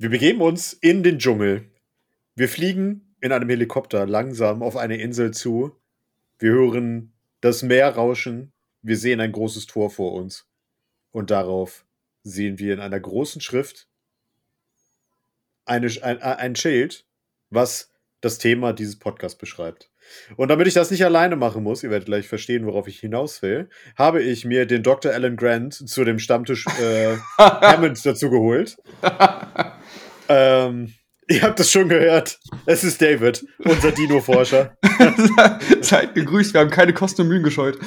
Wir begeben uns in den Dschungel. Wir fliegen in einem Helikopter langsam auf eine Insel zu. Wir hören das Meer rauschen. Wir sehen ein großes Tor vor uns. Und darauf sehen wir in einer großen Schrift eine, ein, ein Schild, was das Thema dieses Podcasts beschreibt. Und damit ich das nicht alleine machen muss, ihr werdet gleich verstehen, worauf ich hinaus will, habe ich mir den Dr. Alan Grant zu dem Stammtisch äh, Hammond dazu geholt. ähm, ihr habt das schon gehört. Es ist David, unser Dino-Forscher. Seid gegrüßt, wir haben keine Kosten und Mühen gescheut.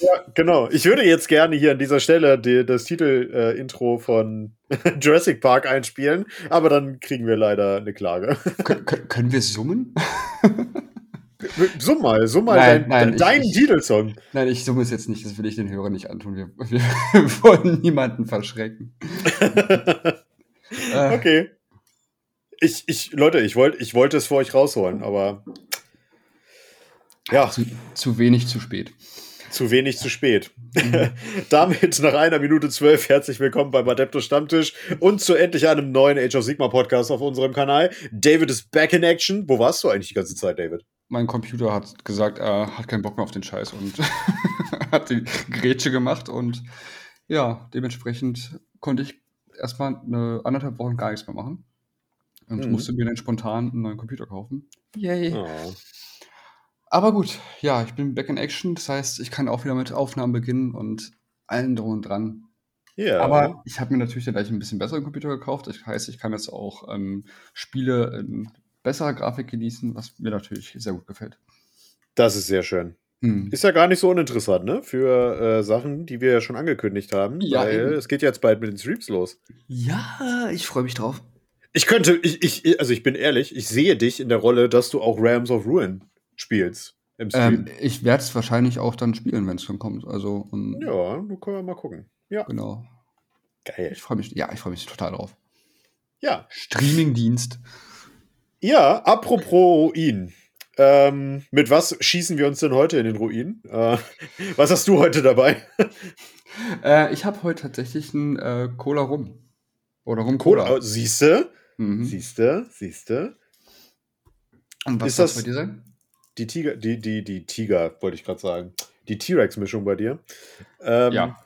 Ja, genau. Ich würde jetzt gerne hier an dieser Stelle die, das Titel-Intro äh, von Jurassic Park einspielen, aber dann kriegen wir leider eine Klage. Kön können wir summen? Summ mal, summ mal nein, dein, nein, deinen ich, Titelsong. Nein, ich summe es jetzt nicht, das will ich den Hörern nicht antun. Wir, wir wollen niemanden verschrecken. Äh. okay. Ich, ich, Leute, ich, wollt, ich wollte es für euch rausholen, aber ja. Zu, zu wenig, zu spät. Zu wenig zu spät. Mhm. Damit nach einer Minute zwölf herzlich willkommen beim Adeptus Stammtisch und zu endlich einem neuen Age of Sigma Podcast auf unserem Kanal. David ist back in action. Wo warst du eigentlich die ganze Zeit, David? Mein Computer hat gesagt, er hat keinen Bock mehr auf den Scheiß und hat die Grätsche gemacht und ja, dementsprechend konnte ich erstmal eine anderthalb Wochen gar nichts mehr machen und mhm. musste mir dann spontan einen neuen Computer kaufen. Yay. Oh. Aber gut, ja, ich bin back in action. Das heißt, ich kann auch wieder mit Aufnahmen beginnen und allen drum und dran. Ja. Aber ich habe mir natürlich gleich ein bisschen besseren Computer gekauft. Das heißt, ich kann jetzt auch ähm, Spiele in besserer Grafik genießen, was mir natürlich sehr gut gefällt. Das ist sehr schön. Hm. Ist ja gar nicht so uninteressant, ne? Für äh, Sachen, die wir ja schon angekündigt haben. Ja, weil eben. es geht jetzt bald mit den Streams los. Ja, ich freue mich drauf. Ich könnte, ich, ich, also ich bin ehrlich, ich sehe dich in der Rolle, dass du auch Rams of Ruin spielst im Stream. Ähm, ich werde es wahrscheinlich auch dann spielen, wenn es dann kommt. Also, um, ja, können wir mal gucken. Ja. Genau. Geil. Ich freue mich, ja, ich freue mich total drauf. Ja. Streamingdienst. Ja, apropos Ruin. Ähm, mit was schießen wir uns denn heute in den Ruin? Äh, was hast du heute dabei? äh, ich habe heute tatsächlich einen äh, Cola Rum. Oder Rum Cola. Cola siehste? Mhm. Siehste? Siehste? Und was ist das bei dir sein? Die Tiger, die, die, die Tiger, wollte ich gerade sagen. Die T-Rex-Mischung bei dir. Ähm, ja.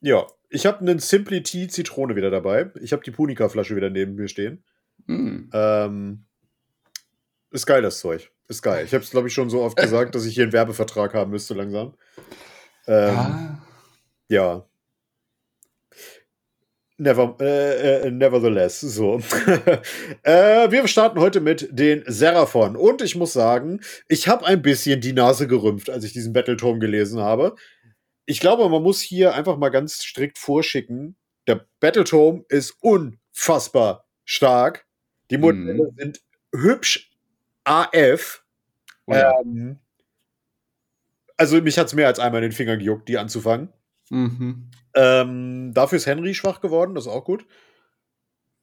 Ja, ich habe einen Simply Tea Zitrone wieder dabei. Ich habe die Punika-Flasche wieder neben mir stehen. Mm. Ähm, ist geil, das Zeug. Ist geil. Ich habe es, glaube ich, schon so oft gesagt, dass ich hier einen Werbevertrag haben müsste langsam. Ähm, ah. Ja. Never, äh, äh, nevertheless, so. äh, wir starten heute mit den Seraphon. Und ich muss sagen, ich habe ein bisschen die Nase gerümpft, als ich diesen Battletome gelesen habe. Ich glaube, man muss hier einfach mal ganz strikt vorschicken. Der Battletome ist unfassbar stark. Die Modelle mhm. sind hübsch AF. Oh ja. ähm, also mich hat es mehr als einmal in den Finger gejuckt, die anzufangen. Mhm. Ähm, dafür ist Henry schwach geworden, das ist auch gut.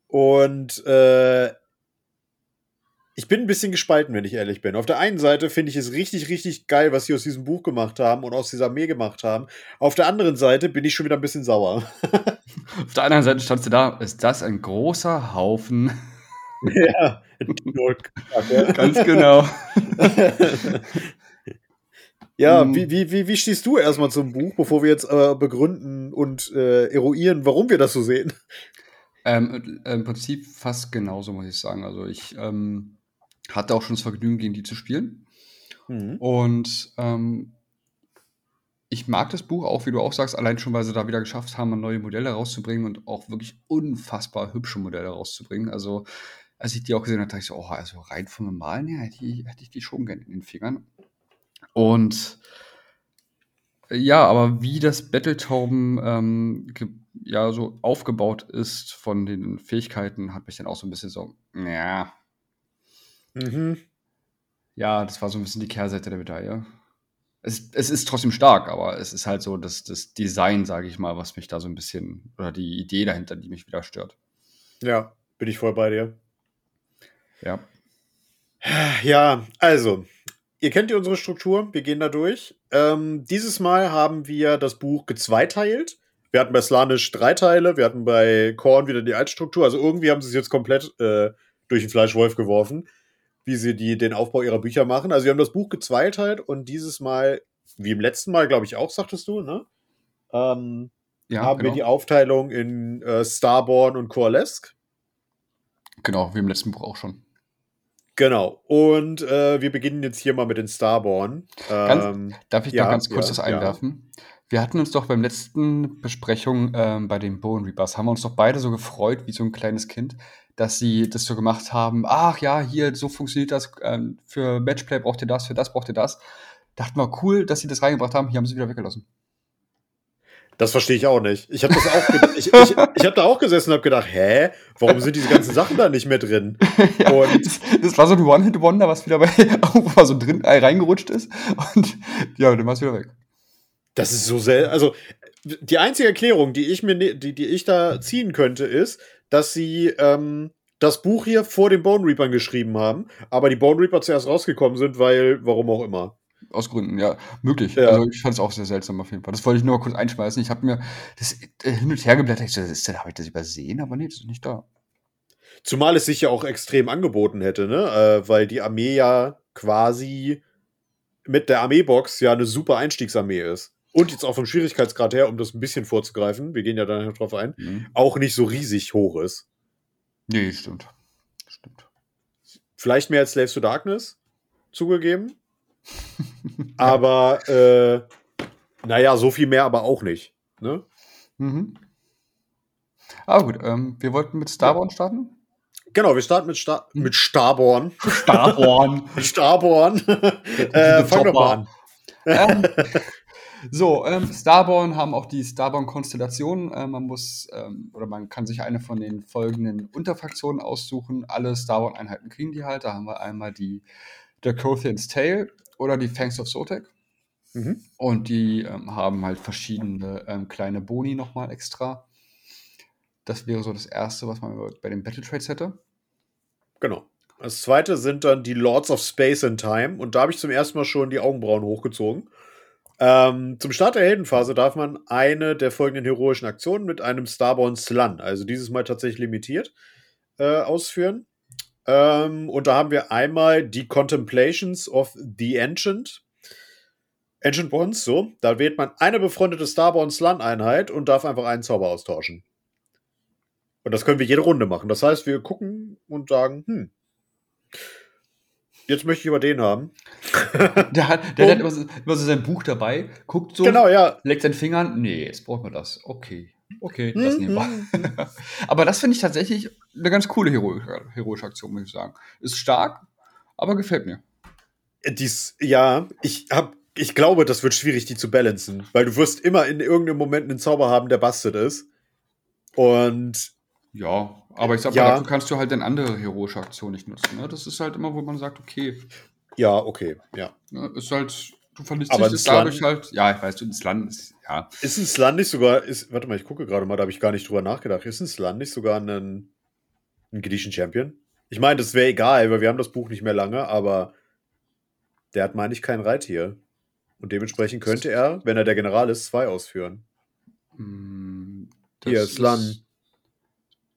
Und äh, ich bin ein bisschen gespalten, wenn ich ehrlich bin. Auf der einen Seite finde ich es richtig, richtig geil, was sie aus diesem Buch gemacht haben und aus dieser Armee gemacht haben. Auf der anderen Seite bin ich schon wieder ein bisschen sauer. Auf der anderen Seite standst du da, ist das ein großer Haufen? Ja, ganz genau. Ja, mhm. wie, wie, wie, wie stehst du erstmal zum Buch, bevor wir jetzt äh, begründen und äh, eruieren, warum wir das so sehen? Ähm, Im Prinzip fast genauso, muss ich sagen. Also ich ähm, hatte auch schon das Vergnügen, gegen die zu spielen. Mhm. Und ähm, ich mag das Buch auch, wie du auch sagst, allein schon, weil sie da wieder geschafft haben, neue Modelle rauszubringen und auch wirklich unfassbar hübsche Modelle rauszubringen. Also, als ich die auch gesehen habe, dachte ich so, oh, also rein vom Normalen her hätte ich, hätte ich die schon gerne in den Fingern. Und ja, aber wie das Battletome ähm, ja so aufgebaut ist von den Fähigkeiten, hat mich dann auch so ein bisschen so, ja. Mhm. Ja, das war so ein bisschen die Kehrseite der Medaille. Es, es ist trotzdem stark, aber es ist halt so das, das Design, sage ich mal, was mich da so ein bisschen, oder die Idee dahinter, die mich wieder stört. Ja, bin ich voll bei dir. Ja. Ja, also, Ihr kennt ja unsere Struktur, wir gehen da durch. Ähm, dieses Mal haben wir das Buch gezweiteilt Wir hatten bei Slanisch drei Teile, wir hatten bei Korn wieder die Altstruktur. Also irgendwie haben sie es jetzt komplett äh, durch den Fleischwolf geworfen, wie sie die, den Aufbau ihrer Bücher machen. Also wir haben das Buch gezweiteilt und dieses Mal, wie im letzten Mal, glaube ich auch, sagtest du, ne? Ähm, ja, haben genau. wir die Aufteilung in äh, Starborn und Coalesque. Genau, wie im letzten Buch auch schon. Genau. Und äh, wir beginnen jetzt hier mal mit den Starborn. Ähm, darf ich ja, da ganz kurz ja, das einwerfen? Ja. Wir hatten uns doch beim letzten Besprechung ähm, bei den Bone Reapers, haben wir uns doch beide so gefreut, wie so ein kleines Kind, dass sie das so gemacht haben. Ach ja, hier, so funktioniert das. Ähm, für Matchplay braucht ihr das, für das braucht ihr das. Dachten wir, cool, dass sie das reingebracht haben. Hier haben sie wieder weggelassen. Das verstehe ich auch nicht. Ich habe das auch, ich, ich, ich habe da auch gesessen und habe gedacht, hä, warum sind diese ganzen Sachen da nicht mehr drin? ja, und das, das, war so ein One-Hit-Wonder, was wieder bei mal so drin äh, reingerutscht ist und ja, dann war es wieder weg. Das ist so sehr, also die einzige Erklärung, die ich mir, ne, die, die ich da ziehen könnte, ist, dass sie ähm, das Buch hier vor den Bone Reapern geschrieben haben, aber die Bone Reaper zuerst rausgekommen sind, weil, warum auch immer. Aus Gründen, ja, möglich. Ja. Also ich fand es auch sehr seltsam auf jeden Fall. Das wollte ich nur mal kurz einschmeißen. Ich habe mir das äh, hin und her geblättert. Ich dachte, habe ich das übersehen? Aber nee, das ist nicht da. Zumal es sich ja auch extrem angeboten hätte, ne? Äh, weil die Armee ja quasi mit der Armeebox ja eine super Einstiegsarmee ist. Und jetzt auch vom Schwierigkeitsgrad her, um das ein bisschen vorzugreifen, wir gehen ja da drauf ein, mhm. auch nicht so riesig hoch ist. Nee, stimmt. Stimmt. Vielleicht mehr als Slaves to Darkness, zugegeben. aber, äh, naja, so viel mehr aber auch nicht. Ne? Mhm. Aber gut, ähm, wir wollten mit Starborn starten. Genau, wir starten mit, Star mit Starborn. Starborn. Starborn. äh, fang doch mal an. Ähm, so, ähm, Starborn haben auch die Starborn-Konstellation. Äh, man muss, ähm, oder man kann sich eine von den folgenden Unterfraktionen aussuchen. Alle Starborn-Einheiten kriegen die halt. Da haben wir einmal die der Kothian's Tale oder die Fangs of Sotek. Mhm. Und die ähm, haben halt verschiedene ähm, kleine Boni nochmal extra. Das wäre so das Erste, was man bei den Battle Trades hätte. Genau. Das zweite sind dann die Lords of Space and Time. Und da habe ich zum ersten Mal schon die Augenbrauen hochgezogen. Ähm, zum Start der Heldenphase darf man eine der folgenden heroischen Aktionen mit einem Starborn Slun, also dieses Mal tatsächlich limitiert, äh, ausführen. Ähm, und da haben wir einmal die Contemplations of the Ancient. Ancient Ones, so. Da wählt man eine befreundete Starborn Slun-Einheit und darf einfach einen Zauber austauschen. Und das können wir jede Runde machen. Das heißt, wir gucken und sagen, hm, jetzt möchte ich über den haben. der hat, der hat immer, so, immer so sein Buch dabei, guckt so, genau, ja. leckt seinen Fingern. Nee, jetzt brauchen wir das. Okay. Okay, das nehmen wir. Mhm. aber das finde ich tatsächlich eine ganz coole heroische, heroische Aktion, muss ich sagen. Ist stark, aber gefällt mir. Dies, ja, ich hab, ich glaube, das wird schwierig, die zu balancen, weil du wirst immer in irgendeinem Moment einen Zauber haben, der bastet ist. Und ja, aber ich sag ja. mal, dazu kannst du halt eine andere heroische Aktion nicht nutzen. Ne? Das ist halt immer, wo man sagt, okay. Ja, okay, ja. Ne, ist halt, du verlierst dadurch halt. Ja, ich weiß, du, ins Land ist, ja. Ist ein Slan nicht sogar, ist, warte mal, ich gucke gerade mal, da habe ich gar nicht drüber nachgedacht. Ist ein Slan nicht sogar ein, ein Gedition Champion? Ich meine, das wäre egal, weil wir haben das Buch nicht mehr lange, aber der hat, meine ich, kein Reittier. Und dementsprechend könnte er, wenn er der General ist, zwei ausführen. Mm, Hier, Slan.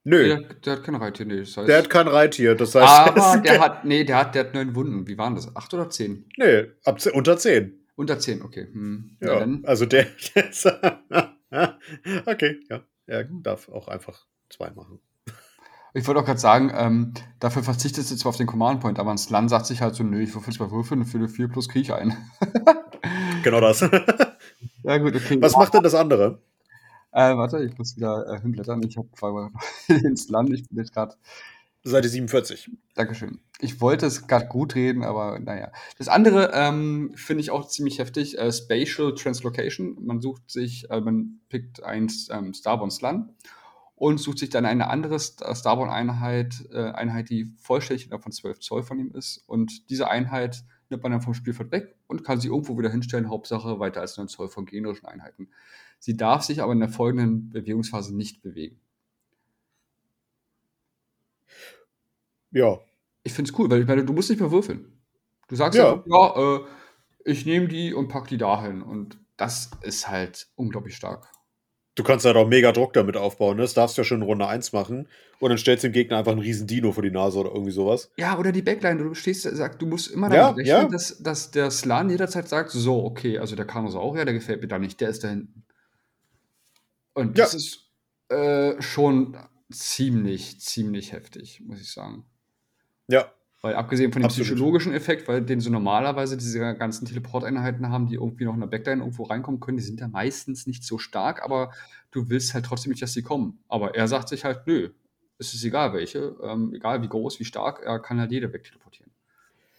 Nö. Der, der, hat kein Reittier, nee. Das heißt, der hat kein Reittier, das heißt. Aber der hat, nee, der hat, der hat neun Wunden. Wie waren das? Acht oder zehn? Nee, ab, unter zehn. Unter zehn, okay. Hm. Ja, ja also der. okay, ja. Er darf auch einfach zwei machen. Ich wollte auch gerade sagen, ähm, dafür verzichtet du zwar auf den Command Point, aber ein Slan sagt sich halt so, nö, ich würfel zwei Würfel und für 4 plus kriege ich ein. genau das. ja, gut, okay. Was macht denn das andere? Äh, warte, ich muss wieder äh, hinblättern. Ich habe ins Land. Ich bin jetzt gerade. Seite 47. Dankeschön. Ich wollte es gerade gut reden, aber naja. Das andere ähm, finde ich auch ziemlich heftig. Äh, Spatial Translocation. Man sucht sich, äh, man pickt ein ähm, Starborn Slan und sucht sich dann eine andere Starborn-Einheit, äh, Einheit, die vollständig von 12 Zoll von ihm ist. Und diese Einheit nimmt man dann vom Spielfeld weg und kann sie irgendwo wieder hinstellen. Hauptsache weiter als 9 Zoll von generischen Einheiten. Sie darf sich aber in der folgenden Bewegungsphase nicht bewegen. Ja. Ich finde es cool, weil ich meine, du musst nicht mehr würfeln. Du sagst ja, einfach, ja äh, ich nehme die und pack die dahin. Und das ist halt unglaublich stark. Du kannst halt auch mega Druck damit aufbauen, ne? Das darfst du ja schon in Runde 1 machen. Und dann stellst du dem Gegner einfach einen riesen Dino vor die Nase oder irgendwie sowas. Ja, oder die Backline, du stehst, sagt, du musst immer damit ja, rechnen, ja. Dass, dass der Slan jederzeit sagt, so, okay, also der Kanosaurier, der gefällt mir da nicht, der ist da hinten. Und das ja. ist äh, schon ziemlich, ziemlich heftig, muss ich sagen. Ja, weil abgesehen von dem Absolut. psychologischen Effekt, weil den so normalerweise diese ganzen Teleporteinheiten haben, die irgendwie noch in der Backline irgendwo reinkommen können, die sind ja meistens nicht so stark, aber du willst halt trotzdem nicht, dass sie kommen. Aber er sagt sich halt, nö, es ist egal welche, ähm, egal wie groß, wie stark, er kann halt jeder wegteleportieren.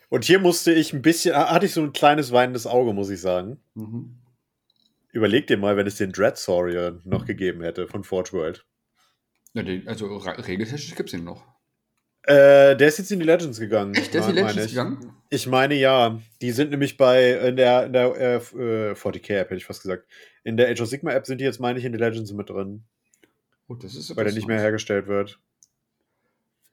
Und hier musste ich ein bisschen, hatte ich so ein kleines weinendes Auge, muss ich sagen. Mhm. Überleg dir mal, wenn es den Dreadsaurier noch mhm. gegeben hätte von Forge World. Ja, den, also regeltechnisch gibt es ihn noch. Äh, der ist jetzt in die Legends gegangen. Echt? Der ist in die Legends gegangen? Ich meine ja. Die sind nämlich bei in der, in der äh, 40k äh, App, hätte ich fast gesagt. In der Age of Sigma App sind die jetzt, meine ich, in die Legends mit drin. Oh, das ist Weil der nicht mehr hergestellt wird.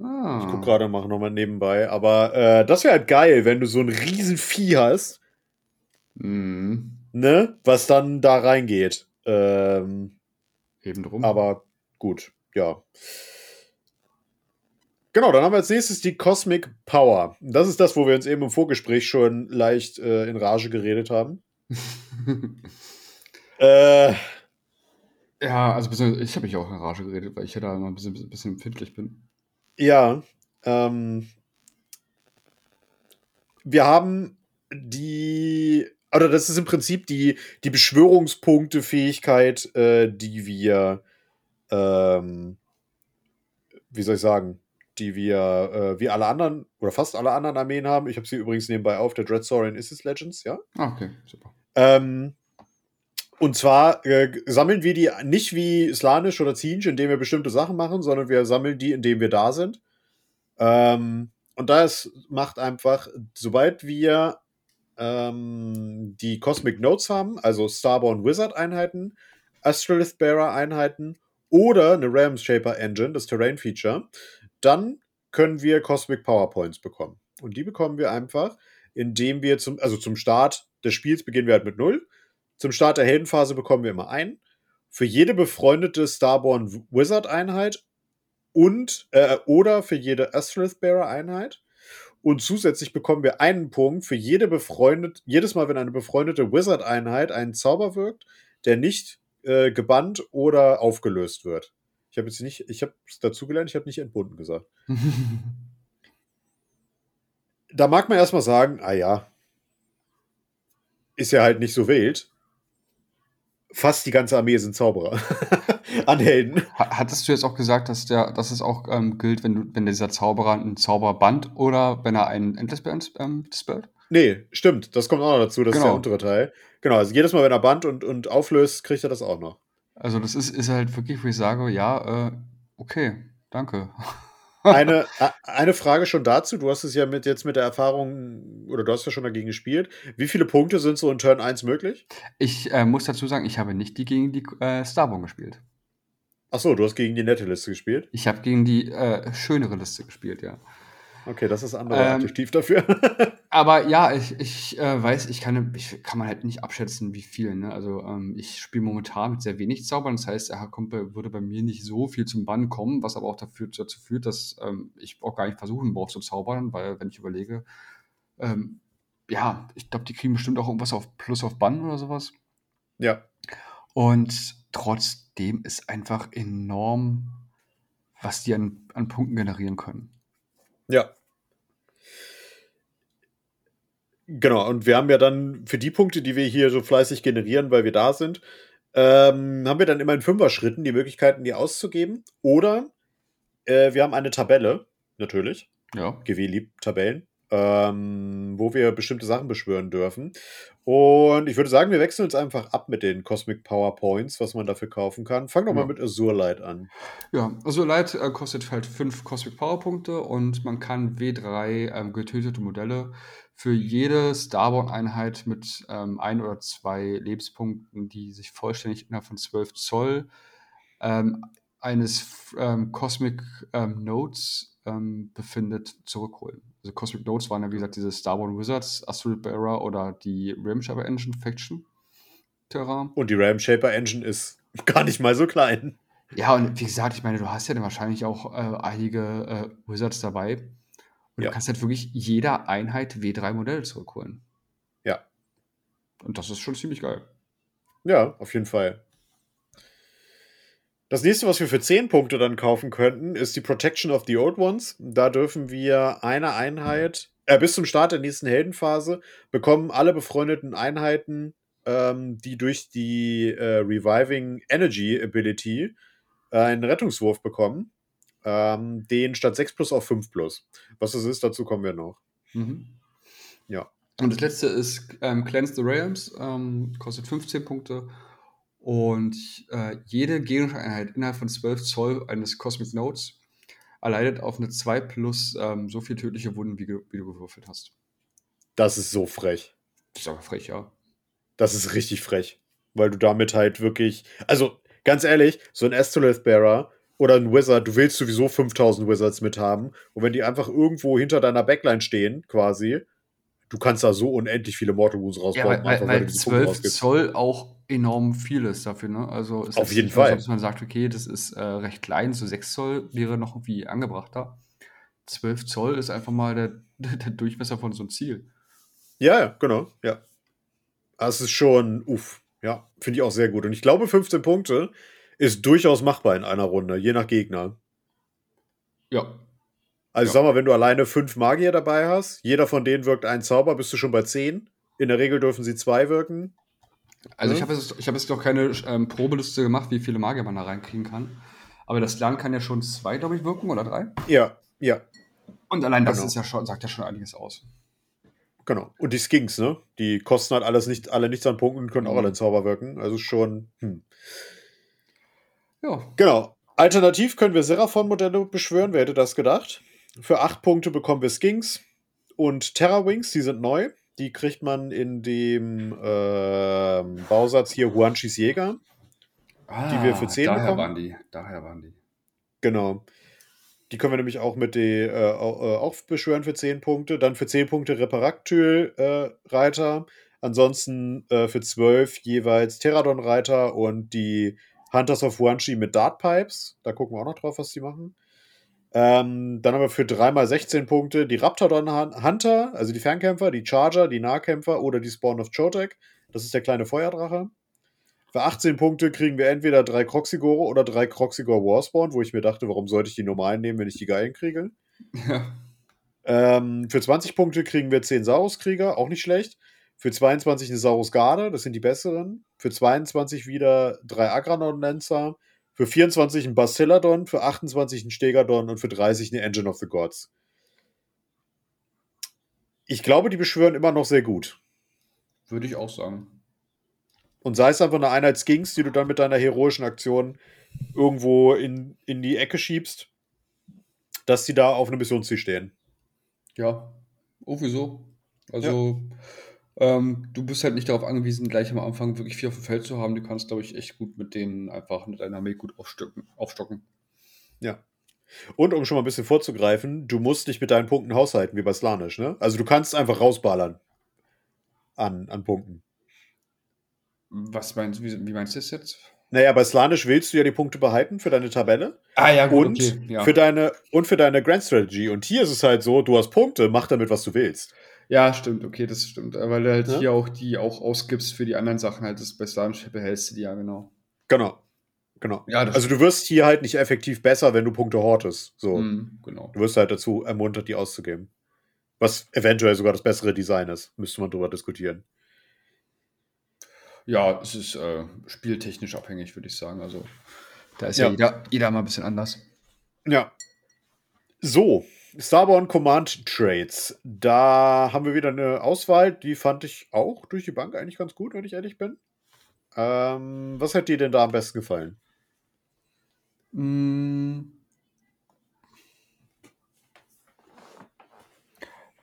Ah. Ich guck gerade mal nochmal nebenbei. Aber äh, das wäre halt geil, wenn du so ein riesen Vieh hast. Mhm. Ne? Was dann da reingeht. Ähm, Eben drum. Aber gut, ja. Genau, dann haben wir als nächstes die Cosmic Power. Das ist das, wo wir uns eben im Vorgespräch schon leicht äh, in Rage geredet haben. äh, ja, also ich habe mich auch in Rage geredet, weil ich ja da immer ein bisschen, bisschen empfindlich bin. Ja, ähm, wir haben die, oder das ist im Prinzip die, die Beschwörungspunkte-Fähigkeit, äh, die wir, ähm, wie soll ich sagen, die wir äh, wie alle anderen oder fast alle anderen Armeen haben. Ich habe sie übrigens nebenbei auf. Der Dreadsaurian ist es Legends, ja? Ah, okay, super. Ähm, und zwar äh, sammeln wir die nicht wie Slanisch oder Zinj, indem wir bestimmte Sachen machen, sondern wir sammeln die, indem wir da sind. Ähm, und das macht einfach, sobald wir ähm, die Cosmic Notes haben, also Starborn Wizard Einheiten, Astrolith Bearer Einheiten oder eine Realm Shaper Engine, das Terrain Feature, dann können wir Cosmic PowerPoints bekommen. Und die bekommen wir einfach, indem wir zum, also zum Start des Spiels beginnen wir halt mit 0. Zum Start der Heldenphase bekommen wir immer ein. Für jede befreundete Starborn Wizard Einheit und äh, oder für jede Astrolith Bearer Einheit. Und zusätzlich bekommen wir einen Punkt für jede befreundet, jedes Mal, wenn eine befreundete Wizard Einheit einen Zauber wirkt, der nicht äh, gebannt oder aufgelöst wird. Ich habe jetzt nicht, ich habe es dazugelernt, ich habe nicht entbunden gesagt. da mag man erstmal sagen, ah ja, ist ja halt nicht so wild. Fast die ganze Armee sind Zauberer. An Helden. Hattest du jetzt auch gesagt, dass, der, dass es auch ähm, gilt, wenn, du, wenn dieser Zauberer einen Zauber band oder wenn er einen Endless ähm, dispelled? Nee, stimmt. Das kommt auch noch dazu. Das genau. ist der untere Teil. Genau, also jedes Mal, wenn er band und, und auflöst, kriegt er das auch noch. Also das ist, ist halt wirklich, wo ich sage, ja, äh, okay, danke. eine, eine Frage schon dazu. Du hast es ja mit, jetzt mit der Erfahrung, oder du hast ja schon dagegen gespielt. Wie viele Punkte sind so in Turn 1 möglich? Ich äh, muss dazu sagen, ich habe nicht die gegen die äh, Starborn gespielt. Achso, du hast gegen die nette Liste gespielt? Ich habe gegen die äh, schönere Liste gespielt, ja. Okay, das ist andere ähm, Adjektiv dafür. aber ja, ich, ich äh, weiß, ich kann, ich kann man halt nicht abschätzen, wie viel. Ne? Also ähm, ich spiele momentan mit sehr wenig Zaubern. Das heißt, er kommt würde bei mir nicht so viel zum Bann kommen, was aber auch dafür, dazu führt, dass ähm, ich auch gar nicht versuchen brauche zu zaubern, weil wenn ich überlege, ähm, ja, ich glaube, die kriegen bestimmt auch irgendwas auf Plus auf Bann oder sowas. Ja. Und trotzdem ist einfach enorm, was die an, an Punkten generieren können. Ja. Genau, und wir haben ja dann für die Punkte, die wir hier so fleißig generieren, weil wir da sind, ähm, haben wir dann immer in Fünfer-Schritten die Möglichkeiten, die auszugeben. Oder äh, wir haben eine Tabelle, natürlich. Ja. GW liebt Tabellen ähm, wo wir bestimmte Sachen beschwören dürfen. Und ich würde sagen, wir wechseln uns einfach ab mit den Cosmic Power Points, was man dafür kaufen kann. Fang doch ja. mal mit Azure Light an. Ja, Azure Light äh, kostet halt 5 Cosmic Power Punkte und man kann W3 ähm, getötete Modelle für jede Starborn-Einheit mit ähm, ein oder zwei Lebenspunkten, die sich vollständig innerhalb von 12 Zoll ähm, eines ähm, Cosmic ähm, Nodes ähm, befindet, zurückholen. Also Cosmic Notes waren ja, wie gesagt, diese Star Wars Wizards, Asteroid Bearer oder die Realm Shaper Engine Faction. Terra. Und die Realm Shaper Engine ist gar nicht mal so klein. Ja, und wie gesagt, ich meine, du hast ja dann wahrscheinlich auch äh, einige äh, Wizards dabei. Und ja. du kannst halt wirklich jeder Einheit W3 Modelle zurückholen. Ja. Und das ist schon ziemlich geil. Ja, auf jeden Fall. Das nächste, was wir für 10 Punkte dann kaufen könnten, ist die Protection of the Old Ones. Da dürfen wir eine Einheit, äh, bis zum Start der nächsten Heldenphase, bekommen alle befreundeten Einheiten, ähm, die durch die äh, Reviving Energy Ability äh, einen Rettungswurf bekommen. Ähm, den statt 6 plus auf 5 plus. Was das ist, dazu kommen wir noch. Mhm. Ja. Und das letzte ist ähm, Cleanse the Realms, ähm, kostet 15 Punkte und äh, jede Gegenstandeinheit innerhalb von 12 Zoll eines Cosmic Nodes erleidet auf eine 2 plus ähm, so viel tödliche Wunden, wie, wie, du gewürfelt hast. Das ist so frech. Das ist aber frech, ja. Das ist richtig frech. Weil du damit halt wirklich. Also, ganz ehrlich, so ein Astrolith Bearer oder ein Wizard, du willst sowieso 5000 Wizards mit haben. Und wenn die einfach irgendwo hinter deiner Backline stehen, quasi, du kannst da so unendlich viele Mortal Wounds rausbauen. Ja, weil, weil, weil 12 Zoll auch enorm viel ist dafür, ne? Also Auf jeden Fall. So, dass man sagt, okay, das ist äh, recht klein, so 6 Zoll wäre noch irgendwie angebrachter. 12 Zoll ist einfach mal der, der Durchmesser von so einem Ziel. Ja, ja, genau, ja. Das ist schon, uff, ja, finde ich auch sehr gut. Und ich glaube, 15 Punkte ist durchaus machbar in einer Runde, je nach Gegner. Ja, also ja. sag mal, wenn du alleine fünf Magier dabei hast, jeder von denen wirkt einen Zauber, bist du schon bei zehn. In der Regel dürfen sie zwei wirken. Also ja. ich habe jetzt, hab jetzt noch keine ähm, Probeliste gemacht, wie viele Magier man da reinkriegen kann. Aber das Land kann ja schon zwei, glaube ich, wirken oder drei. Ja, ja. Und allein das genau. ist ja schon, sagt ja schon einiges aus. Genau. Und die Skinks, ne? Die kosten halt alles nicht, alle nichts an Punkten, können mhm. auch alle Zauber wirken. Also schon. Hm. Ja. Genau. Alternativ können wir Seraphon-Modelle beschwören. Wer hätte das gedacht? Für acht Punkte bekommen wir Skinks und Terra Wings, die sind neu. Die kriegt man in dem äh, Bausatz hier Huanchis Jäger. Ah, die wir für 10 daher bekommen. Waren die, daher waren die. Genau. Die können wir nämlich auch mit die, äh, äh auch beschwören für 10 Punkte. Dann für 10 Punkte Reparaktyl-Reiter. Äh, Ansonsten äh, für 12 jeweils Terradon-Reiter und die Hunters of Huanchi mit Dartpipes. Da gucken wir auch noch drauf, was die machen. Ähm, dann haben wir für 3 16 Punkte die Raptordon Hunter, also die Fernkämpfer, die Charger, die Nahkämpfer oder die Spawn of Chotek. Das ist der kleine Feuerdrache. Für 18 Punkte kriegen wir entweder drei Croxigore oder drei Croxigore Warspawn, wo ich mir dachte, warum sollte ich die normalen nehmen, wenn ich die geilen kriege? Ja. Ähm, für 20 Punkte kriegen wir 10 Saurus-Krieger, auch nicht schlecht. Für 22 eine Saurus-Garde, das sind die besseren. Für 22 wieder drei Agranon-Lancer. Für 24 ein Bastilladon, für 28 ein Stegadon und für 30 eine Engine of the Gods. Ich glaube, die beschwören immer noch sehr gut. Würde ich auch sagen. Und sei es einfach eine Einheit Skinks, die du dann mit deiner heroischen Aktion irgendwo in, in die Ecke schiebst, dass die da auf eine Missionsziel stehen. Ja, oh, wieso? Also, ja. Ähm, du bist halt nicht darauf angewiesen, gleich am Anfang wirklich viel auf dem Feld zu haben. Du kannst, glaube ich, echt gut mit denen einfach mit deiner Armee gut aufstocken. aufstocken. Ja. Und um schon mal ein bisschen vorzugreifen, du musst nicht mit deinen Punkten haushalten, wie bei Slanisch, ne? Also du kannst einfach rausballern an, an Punkten. Was meinst du, wie, wie meinst du das jetzt? Naja, bei Slanisch willst du ja die Punkte behalten für deine Tabelle. Ah ja, gut, und okay, ja. für deine und für deine Grand Strategy. Und hier ist es halt so, du hast Punkte, mach damit, was du willst. Ja, stimmt, okay, das stimmt. Weil du halt ja? hier auch die auch ausgibst für die anderen Sachen, halt das bei Slanisch behältst du die ja, genau. Genau. Genau. Ja, also du wirst hier halt nicht effektiv besser, wenn du Punkte hortest. So. Mm, genau. Du wirst halt dazu ermuntert, die auszugeben. Was eventuell sogar das bessere Design ist. Müsste man drüber diskutieren. Ja, es ist äh, spieltechnisch abhängig, würde ich sagen. Also da ist ja, ja jeder, jeder mal ein bisschen anders. Ja. So, Starborn Command Trades. Da haben wir wieder eine Auswahl, die fand ich auch durch die Bank eigentlich ganz gut, wenn ich ehrlich bin. Ähm, was hat dir denn da am besten gefallen? Mm.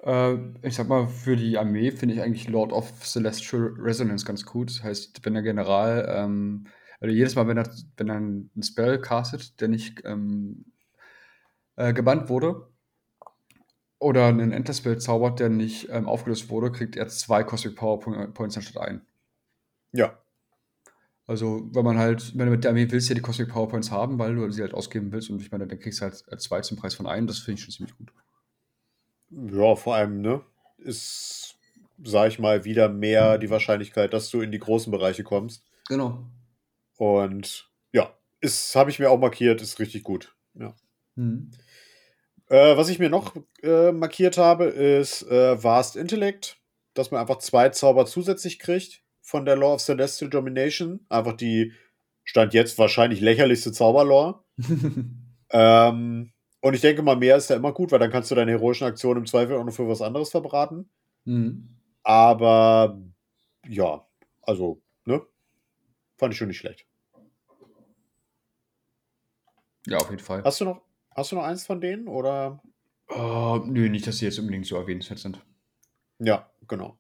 Äh, ich sag mal, für die Armee finde ich eigentlich Lord of Celestial Resonance ganz gut. Das heißt, wenn der General, ähm, also jedes Mal, wenn er, wenn er einen Spell castet, der nicht ähm, äh, gebannt wurde, oder einen Enterspell zaubert, der nicht ähm, aufgelöst wurde, kriegt er zwei Cosmic Power Points anstatt ein. Ja. Also, wenn man halt, wenn du mit der Armee willst, ja die Cosmic Powerpoints haben, weil du sie halt ausgeben willst und ich meine, dann kriegst du halt zwei zum Preis von einem, das finde ich schon ziemlich gut. Ja, vor allem, ne? Ist, sag ich mal, wieder mehr die Wahrscheinlichkeit, dass du in die großen Bereiche kommst. Genau. Und ja, ist, habe ich mir auch markiert, ist richtig gut. Ja. Mhm. Äh, was ich mir noch äh, markiert habe, ist äh, Vast Intellect, dass man einfach zwei Zauber zusätzlich kriegt von der Law of Celestial Domination. Einfach die Stand jetzt wahrscheinlich lächerlichste Zauberlore. ähm, und ich denke mal, mehr ist ja immer gut, weil dann kannst du deine heroischen Aktionen im Zweifel auch noch für was anderes verbraten. Mhm. Aber ja, also, ne? Fand ich schon nicht schlecht. Ja, auf jeden Fall. Hast du noch, hast du noch eins von denen? Oder? Uh, nö, nicht, dass sie jetzt unbedingt so erwähnenswert sind. Ja, genau.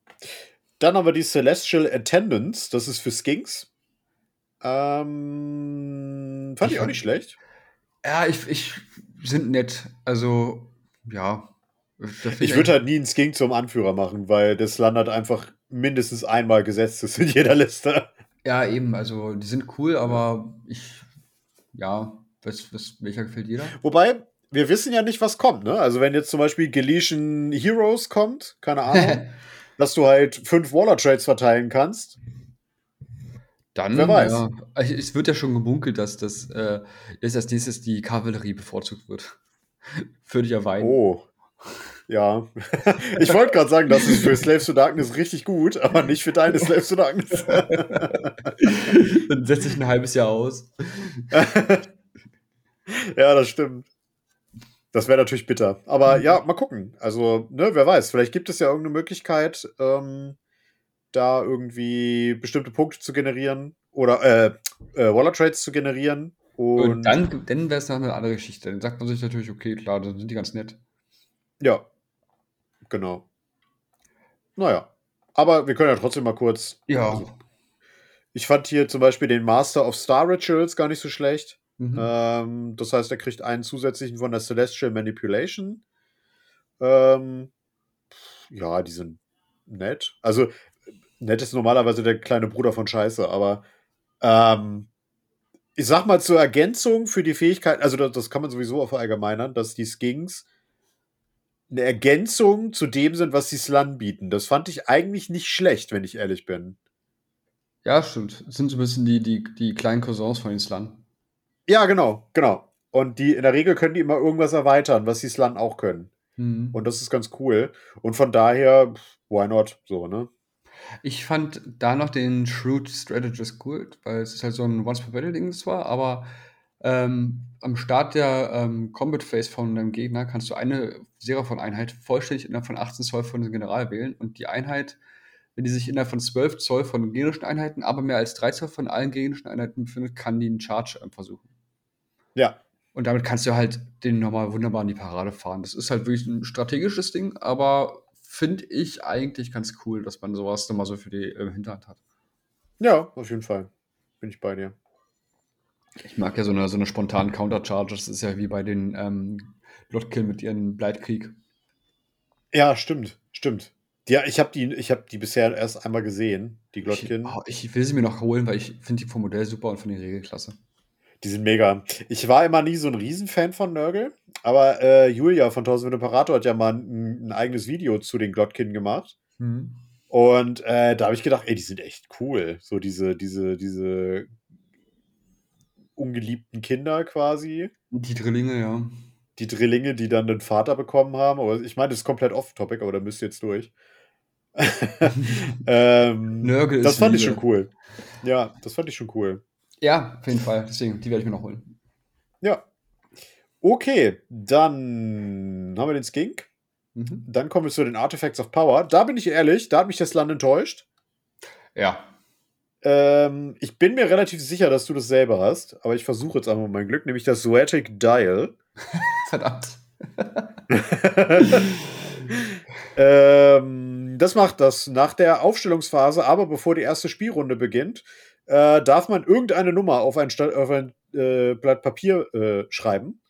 Dann haben wir die Celestial Attendance, das ist für Skinks. Ähm, fand ich, ich auch nicht schlecht. Ja, ich, ich sind nett. Also, ja. Ich würde halt nie einen Skink zum Anführer machen, weil das landet einfach mindestens einmal gesetzt ist in jeder Liste. Ja, eben. Also, die sind cool, aber ich, ja, was, was, welcher gefällt dir da? Wobei, wir wissen ja nicht, was kommt, ne? Also, wenn jetzt zum Beispiel Galician Heroes kommt, keine Ahnung, dass du halt fünf Waller-Trades verteilen kannst. Dann, Wer weiß. Ja, es wird ja schon gemunkelt, dass das äh, jetzt als nächstes die Kavallerie bevorzugt wird. Würde ich ja weinen. Oh. Ja. ich wollte gerade sagen, das ist für Slaves to Darkness richtig gut, aber nicht für deine Slaves to Darkness. Dann setze ich ein halbes Jahr aus. Ja, das stimmt. Das wäre natürlich bitter. Aber ja, mal gucken. Also, ne, wer weiß, vielleicht gibt es ja irgendeine Möglichkeit, ähm, da irgendwie bestimmte Punkte zu generieren oder äh, äh, Waller Trades zu generieren. Und, und dann, dann wäre es noch eine andere Geschichte. Dann sagt man sich natürlich, okay, klar, dann sind die ganz nett. Ja, genau. Naja, aber wir können ja trotzdem mal kurz. Ja. Also, ich fand hier zum Beispiel den Master of Star Rituals gar nicht so schlecht. Mhm. Ähm, das heißt, er kriegt einen zusätzlichen von der Celestial Manipulation. Ähm, ja, die sind nett. Also, Nett ist normalerweise der kleine Bruder von Scheiße, aber ähm, ich sag mal zur Ergänzung für die Fähigkeit, also das, das kann man sowieso verallgemeinern, dass die Skings eine Ergänzung zu dem sind, was die Slan bieten. Das fand ich eigentlich nicht schlecht, wenn ich ehrlich bin. Ja, stimmt. Das sind so ein bisschen die, die, die kleinen Cousins von den Slan. Ja, genau, genau. Und die in der Regel können die immer irgendwas erweitern, was die Slan auch können. Mhm. Und das ist ganz cool. Und von daher, why not? So, ne? Ich fand da noch den Shrewd Strategist gut, weil es ist halt so ein Once-per-Battle-Ding zwar, aber ähm, am Start der ähm, Combat Phase von deinem Gegner kannst du eine Seraphon-Einheit vollständig innerhalb von 18 Zoll von dem General wählen und die Einheit, wenn die sich innerhalb von 12 Zoll von gegnerischen Einheiten, aber mehr als 3 Zoll von allen gegnerischen Einheiten befindet, kann die einen Charge ähm, versuchen. Ja. Und damit kannst du halt den nochmal wunderbar in die Parade fahren. Das ist halt wirklich ein strategisches Ding, aber finde ich eigentlich ganz cool, dass man sowas nochmal so für die äh, Hinterhand hat. Ja, auf jeden Fall. Bin ich bei dir. Ich mag ja so eine, so eine spontanen Countercharge. Das ist ja wie bei den ähm, Lotkill mit ihren Bleitkrieg. Ja, stimmt, stimmt. Ja, ich habe die, hab die bisher erst einmal gesehen, die Glotkin. Ich, oh, ich will sie mir noch holen, weil ich finde die vom Modell super und von der Regelklasse. Die sind mega. Ich war immer nie so ein Riesenfan von Nurgle, aber äh, Julia von 1000 Imperator hat ja mal ein, ein, eigenes Video zu den Glotkin gemacht. Mhm. Und äh, da habe ich gedacht, ey, die sind echt cool. So diese, diese, diese ungeliebten Kinder quasi. Die Drillinge, ja. Die Drillinge, die dann den Vater bekommen haben. Aber ich meine, das ist komplett off-topic, aber da müsst ihr jetzt durch. ähm, Nörgel das fand Liebe. ich schon cool. Ja, das fand ich schon cool. Ja, auf jeden Fall. Deswegen, die werde ich mir noch holen. Ja. Okay, dann haben wir den Skink. Mhm. Dann kommen wir zu den Artifacts of Power. Da bin ich ehrlich, da hat mich das Land enttäuscht. Ja. Ähm, ich bin mir relativ sicher, dass du das selber hast, aber ich versuche jetzt einmal mein Glück, nämlich das Zoetic Dial. Verdammt. ähm, das macht das nach der Aufstellungsphase, aber bevor die erste Spielrunde beginnt, äh, darf man irgendeine Nummer auf ein, auf ein äh, Blatt Papier äh, schreiben.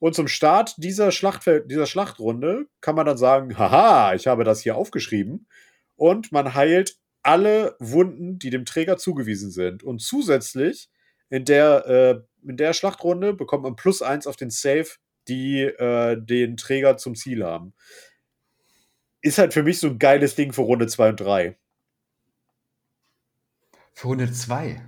Und zum Start dieser, Schlachtfeld, dieser Schlachtrunde kann man dann sagen, haha, ich habe das hier aufgeschrieben. Und man heilt alle Wunden, die dem Träger zugewiesen sind. Und zusätzlich in der, äh, in der Schlachtrunde bekommt man plus eins auf den Save, die äh, den Träger zum Ziel haben. Ist halt für mich so ein geiles Ding für Runde 2 und 3. Für Runde 2?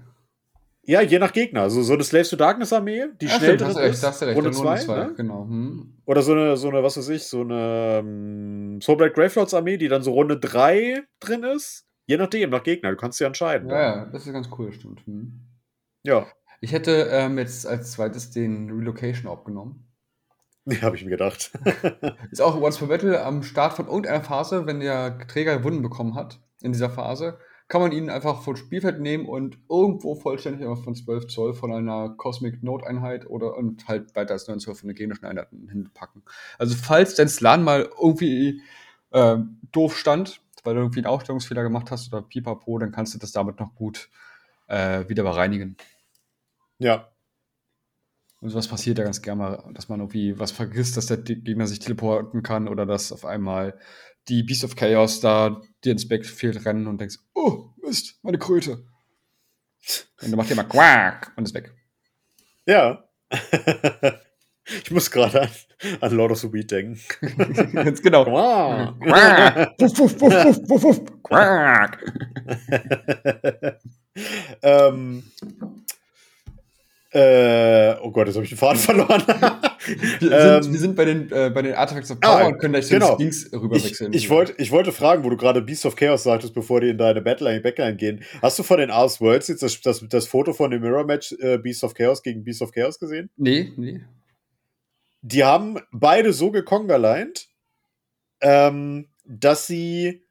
Ja, je nach Gegner. Also so eine Slaves to Darkness Armee, die ja, schnell drin ist. Recht, recht, Runde 2, ne? genau. Hm. Oder so eine, so eine, was weiß ich, so eine um, ähm, Soulblight Gravelords Armee, die dann so Runde 3 drin ist. Je nachdem, nach Gegner. Du kannst ja entscheiden. Ja, ja, das ist ganz cool, stimmt. Hm. Ja. Ich hätte ähm, jetzt als zweites den Relocation abgenommen. Ja, habe ich mir gedacht. ist auch Once per Battle am Start von irgendeiner Phase, wenn der Träger Wunden bekommen hat in dieser Phase, kann man ihn einfach vom Spielfeld nehmen und irgendwo vollständig von 12 Zoll von einer Cosmic Note Einheit oder und halt weiter als 9 Zoll von einer gegnerischen Einheit hinpacken. Also falls dein Slan mal irgendwie äh, doof stand, weil du irgendwie einen Aufstellungsfehler gemacht hast oder pipapo, dann kannst du das damit noch gut äh, wieder bereinigen. Ja. Und sowas passiert ja ganz gerne mal, dass man irgendwie was vergisst, dass der Gegner sich teleporten kann oder dass auf einmal die Beast of Chaos da dir ins Backfield rennen und denkst, oh, Mist, meine Kröte. Und dann macht ihr mal Quack und ist weg. Ja. ich muss gerade an, an Lord of the Weed denken. Ganz genau. Quack. Quack. Puff, puff, puff, puff, puff, Quack. ähm, äh, oh Gott, jetzt habe ich den Faden verloren. wir, ähm, sind, wir, sind, bei den, äh, bei den Artifacts of Power ah, und können gleich genau. zu den Skins rüberwechseln. Ich, ich, wollt, ich wollte fragen, wo du gerade Beast of Chaos sagtest, bevor die in deine Battleline Backline gehen. Hast du von den Ars Worlds jetzt das, das, das Foto von dem Mirror Match äh, Beast of Chaos gegen Beast of Chaos gesehen? Nee, nee. Die haben beide so gekongerlined, ähm, dass sie.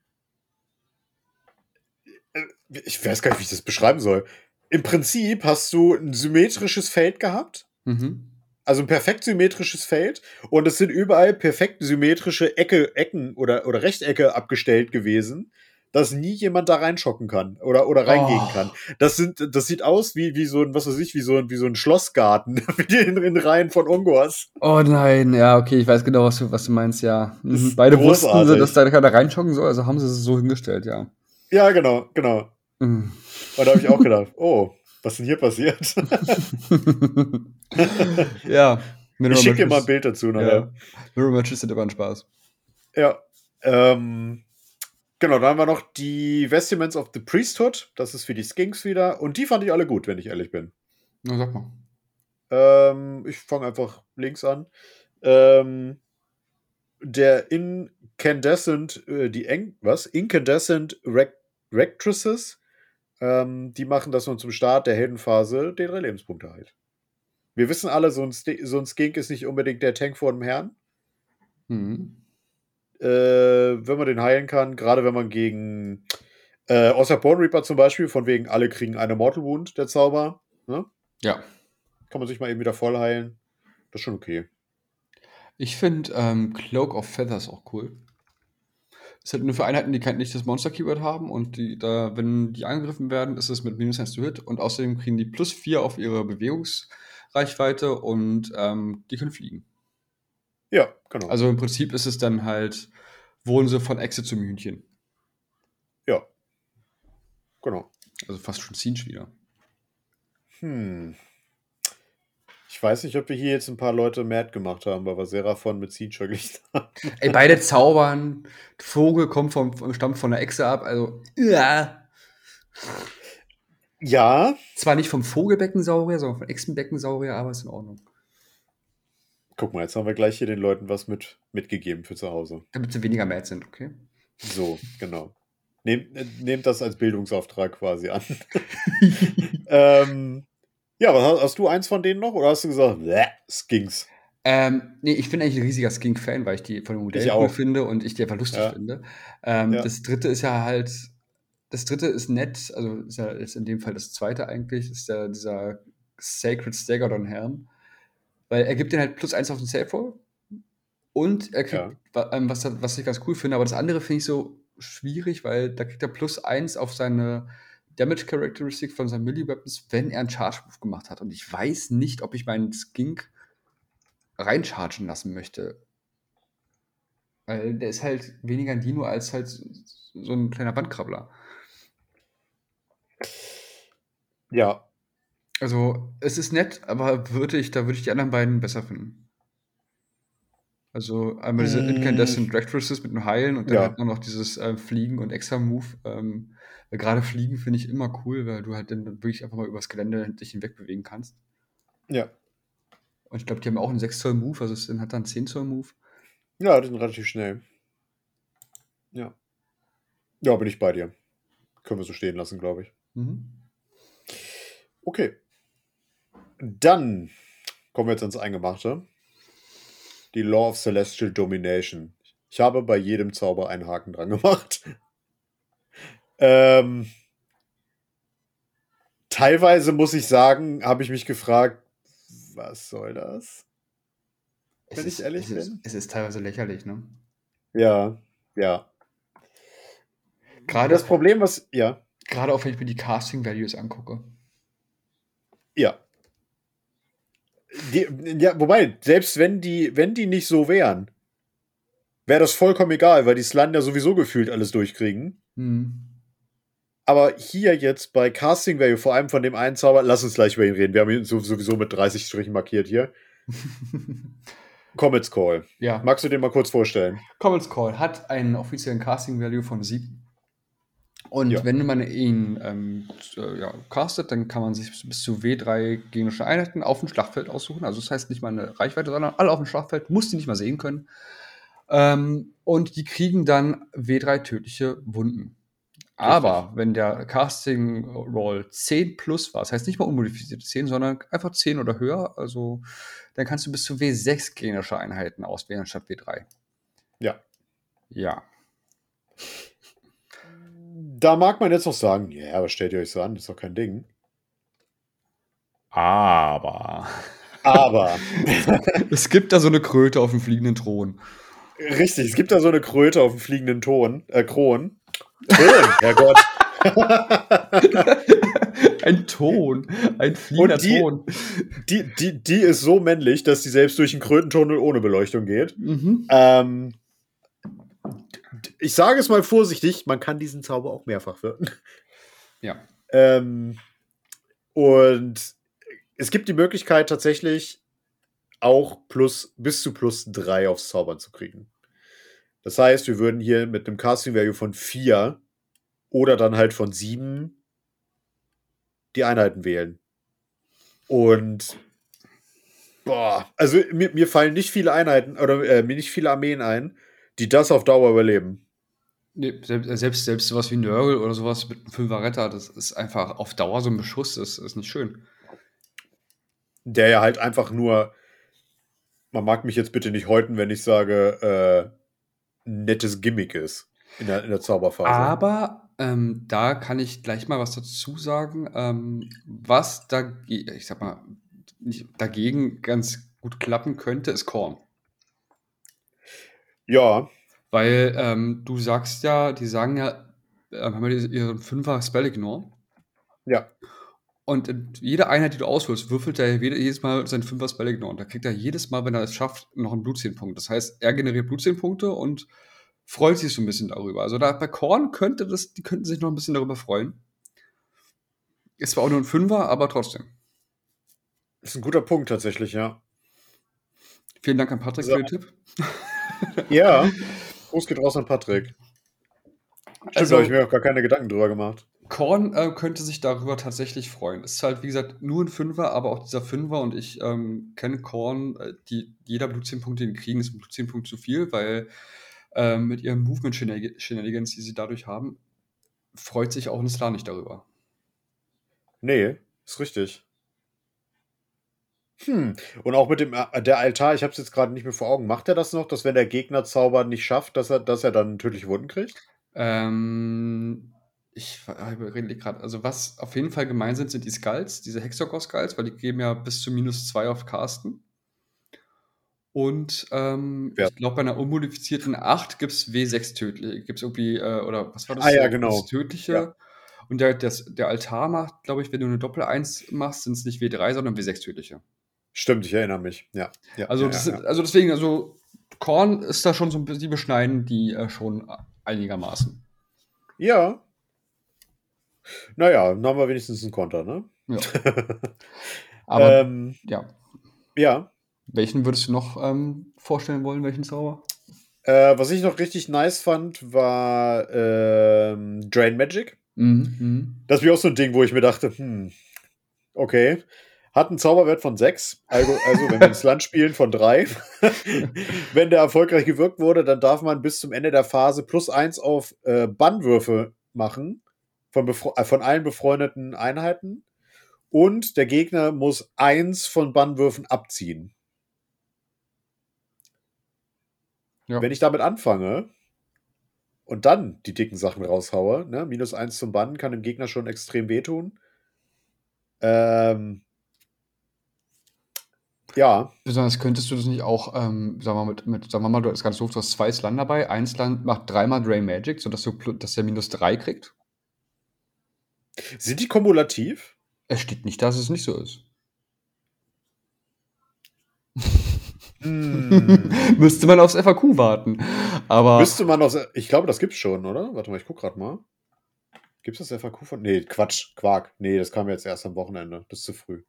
Äh, ich weiß gar nicht, wie ich das beschreiben soll im Prinzip hast du ein symmetrisches Feld gehabt. Mhm. Also ein perfekt symmetrisches Feld. Und es sind überall perfekt symmetrische Ecke, Ecken oder, oder Rechtecke abgestellt gewesen, dass nie jemand da reinschocken kann oder, oder reingehen oh. kann. Das, sind, das sieht aus wie, wie so ein, was weiß ich, wie so ein, wie so ein Schlossgarten in, in Reihen von Ungors. Oh nein, ja, okay, ich weiß genau, was du, was du meinst, ja. Mhm. Beide großartig. wussten, dass da keiner reinschocken soll, also haben sie es so hingestellt, ja. Ja, genau, genau. Mhm. Und da habe ich auch gedacht, oh, was ist denn hier passiert? ja. Ich schicke dir mal ein Bild dazu nachher. Ja. Mirror Matches sind immer ein Spaß. Ja. Ähm, genau, dann haben wir noch die Vestiments of the Priesthood. Das ist für die Skinks wieder. Und die fand ich alle gut, wenn ich ehrlich bin. Na, sag mal. Ähm, ich fange einfach links an. Ähm, der Incandescent, äh, die Eng, was? Incandescent Rectresses ähm, die machen, dass man zum Start der Heldenphase den drei Lebenspunkte heilt. Wir wissen alle, so ein, so ein Skink ist nicht unbedingt der Tank vor dem Herrn. Mhm. Äh, wenn man den heilen kann, gerade wenn man gegen äh, außer Born Reaper zum Beispiel, von wegen alle kriegen eine Mortal Wound, der Zauber. Ne? Ja. Kann man sich mal eben wieder voll heilen. Das ist schon okay. Ich finde ähm, Cloak of Feathers auch cool. Ist halt nur für Einheiten, die kein, nicht das Monster-Keyword haben und die da, wenn die angegriffen werden, ist es mit minus 1 to hit und außerdem kriegen die plus 4 auf ihre Bewegungsreichweite und ähm, die können fliegen. Ja, genau. Also im Prinzip ist es dann halt, wohnen sie von Exit zum Hühnchen. Ja. Genau. Also fast schon Siege wieder. Hm. Ich weiß nicht, ob wir hier jetzt ein paar Leute mad gemacht haben, weil wir Seraphon mit Siege verglichen haben. Ey, beide zaubern. Vogel kommt vom, stammt von der Echse ab, also. Ja. Ja. Zwar nicht vom Vogelbeckensaurier, sondern vom Echsenbeckensaurier, aber ist in Ordnung. Guck mal, jetzt haben wir gleich hier den Leuten was mit, mitgegeben für zu Hause. Damit sie weniger mad sind, okay? So, genau. Nehmt, nehmt das als Bildungsauftrag quasi an. ähm, ja, aber hast du eins von denen noch oder hast du gesagt, Skinks? Ähm, nee, ich bin eigentlich ein riesiger Skink-Fan, weil ich die von dem Modell cool finde und ich die einfach lustig ja. finde. Ähm, ja. Das dritte ist ja halt, das dritte ist nett, also ist ja ist in dem Fall das zweite eigentlich, ist ja dieser Sacred Staggeron Helm. Weil er gibt den halt plus eins auf den Save Roll und er kriegt, ja. ähm, was, was ich ganz cool finde, aber das andere finde ich so schwierig, weil da kriegt er plus eins auf seine Damage Characteristic von seinen Melee Weapons, wenn er einen Charge Move gemacht hat. Und ich weiß nicht, ob ich meinen Skink reinchargen lassen möchte. Weil der ist halt weniger ein Dino als halt so ein kleiner Wandkrabbler. Ja. Also, es ist nett, aber würde ich, da würde ich die anderen beiden besser finden. Also einmal diese Incandescent Direct Resist mit dem Heilen und dann Ja. halt noch dieses äh, Fliegen und extra Move. Ähm, gerade Fliegen finde ich immer cool, weil du halt dann wirklich einfach mal übers Gelände dich hinweg bewegen kannst. Ja. Und ich glaube, die haben auch einen 6 Zoll Move, also es hat dann einen 10 Zoll Move. Ja, die sind relativ schnell. Ja. Ja, bin ich bei dir. Können wir so stehen lassen, glaube ich. Mhm. Okay. Dann kommen wir jetzt ans Eingemachte. Die Law of Celestial Domination. Ich habe bei jedem Zauber einen Haken dran gemacht. Ähm, teilweise muss ich sagen, habe ich mich gefragt, was soll das? Es Wenn ich ist, ehrlich es ist, bin. es ist teilweise lächerlich, ne? Ja, ja. Gerade, Das Problem, was, ja, gerade auch wenn ich mir die Casting Values angucke. ja. Die, ja, wobei, selbst wenn die, wenn die nicht so wären, wäre das vollkommen egal, weil die Slan ja sowieso gefühlt alles durchkriegen. Mhm. Aber hier jetzt bei Casting Value, vor allem von dem einen Zauber, lass uns gleich über ihn reden. Wir haben ihn so- sowieso mit 30 Strichen markiert hier. Comets Call. ja. Magst du den mal kurz vorstellen? Commons Call hat einen offiziellen Casting Value von 7. Und Ja. wenn man ihn ähm, äh, ja, castet, dann kann man sich bis zu W3 gegnerische Einheiten auf dem Schlachtfeld aussuchen. Also das heißt nicht mal eine Reichweite, sondern alle auf dem Schlachtfeld, muss die nicht mal sehen können. Ähm, und die kriegen dann W3 tödliche Wunden. Aber wenn der Casting Roll 10 plus war, das heißt nicht mal unmodifizierte 10, sondern einfach 10 oder höher, also dann kannst du bis zu W6 gegnerische Einheiten auswählen anstatt W3. Ja. Ja. Da mag man jetzt noch sagen, ja, was stellt ihr euch so an? Das ist doch kein Ding. Aber Aber, es gibt da so eine Kröte auf dem fliegenden Thron. richtig, es gibt da so eine Kröte auf dem fliegenden Ton, äh, Kron. Ton, Herrgott. ein Ton, ein fliegender die- Ton. Die, die, die ist so männlich, dass sie selbst durch einen Krötentunnel ohne Beleuchtung geht. Mhm. Ähm, ich sage es mal vorsichtig, man kann diesen Zauber auch mehrfach wirken. Ja. Ähm, und es gibt die Möglichkeit tatsächlich auch plus, bis zu plus drei aufs Zaubern zu kriegen. Das heißt, wir würden hier mit einem Casting Value von vier oder dann halt von sieben die Einheiten wählen. Und boah, also mir, mir fallen nicht viele Einheiten oder äh, mir nicht viele Armeen ein, die das auf Dauer überleben. Nee, selbst, selbst, selbst sowas wie Nörgel oder sowas mit einem Fünferretter, das ist einfach auf Dauer so ein Beschuss, das ist nicht schön. der ja halt einfach nur, man mag mich jetzt bitte nicht häuten, wenn ich sage, äh, nettes Gimmick ist in der, in der Zauberphase. Aber ähm, da kann ich gleich mal was dazu sagen, ähm, was dagegen, ich sag mal, dagegen ganz gut klappen könnte, ist Korn. Ja, Weil ähm, du sagst ja, die sagen ja, äh, haben wir ihren Fünfer Spell Ignore. ja, Und jede Einheit, die du auswählst, würfelt er jede- jedes Mal seinen Fünfer Spell Ignore. Und da kriegt er jedes Mal, wenn er es schafft, noch einen Blutzehnpunkt. Das heißt, er generiert Blutzehnpunkte und freut sich so ein bisschen darüber. Also da bei Korn könnte das, die könnten sich noch ein bisschen darüber freuen. Ist zwar auch nur ein Fünfer, aber trotzdem. ist ein guter Punkt tatsächlich, ja. Vielen Dank an Patrick So. für den Tipp. Ja, Gruß geht raus an Patrick. Stimmt, Also- da habe ich mir auch gar keine Gedanken drüber gemacht. Korn äh, könnte sich darüber tatsächlich freuen. Es ist halt, wie gesagt, nur ein Fünfer, aber auch dieser Fünfer und ich ähm, kenne Korn, äh, die, jeder Blutzehnpunkt, den kriegen, ist ein Blutzehnpunkt zu viel, weil ähm, mit ihren Movement-Shenanigans, die sie dadurch haben, freut sich auch ein Star nicht darüber. Nee, ist richtig. Hm. Und auch mit dem äh, der Altar, ich habe es jetzt gerade nicht mehr vor Augen. Macht er das noch, dass wenn der Gegner Zauber nicht schafft, dass er, dass er dann tödliche Wunden kriegt? Ähm, ich überlege gerade, also was auf jeden Fall gemein sind, sind die Skulls, diese Hexagor-Skulls, weil die geben ja bis zu minus zwei auf Casten. Und ähm, Ja. ich glaube, bei einer unmodifizierten 8 gibt es W6 tödliche. Gibt es irgendwie, äh, oder was war das? Ah, ja, genau. das tödliche. Ja. Und der, das, der Altar macht, glaube ich, wenn du eine Doppel-1 machst, sind es nicht W3, sondern W6 tödliche. Stimmt, ich erinnere mich. Ja. ja Also, das, also deswegen, also Korn ist da schon so ein bisschen, die beschneiden die äh, schon einigermaßen. ja. Naja, dann haben wir wenigstens einen Konter, ne? Ja. Aber ähm, ja. Ja. Welchen würdest du noch ähm, vorstellen wollen, welchen Zauber? Äh, was ich noch richtig nice fand, war ähm, Drain Magic. Mhm, mhm. Das ist wie auch so ein Ding, wo ich mir dachte, hm, okay. Hat einen Zauberwert von 6, also, also wenn wir ins Land spielen, von 3. wenn der erfolgreich gewirkt wurde, dann darf man bis zum Ende der Phase plus 1 auf äh, Bannwürfe machen von, äh, von allen befreundeten Einheiten. Und der Gegner muss 1 von Bannwürfen abziehen. Ja. Wenn ich damit anfange und dann die dicken Sachen raushaue, ne, minus 1 zum Bannen kann dem Gegner schon extrem wehtun. Ähm, ja. Besonders könntest du das nicht auch, ähm, sagen, wir mal, mit, mit, sagen wir mal, du hast ganz doof, du hast zwei Slime dabei. Eins Land macht dreimal Drain Magic, sodass du, dass der minus drei kriegt. Sind die kumulativ? Es steht nicht, dass es nicht so ist. Hm. Müsste man aufs FAQ warten. Aber. Müsste man aus. Ich glaube, das gibt's schon, oder? Warte mal, ich guck gerade mal. Gibt's das FAQ von. Nee, Quatsch, Quark. Nee, das kam jetzt erst am Wochenende. Das ist zu früh.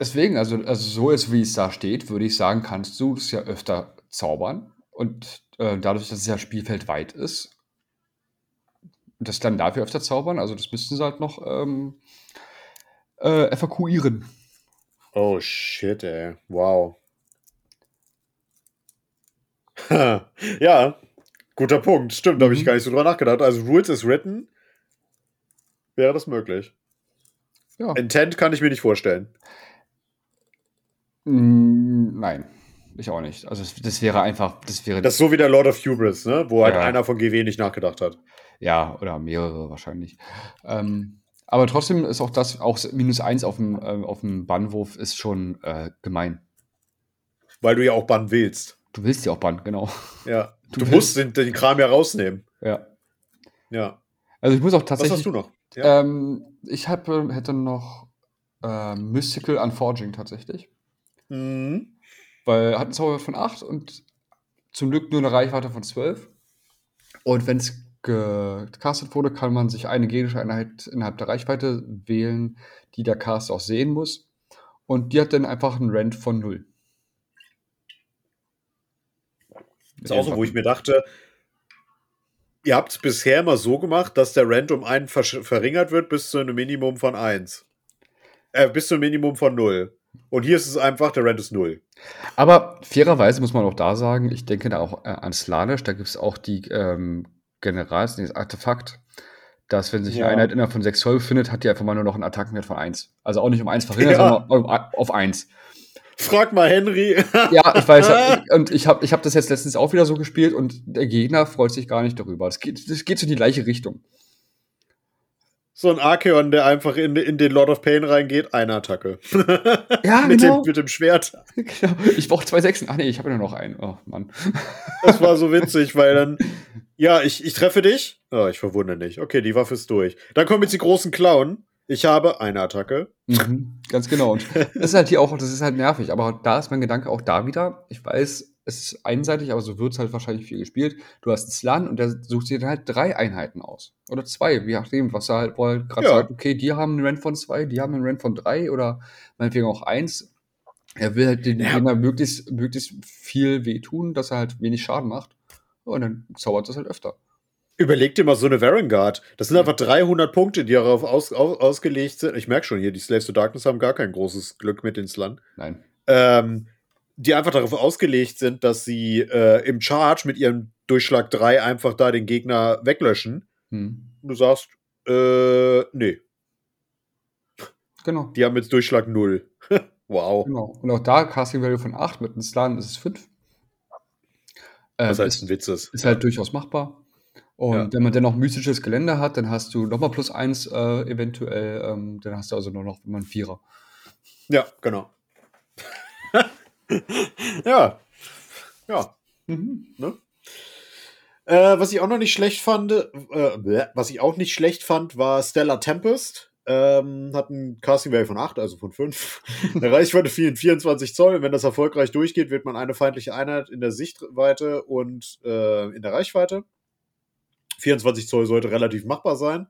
Deswegen, also, also so ist, wie es da steht, würde ich sagen, kannst du es ja öfter zaubern. Und äh, dadurch, dass es ja spielfeldweit ist, das dann dafür öfter zaubern. Also das müssten sie halt noch ähm, äh, evakuieren. Oh shit, ey. Wow. ja, guter Punkt. Stimmt, da habe ich Mhm. gar nicht so drüber nachgedacht. Also Rules is written. Wäre das möglich? Ja. Intent kann ich mir nicht vorstellen. Mm, Nein, ich auch nicht. Also das, das wäre einfach, das wäre Das ist so wie der Lord of Hubris, ne? Wo halt Ja. einer von GW nicht nachgedacht hat. Ja oder mehrere wahrscheinlich. Ähm, aber trotzdem ist auch das, auch minus eins auf dem, ähm, auf dem Bannwurf ist schon äh, gemein. Weil du ja auch bannen willst. Du willst ja auch bannen, genau. Ja. Du Du, musst den, den Kram ja rausnehmen. Ja. Ja. Also ich muss auch Was tatsächlich. hast du noch? Ja. Ähm, ich hab, äh, hätte noch äh, Mystical Unforging tatsächlich. Mhm. Weil er hat einen Zauberwert von 8 und zum Glück nur eine Reichweite von 12. Und wenn es gecastet wurde, kann man sich eine gegnerische Einheit innerhalb der Reichweite wählen, die der Cast auch sehen muss. Und die hat dann einfach einen Rent von 0. ist auch so, wo ich mir dachte, ihr habt es bisher immer so gemacht, dass der Rent um einen verringert wird bis zu einem Minimum von 1. Äh, bis zu einem Minimum von 0. Und hier ist es einfach, der Rent ist 0. Aber fairerweise muss man auch da sagen, ich denke da auch äh, an Slanisch, da gibt es auch die ähm, Generals, das Artefakt, dass wenn sich Ja. eine Einheit innerhalb von 6 Zoll befindet, hat die einfach mal nur noch einen Attackenwert von 1. Also auch nicht um 1 verringert, Ja. sondern um, auf 1. Frag mal Henry. Ja, ich weiß. Und ich habe ich hab das jetzt letztens auch wieder so gespielt und der Gegner freut sich gar nicht darüber. Das geht, das geht so in die gleiche Richtung. so ein Archeon, der einfach in, in den Lord of Pain reingeht, eine Attacke. Ja, mit, genau. dem, mit dem Schwert. Genau. Ich brauche zwei Sechsen. Ach nee, ich habe ja nur noch einen. Oh Mann. Das war so witzig, weil dann, ja, ich, ich treffe dich. Oh, ich verwundere nicht. Okay, die Waffe ist durch. Dann kommen jetzt die großen Clown. Ich habe eine Attacke. Mhm, ganz genau. Und das ist halt hier auch, das ist halt nervig. Aber da ist mein Gedanke auch da wieder. Ich weiß, es ist einseitig, aber so wird es halt wahrscheinlich viel gespielt. Du hast einen Slan und der sucht sich dann halt drei Einheiten aus. Oder zwei, je nachdem, was er halt, wo er gerade Ja. sagt, okay, die haben einen Rent von zwei, die haben einen Rent von drei oder meinetwegen auch eins. Er will halt den Ja. Gegner möglichst, möglichst viel wehtun, dass er halt wenig Schaden macht. Und dann zaubert das halt öfter. Überleg dir mal so eine Varangard. Das sind einfach 300 Punkte, die darauf aus, aus, ausgelegt sind. Ich merke schon hier, die Slaves to Darkness haben gar kein großes Glück mit den Slan. Nein. Ähm, die einfach darauf ausgelegt sind, dass sie äh, im Charge mit ihrem Durchschlag 3 einfach da den Gegner weglöschen. Hm. Und du sagst, äh, nee, Genau. die haben jetzt Durchschlag 0. wow. Genau. Und auch da Casting Value von 8, mit einem Slan ist es 5. Äh, Was halt ist, ein Witz ist. ist halt durchaus machbar. Und Ja. wenn man dann noch mystisches Gelände hat, dann hast du nochmal plus 1 äh, eventuell. Ähm, dann hast du also nur noch immer einen Vierer. Ja, genau. ja. Ja. Mhm. Ne? Äh, was ich auch noch nicht schlecht fand, äh, was ich auch nicht schlecht fand, war Stellar Tempest. Ähm, hat ein Casting Value von 8, also von 5. Eine Reichweite von 24 Zoll. Wenn das erfolgreich durchgeht, wird man eine feindliche Einheit in der Sichtweite und äh, in der Reichweite. 24 Zoll sollte relativ machbar sein.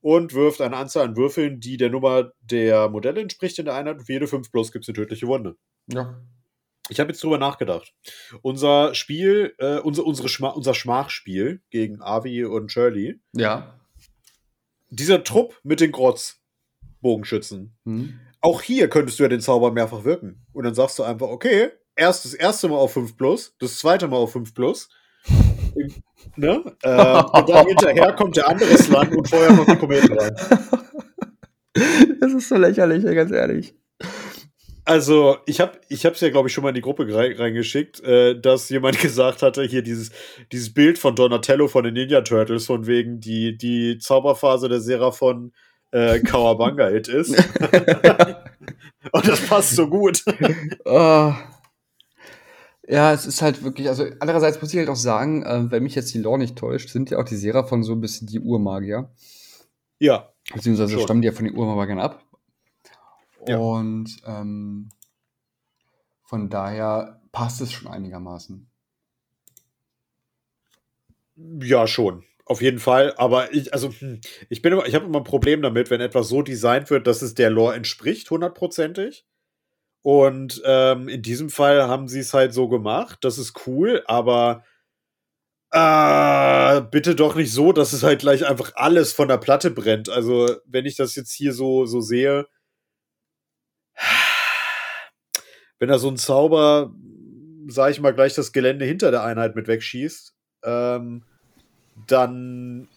und wirft eine Anzahl an Würfeln, die der Nummer der Modelle entspricht in der Einheit. Und für jede 5 plus gibt es eine tödliche Wunde. Ja. Ich habe jetzt drüber nachgedacht. Unser Spiel, äh, unser, unsere Schma unser Schmachspiel gegen Avi und Shirley. Ja. Dieser Trupp mit den Grotz. Bogenschützen. Hm. Auch hier könntest du ja den Zauber mehrfach wirken. Und dann sagst du einfach, okay, erst das erste Mal auf 5 plus, das zweite Mal auf 5 plus. ne? äh, und dann hinterher kommt der andere Slang und vorher noch die Komete rein. Das ist so lächerlich, ganz ehrlich. Also, ich habe ich es ja, glaube ich, schon mal in die Gruppe reingeschickt, äh, dass jemand gesagt hatte, hier dieses, dieses Bild von Donatello von den Ninja Turtles, von wegen die, die Zauberphase der Seraphon äh, Kawabanga Hit ist. Und das passt so gut. oh. Ja, es ist halt wirklich, also andererseits muss ich halt auch sagen, äh, wenn mich jetzt die Lore nicht täuscht, sind ja auch die Seraphon so ein bisschen die Urmagier. Ja. Beziehungsweise schon. stammen die ja von den Urmagiern ab. Ja. Und ähm, von daher passt es schon einigermaßen. Ja, schon. Auf jeden Fall, aber ich, also, hm, ich bin immer, ich habe immer ein Problem damit, wenn etwas so designt wird, dass es der Lore entspricht, hundertprozentig. Und ähm, in diesem Fall haben sie es halt so gemacht. Das ist cool, aber äh, bitte doch nicht so, dass es halt gleich einfach alles von der Platte brennt. Also, wenn ich das jetzt hier so, so sehe, wenn da so ein Zauber, sag ich mal, gleich das Gelände hinter der Einheit mit wegschießt, ähm, dann.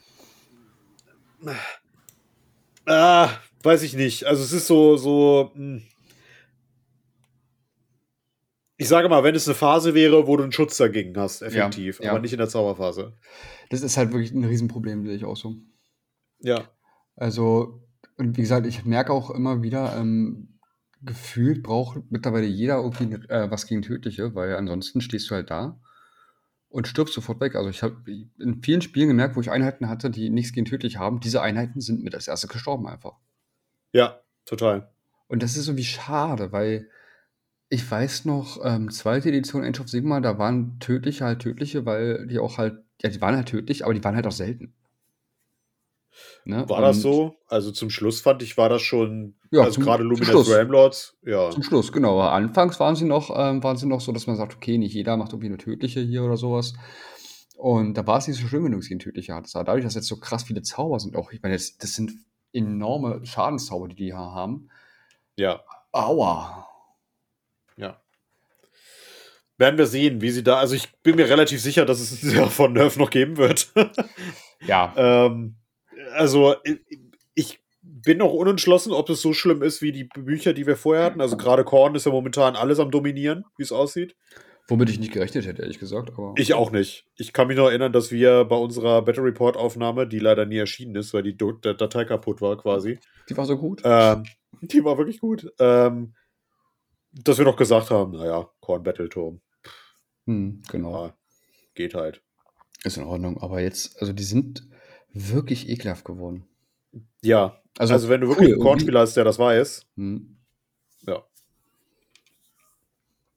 Ah, weiß ich nicht. Also es ist so, so. Hm. Ich sage mal, wenn es eine Phase wäre, wo du einen Schutz dagegen hast, effektiv, ja, ja. aber nicht in der Zauberphase. Das ist halt wirklich ein Riesenproblem, sehe ich auch so. Ja. Also, und wie gesagt, ich merke auch immer wieder, ähm, gefühlt braucht mittlerweile jeder irgendwie äh, was gegen Tödliche, weil ansonsten stehst du halt da und stirbst sofort weg. Also ich habe in vielen Spielen gemerkt, wo ich Einheiten hatte, die nichts gegen tödlich haben, diese Einheiten sind mit als erste gestorben einfach. Ja, total. Und das ist irgendwie schade, weil ich weiß noch, ähm, zweite Edition Age of Sigma, da waren tödliche halt tödliche, weil die auch halt, ja, die waren halt tödlich, aber die waren halt auch selten. Ne? War Und das so? Also zum Schluss fand ich, war das schon, ja, also gerade Luminous Ramlords, ja. Zum Schluss, genau. Anfangs waren sie noch, ähm, waren sie noch so, dass man sagt, okay, nicht jeder macht irgendwie eine tödliche hier oder sowas. Und da war es nicht so schön, wenn du sie tödliche hattest. Aber dadurch, dass jetzt so krass viele Zauber sind, auch, ich meine, das, das sind enorme Schadenszauber, die die hier haben. Ja. Aua. Ja. Werden wir sehen, wie sie da, also ich bin mir relativ sicher, dass es ja von Nerf noch geben wird. ja. ähm, also ich bin noch unentschlossen, ob es so schlimm ist wie die Bücher, die wir vorher hatten. Also gerade Korn ist ja momentan alles am Dominieren, wie es aussieht. Womit ich nicht gerechnet hätte, ehrlich gesagt. Aber ich auch nicht. Ich kann mich noch erinnern, dass wir bei unserer Battle Report Aufnahme, die leider nie erschienen ist, weil die Datei kaputt war quasi. Die war so gut. Ähm, die war wirklich gut. Ähm, dass wir noch gesagt haben, naja, Korn Battle Turm. Hm, genau. Ja, geht halt. Ist in Ordnung. Aber jetzt, also die sind wirklich ekelhaft geworden. Ja, also, also wenn du wirklich cool, einen Kornspieler hast, der das weiß. Hm. Ja.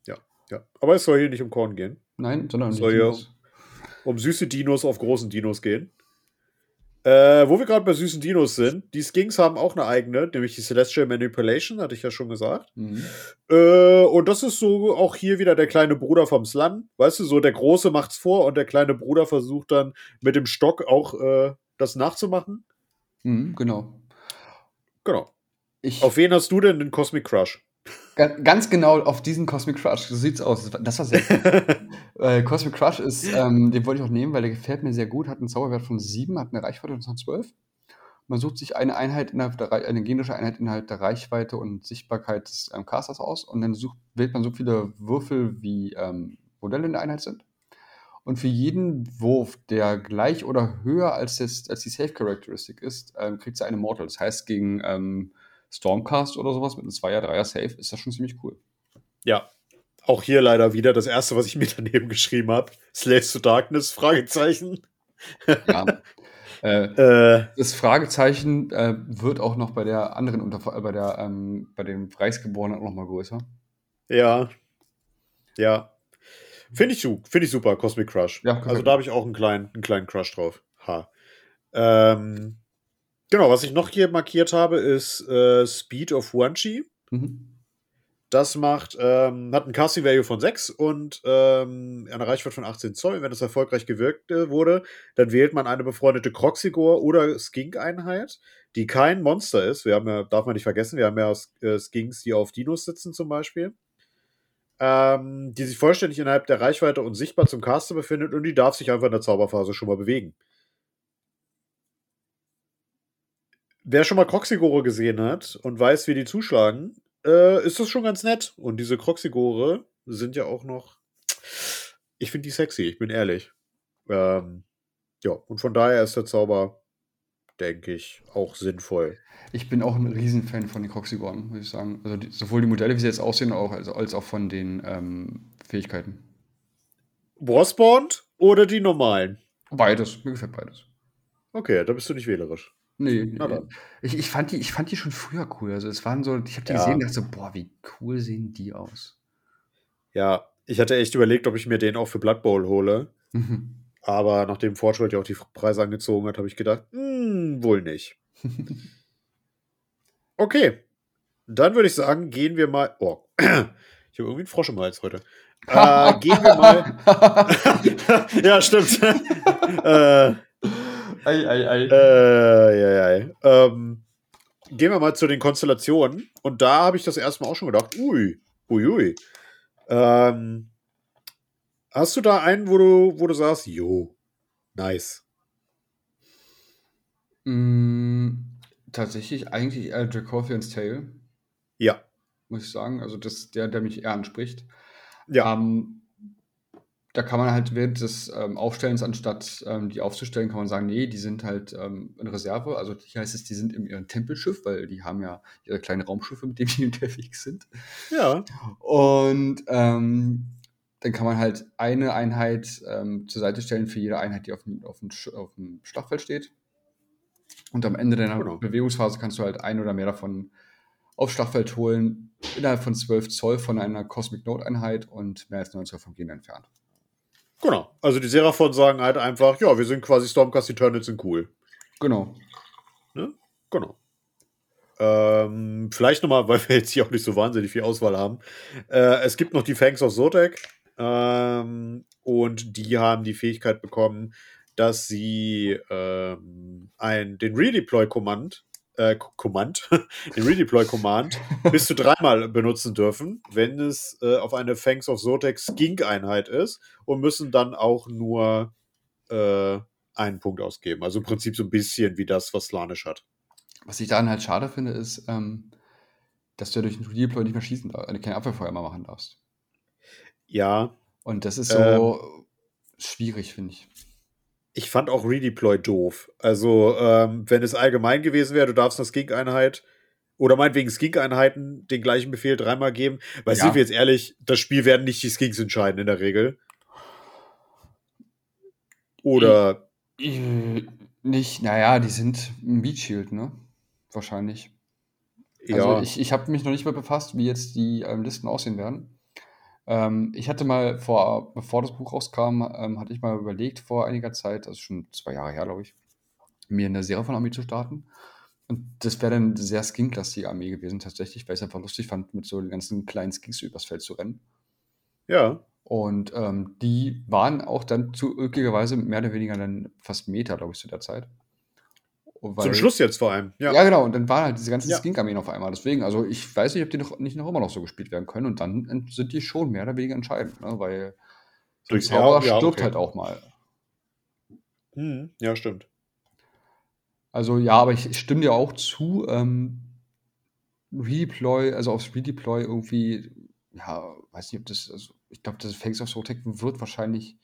Ja, ja. Aber es soll hier nicht um Korn gehen. Nein, sondern um soll hier um süße Dinos auf großen Dinos gehen. Äh, wo wir gerade bei süßen Dinos sind, die Skinks haben auch eine eigene, nämlich die Celestial Manipulation, hatte ich ja schon gesagt. Mhm. Äh, und das ist so auch hier wieder der kleine Bruder vom Slan. Weißt du, so der Große macht's vor und der kleine Bruder versucht dann mit dem Stock auch äh, das nachzumachen. Mhm, genau. Genau. Ich auf wen hast du denn den Cosmic Crush? Ganz genau auf diesen Cosmic Crush. So sieht's aus. Das war sehr gut. äh, Cosmic Crush ist, ähm, den wollte ich auch nehmen, weil der gefällt mir sehr gut. Hat einen Zauberwert von 7, hat eine Reichweite von 12. Man sucht sich eine Einheit innerhalb der eine generische Einheit innerhalb der Reichweite und Sichtbarkeit des ähm, Casters aus und dann sucht, wählt man so viele Würfel, wie ähm, Modelle in der Einheit sind. Und für jeden Wurf, der gleich oder höher als, das, als die Safe Characteristic ist, ähm, kriegt sie eine Mortal. Das heißt, gegen ähm, Stormcast oder sowas mit einem 2er, 3er Safe ist das schon ziemlich cool. Ja. Auch hier leider wieder das erste, was ich mir daneben geschrieben habe: Slaves to Darkness? Fragezeichen. Ja. Äh, äh, das Fragezeichen äh, wird auch noch bei der anderen Unterf äh, bei der ähm, bei dem Reichsgeborenen auch noch mal größer. Ja. Ja. Finde ich, find ich super, Cosmic Crush. Ja, also da habe ich auch einen kleinen, einen kleinen Crush drauf. Ha. Ähm, Genau, was ich noch hier markiert habe, ist äh, Speed of Wanchi. Mhm. Das macht, ähm, hat ein Casting Value von 6 und ähm, eine Reichweite von 18 Zoll. Wenn es erfolgreich gewirkt äh, wurde, dann wählt man eine befreundete Croxigor oder Skink-Einheit, die kein Monster ist. Wir haben ja, darf man nicht vergessen, wir haben ja äh, Skinks, die auf Dinos sitzen zum Beispiel. Ähm, die sich vollständig innerhalb der Reichweite und sichtbar zum Caster befindet und die darf sich einfach in der Zauberphase schon mal bewegen. Wer schon mal Croxigore gesehen hat und weiß, wie die zuschlagen, äh, ist das schon ganz nett. Und diese Croxigore sind ja auch noch. Ich finde die sexy, ich bin ehrlich. Ähm, ja, und von daher ist der Zauber, denke ich, auch sinnvoll. Ich bin auch ein Riesenfan von den Croxigoren, muss ich sagen. Also die, sowohl die Modelle, wie sie jetzt aussehen, auch, als, als auch von den ähm, Fähigkeiten. Warspawned oder die normalen? Beides, mir gefällt beides. Okay, da bist du nicht wählerisch. Nee, nee. Ich, ich, fand die, ich fand die schon früher cool. Also es waren so, ich habe die ja. gesehen und dachte so, boah, wie cool sehen die aus. Ja, ich hatte echt überlegt, ob ich mir den auch für Blood Bowl hole. Mhm. Aber nachdem Forgeworld ja auch die Preise angezogen hat, habe ich gedacht, hm, wohl nicht. okay. Dann würde ich sagen, gehen wir mal. Oh, ich habe irgendwie einen Frosch im Hals heute. Äh, gehen wir mal. ja, stimmt. äh, Ei, ei, ei. Äh, ja, ja. Ähm, gehen wir mal zu den Konstellationen. Und da habe ich das erstmal auch schon gedacht, ui, ui, ui. Ähm, hast du da einen, wo du, wo du sagst, jo, nice? Mm, tatsächlich eigentlich äh, Dracothian's Tale. Ja. Muss ich sagen. Also das der, der mich eher anspricht. Ja. Ähm, da kann man halt während des ähm, Aufstellens, anstatt ähm, die aufzustellen, kann man sagen, nee, die sind halt ähm, in Reserve. Also hier heißt es, die sind in ihrem Tempelschiff, weil die haben ja ihre kleinen Raumschiffe, mit denen die unterwegs sind. Ja. Und ähm, dann kann man halt eine Einheit ähm, zur Seite stellen für jede Einheit, die auf dem, auf dem, auf dem Schlachtfeld steht. Und am Ende deiner genau. Bewegungsphase kannst du halt ein oder mehr davon aufs Schlachtfeld holen, innerhalb von 12 Zoll von einer Cosmic Note Einheit und mehr als 9 Zoll vom Gegner entfernt. Genau. Also die Seraphon sagen halt einfach, ja, wir sind quasi Stormcast Eternals sind cool. Genau. Ne? Genau. Ähm, vielleicht nochmal, weil wir jetzt hier auch nicht so wahnsinnig viel Auswahl haben. Äh, es gibt noch die Fangs of Zotek. Ähm, und die haben die Fähigkeit bekommen, dass sie ähm, ein, den Redeploy-Command äh, Command, den Redeploy Command, bis zu dreimal benutzen dürfen, wenn es äh, auf eine Fangs of Zotex Skink-Einheit ist und müssen dann auch nur äh, einen Punkt ausgeben. Also im Prinzip so ein bisschen wie das, was Slanisch hat. Was ich dann halt schade finde, ist, ähm, dass du durch den Redeploy nicht mehr schießen darfst, äh, keine Abwehrfeuer mehr machen darfst. Ja. Und das ist so ähm, schwierig, finde ich ich fand auch Redeploy doof. Also, ähm, wenn es allgemein gewesen wäre, du darfst eine Skink-Einheit oder meinetwegen Skink-Einheiten den gleichen Befehl dreimal geben. Weil ja. sind wir jetzt ehrlich, das Spiel werden nicht die Skinks entscheiden in der Regel. Oder. Ich, ich, nicht, naja, die sind ein Beat Shield, ne? Wahrscheinlich. Ja. Also ich, ich habe mich noch nicht mal befasst, wie jetzt die ähm, Listen aussehen werden. Ähm, ich hatte mal vor, bevor das Buch rauskam, ähm, hatte ich mal überlegt vor einiger Zeit, also schon zwei Jahre her, glaube ich, mir eine Serie von Armee zu starten. Und das wäre dann eine sehr skinklastige Armee gewesen, tatsächlich, weil ich es einfach lustig fand, mit so den ganzen kleinen Skinks übers Feld zu rennen. Ja. Und ähm, die waren auch dann zugehörigerweise mehr oder weniger dann fast Meta, glaube ich, zu der Zeit. Weil, Zum Schluss jetzt vor allem. Ja, ja genau. Und dann waren halt diese ganzen ja. Skink-Armeen auf einmal. Deswegen, also ich weiß nicht, ob die noch, nicht noch immer noch so gespielt werden können. Und dann sind die schon mehr oder weniger entscheidend, ne? weil so ein Zauberer ja, stirbt okay. halt auch mal. Hm, ja, stimmt. Also ja, aber ich stimme dir auch zu. Ähm, Redeploy, also aufs Redeploy irgendwie, ja, weiß nicht, ob das, also ich glaube, das Fangs of Sotek wird wahrscheinlich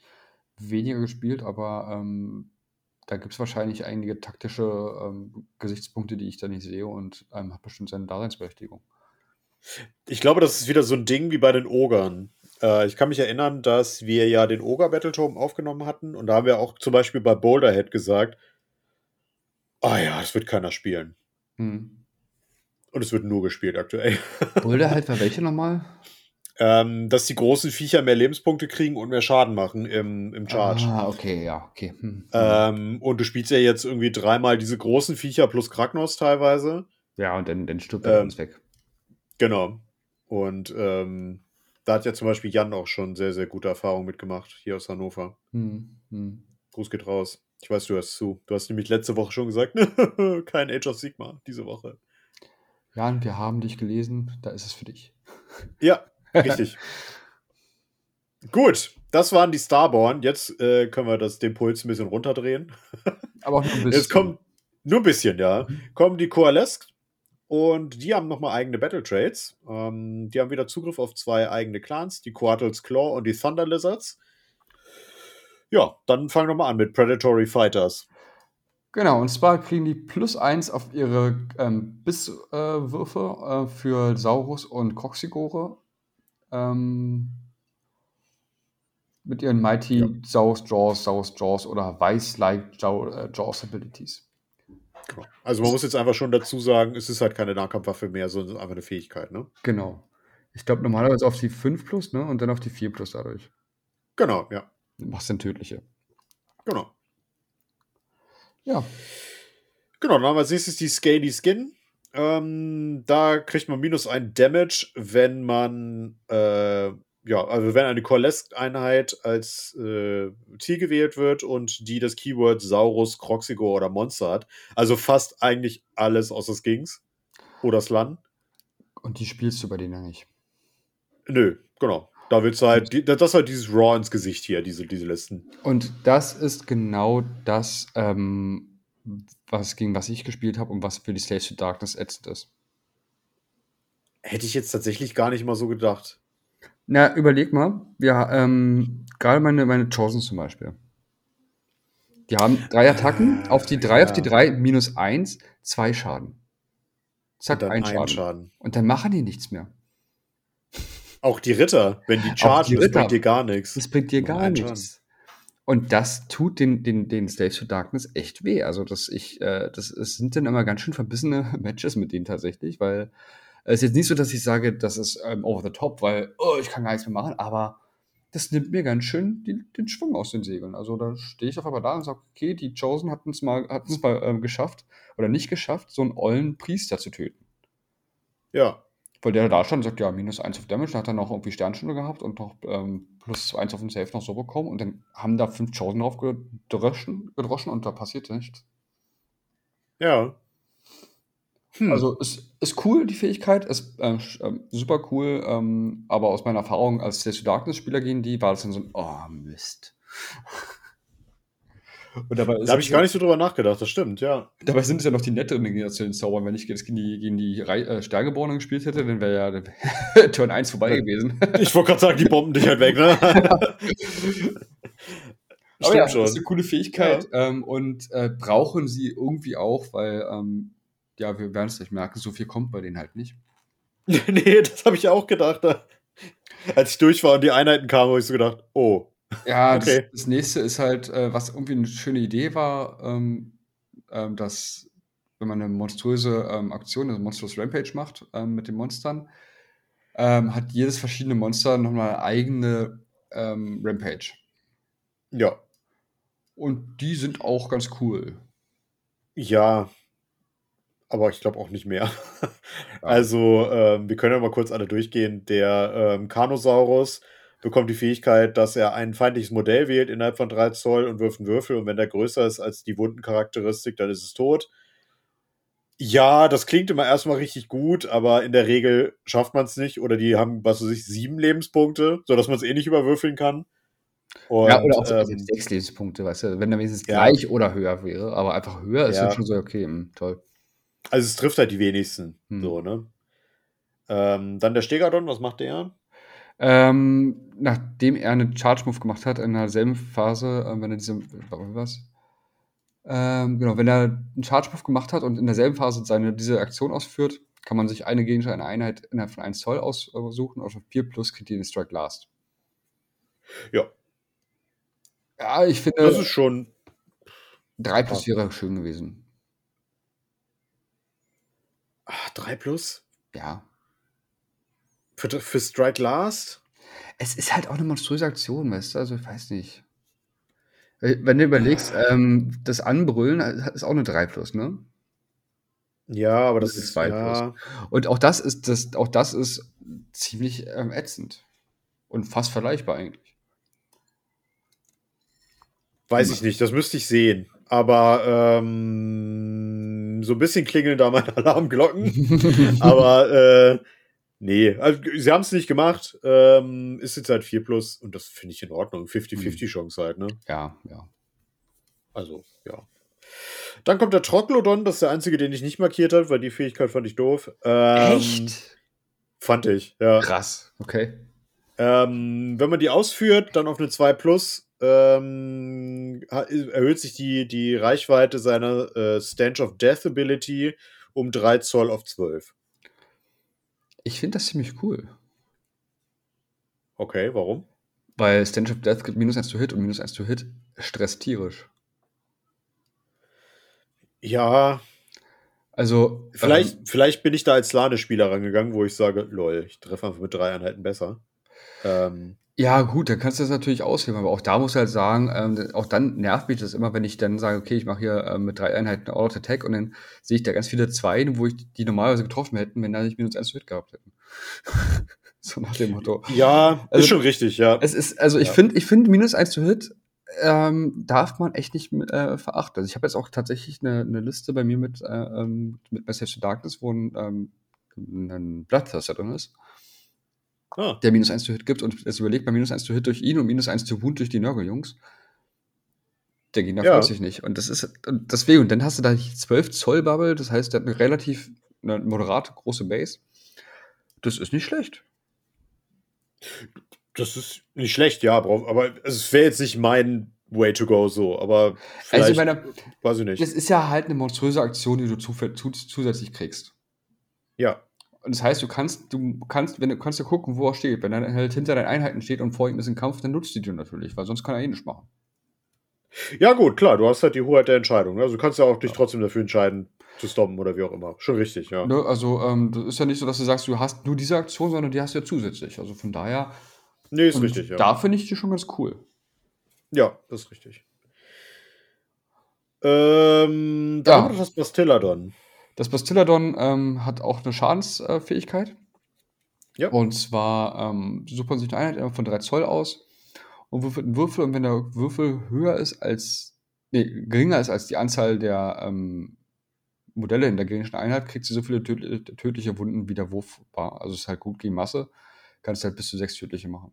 weniger gespielt, aber ähm, da gibt es wahrscheinlich einige taktische ähm, Gesichtspunkte, die ich da nicht sehe und ähm, hat bestimmt seine Daseinsberechtigung. Ich glaube, das ist wieder so ein Ding wie bei den Ogern. Äh, ich kann mich erinnern, dass wir ja den Oger Battletome aufgenommen hatten und da haben wir auch zum Beispiel bei Boulderhead gesagt, ah oh ja, es wird keiner spielen. Hm. Und es wird nur gespielt aktuell. Boulderhead war welche nochmal? Ähm, dass die großen Viecher mehr Lebenspunkte kriegen und mehr Schaden machen im, im Charge. Ah, okay, ja, okay. Hm. hm. Ähm, und du spielst ja jetzt irgendwie dreimal diese großen Viecher plus Kragnos teilweise. Ja, und dann, dann stirbt er Ähm, uns weg. Genau. Und ähm, da hat ja zum Beispiel Jan auch schon sehr, sehr gute Erfahrungen mitgemacht, hier aus Hannover. Hm, hm. Gruß geht raus. Ich weiß, du hörst zu. Du hast nämlich letzte Woche schon gesagt, kein Age of Sigma diese Woche. Jan, wir haben dich gelesen, da ist es für dich. Ja, richtig. Gut, das waren die Starborn. Jetzt äh, können wir das, den Puls ein bisschen runterdrehen. Aber auch nur ein bisschen. Jetzt kommen nur ein bisschen, ja. Mhm. Kommen die Coalesque und die haben nochmal eigene Battle Trades. Ähm, die haben wieder Zugriff auf zwei eigene Clans, die Coatls Claw und die Thunder Lizards. Ja, dann fangen wir mal an mit Predatory Fighters. Genau, und zwar kriegen die plus eins auf ihre ähm, Bisswürfe äh, äh, für Saurus und Croxigore. Ähm, mit ihren Mighty Ja. Saurus Jaws, Saurus Jaws oder Weiß-like äh, Jaws Abilities. Genau. Also man muss jetzt einfach schon dazu sagen, es ist halt keine Nahkampfwaffe mehr, sondern einfach eine Fähigkeit, ne? Genau. Ich glaube normalerweise auf die 5 plus, ne? Und dann auf die 4 plus dadurch. Genau, ja. Du machst dann tödliche. Genau. Ja. Genau, dann haben wir als nächstes die Scaly Skin. Ähm, da kriegt man minus ein Damage, wenn man, äh, ja, also wenn eine Coalesce-Einheit als äh, Ziel gewählt wird und die das Keyword Saurus, Croxigo oder Monster hat. Also fast eigentlich alles außer Skings oder Slan. Und die spielst du bei denen ja nicht. Nö, genau. Da wird's halt, die, das ist halt dieses Raw ins Gesicht hier, diese, diese Listen. Und das ist genau das, ähm, was gegen was ich gespielt habe und was für die Slaves to Darkness ätzend ist. Hätte ich jetzt tatsächlich gar nicht mal so gedacht. Na, überleg mal, wir, ähm, gerade meine, meine Chosen zum Beispiel. Die haben drei Attacken, auf die drei, auf die ja. drei, minus eins, zwei Schaden. Zack, ein Schaden. Schaden. Und dann machen die nichts mehr. Auch die Ritter, wenn die chargen, die das bringt dir gar nichts. Das bringt dir gar nichts. Und das tut den, den, den Slaves to Darkness echt weh. Also, das, ich, äh, das, es sind dann immer ganz schön verbissene Matches mit denen tatsächlich, weil es ist jetzt nicht so, dass ich sage, das ist ähm, over the top, weil oh, ich kann gar nichts mehr machen, aber das nimmt mir ganz schön die, den Schwung aus den Segeln. Also da stehe ich auf einmal da und sage, okay, die Chosen hatten es mal, hatten es mal ähm, geschafft oder nicht geschafft, so einen ollen Priester zu töten. Ja, Weil der da stand und sagt, ja, minus 1 auf Damage, dann hat er noch irgendwie Sternstunde gehabt und noch ähm, plus 1 auf den Safe noch so bekommen und dann haben da 5 Chosen drauf gedroschen, gedroschen und da passiert nichts. ja. Hm. Also ist, ist cool, die Fähigkeit, ist äh, ähm, super cool, ähm, aber aus meiner Erfahrung als Slaves to Darkness Spieler gegen die war das dann so ein, oh Mist. Und dabei, da habe ich gar nicht so drüber nachgedacht, das stimmt, ja. dabei sind es ja noch die netteren Generationen Zaubern. Wenn ich jetzt gegen die, gegen die äh, Sterngeborenen gespielt hätte, dann wäre ja dann Turn 1 vorbei Ja. gewesen. Ich wollte gerade sagen, die bomben dich halt weg, ne? Aber Stimmt ja, schon. das ist eine coole Fähigkeit ähm, und äh, brauchen sie irgendwie auch, weil, ähm, ja, wir werden es gleich merken, so viel kommt bei denen halt nicht. nee, das habe ich auch gedacht. Als ich durch war und die Einheiten kamen, habe ich so gedacht, oh. Ja, Okay. das, das nächste ist halt, äh, was irgendwie eine schöne Idee war, ähm, ähm, dass wenn man eine monströse ähm, Aktion, also Monstrous Rampage macht ähm, mit den Monstern, ähm, hat jedes verschiedene Monster nochmal eine eigene ähm, Rampage. Ja. Und die sind auch ganz cool. Ja. Aber ich glaube auch nicht mehr. Also, ähm, wir können ja mal kurz alle durchgehen. Der ähm, Carnosaurus bekommt die Fähigkeit, dass er ein feindliches Modell wählt innerhalb von 3 Zoll und wirft einen Würfel. Und wenn der größer ist als die Wundencharakteristik, dann ist es tot. Ja, das klingt immer erstmal richtig gut, aber in der Regel schafft man es nicht. Oder die haben, was weiß ich, sieben Lebenspunkte, sodass man es eh nicht überwürfeln kann. Und, ja, oder auch so ähm, sechs Lebenspunkte, weißt du, wenn er wenigstens Ja. gleich oder höher wäre, aber einfach höher ist Ja. schon so, okay, hm, toll. also es trifft halt die wenigsten. Hm. So, ne? Ähm, dann der Stegadon, was macht der? Ähm, nachdem er einen Charge-Move gemacht hat, in derselben Phase, ähm, wenn er diese, was? Ähm, genau, wenn er einen Charge-Move gemacht hat und in derselben Phase seine, diese Aktion ausführt, kann man sich eine Gegenstand, eine Einheit innerhalb von 1 Zoll aussuchen und auf 4 plus kriegt ihr den Strike Last. Ja, Ja, ich finde, das ist schon. 3 plus wäre schön gewesen. Ah, 3 plus? Ja. Für, für Strike Last? Es ist halt auch eine monströse Aktion, weißt du? Also, ich weiß nicht. Äh, wenn du überlegst, ähm, das Anbrüllen ist auch eine 3 plus, ne? Ja, aber das, das ist 2 ja. plus. Und auch das ist, das, auch das ist ziemlich ähm, ätzend. Und fast vergleichbar eigentlich. Weiß ich nicht, das müsste ich sehen. Aber ähm, so ein bisschen klingeln da meine Alarmglocken. aber äh, nee, also, sie haben es nicht gemacht. Ähm, ist jetzt halt 4 plus und das finde ich in Ordnung. 50-50 mhm. Chance halt, ne? Ja, ja. Also, ja. Dann kommt der Troglodon, das ist der einzige, den ich nicht markiert habe, weil die Fähigkeit fand ich doof. Ähm, Echt? Fand ich, ja. Krass, okay. Ähm, wenn man die ausführt, dann auf eine 2 Plus, ähm, erhöht sich die, die Reichweite seiner äh, Stench of Death Ability um 3 Zoll auf 12. Ich finde das ziemlich cool. Okay, warum? Weil Stench of Death gibt minus 1 zu Hit und minus 1 zu Hit stresst tierisch. Ja. Also. Vielleicht, ähm, vielleicht bin ich da als Lade-Spieler rangegangen, wo ich sage, lol, ich treffe einfach mit drei Einheiten besser. Ähm, ja, gut, dann kannst du das natürlich ausheben, aber auch da muss du halt sagen, ähm, auch dann nervt mich das immer, wenn ich dann sage, okay, ich mache hier äh, mit drei Einheiten All-Out Attack und dann sehe ich da ganz viele Zweien, wo ich die normalerweise getroffen hätten, wenn da nicht minus eins Hit gehabt hätten. so nach dem Motto. Ja, also, ist schon richtig, ja. Es ist, also ich ja. finde, ich finde minus eins zu Hit ähm, darf man echt nicht äh, verachten. Also ich habe jetzt auch tatsächlich eine, eine Liste bei mir mit, äh, ähm, mit Message to Darkness, wo ein, ähm, ein Bloodthirster drin ist ah. der minus 1 zu Hit gibt und es überlegt bei minus 1 zu Hit durch ihn und minus 1 zu Wund durch die Nörgel-Jungs. Der Gegner ja. freut sich nicht. Und das ist, und deswegen, und dann hast du da 12 Zoll Bubble, das heißt, der hat eine relativ, eine moderate große Base. Das ist nicht schlecht. Das ist nicht schlecht, ja, aber es wäre jetzt nicht mein Way to go so, aber also ich meine, weiß ich nicht. Das ist ja halt eine monströse Aktion, die du zusätzlich kriegst. Ja. Und das heißt, du kannst, du kannst, wenn du kannst du gucken, wo er steht. Wenn er halt hinter deinen Einheiten steht und vor ihm ist ein Kampf, dann nutzt die du natürlich, weil sonst kann er eh nichts machen. Ja, gut, klar, du hast halt die Hoheit der Entscheidung. Ne? Also du kannst ja auch dich trotzdem dafür entscheiden, zu stoppen oder wie auch immer. Schon richtig, ja. Ne, also, ähm, das ist ja nicht so, dass du sagst, du hast nur diese Aktion, sondern die hast du ja zusätzlich. Also von daher. Nee, ist richtig, ja. Da finde ich die schon ganz cool. Ja, das ist richtig. Ähm, dann ja. haben wir das Bastilladon. Das Bastilladon ähm, hat auch eine Schadensfähigkeit. Ja. Und zwar ähm, sucht man sich eine Einheit von 3 Zoll aus und würfelt einen Würfel. Und wenn der Würfel höher ist als, nee, geringer ist als die Anzahl der ähm, Modelle in der gegnerischen Einheit, kriegt sie so viele töd tödliche Wunden wie der Wurf war. Also ist halt gut gegen Masse. Kannst halt bis zu sechs tödliche machen.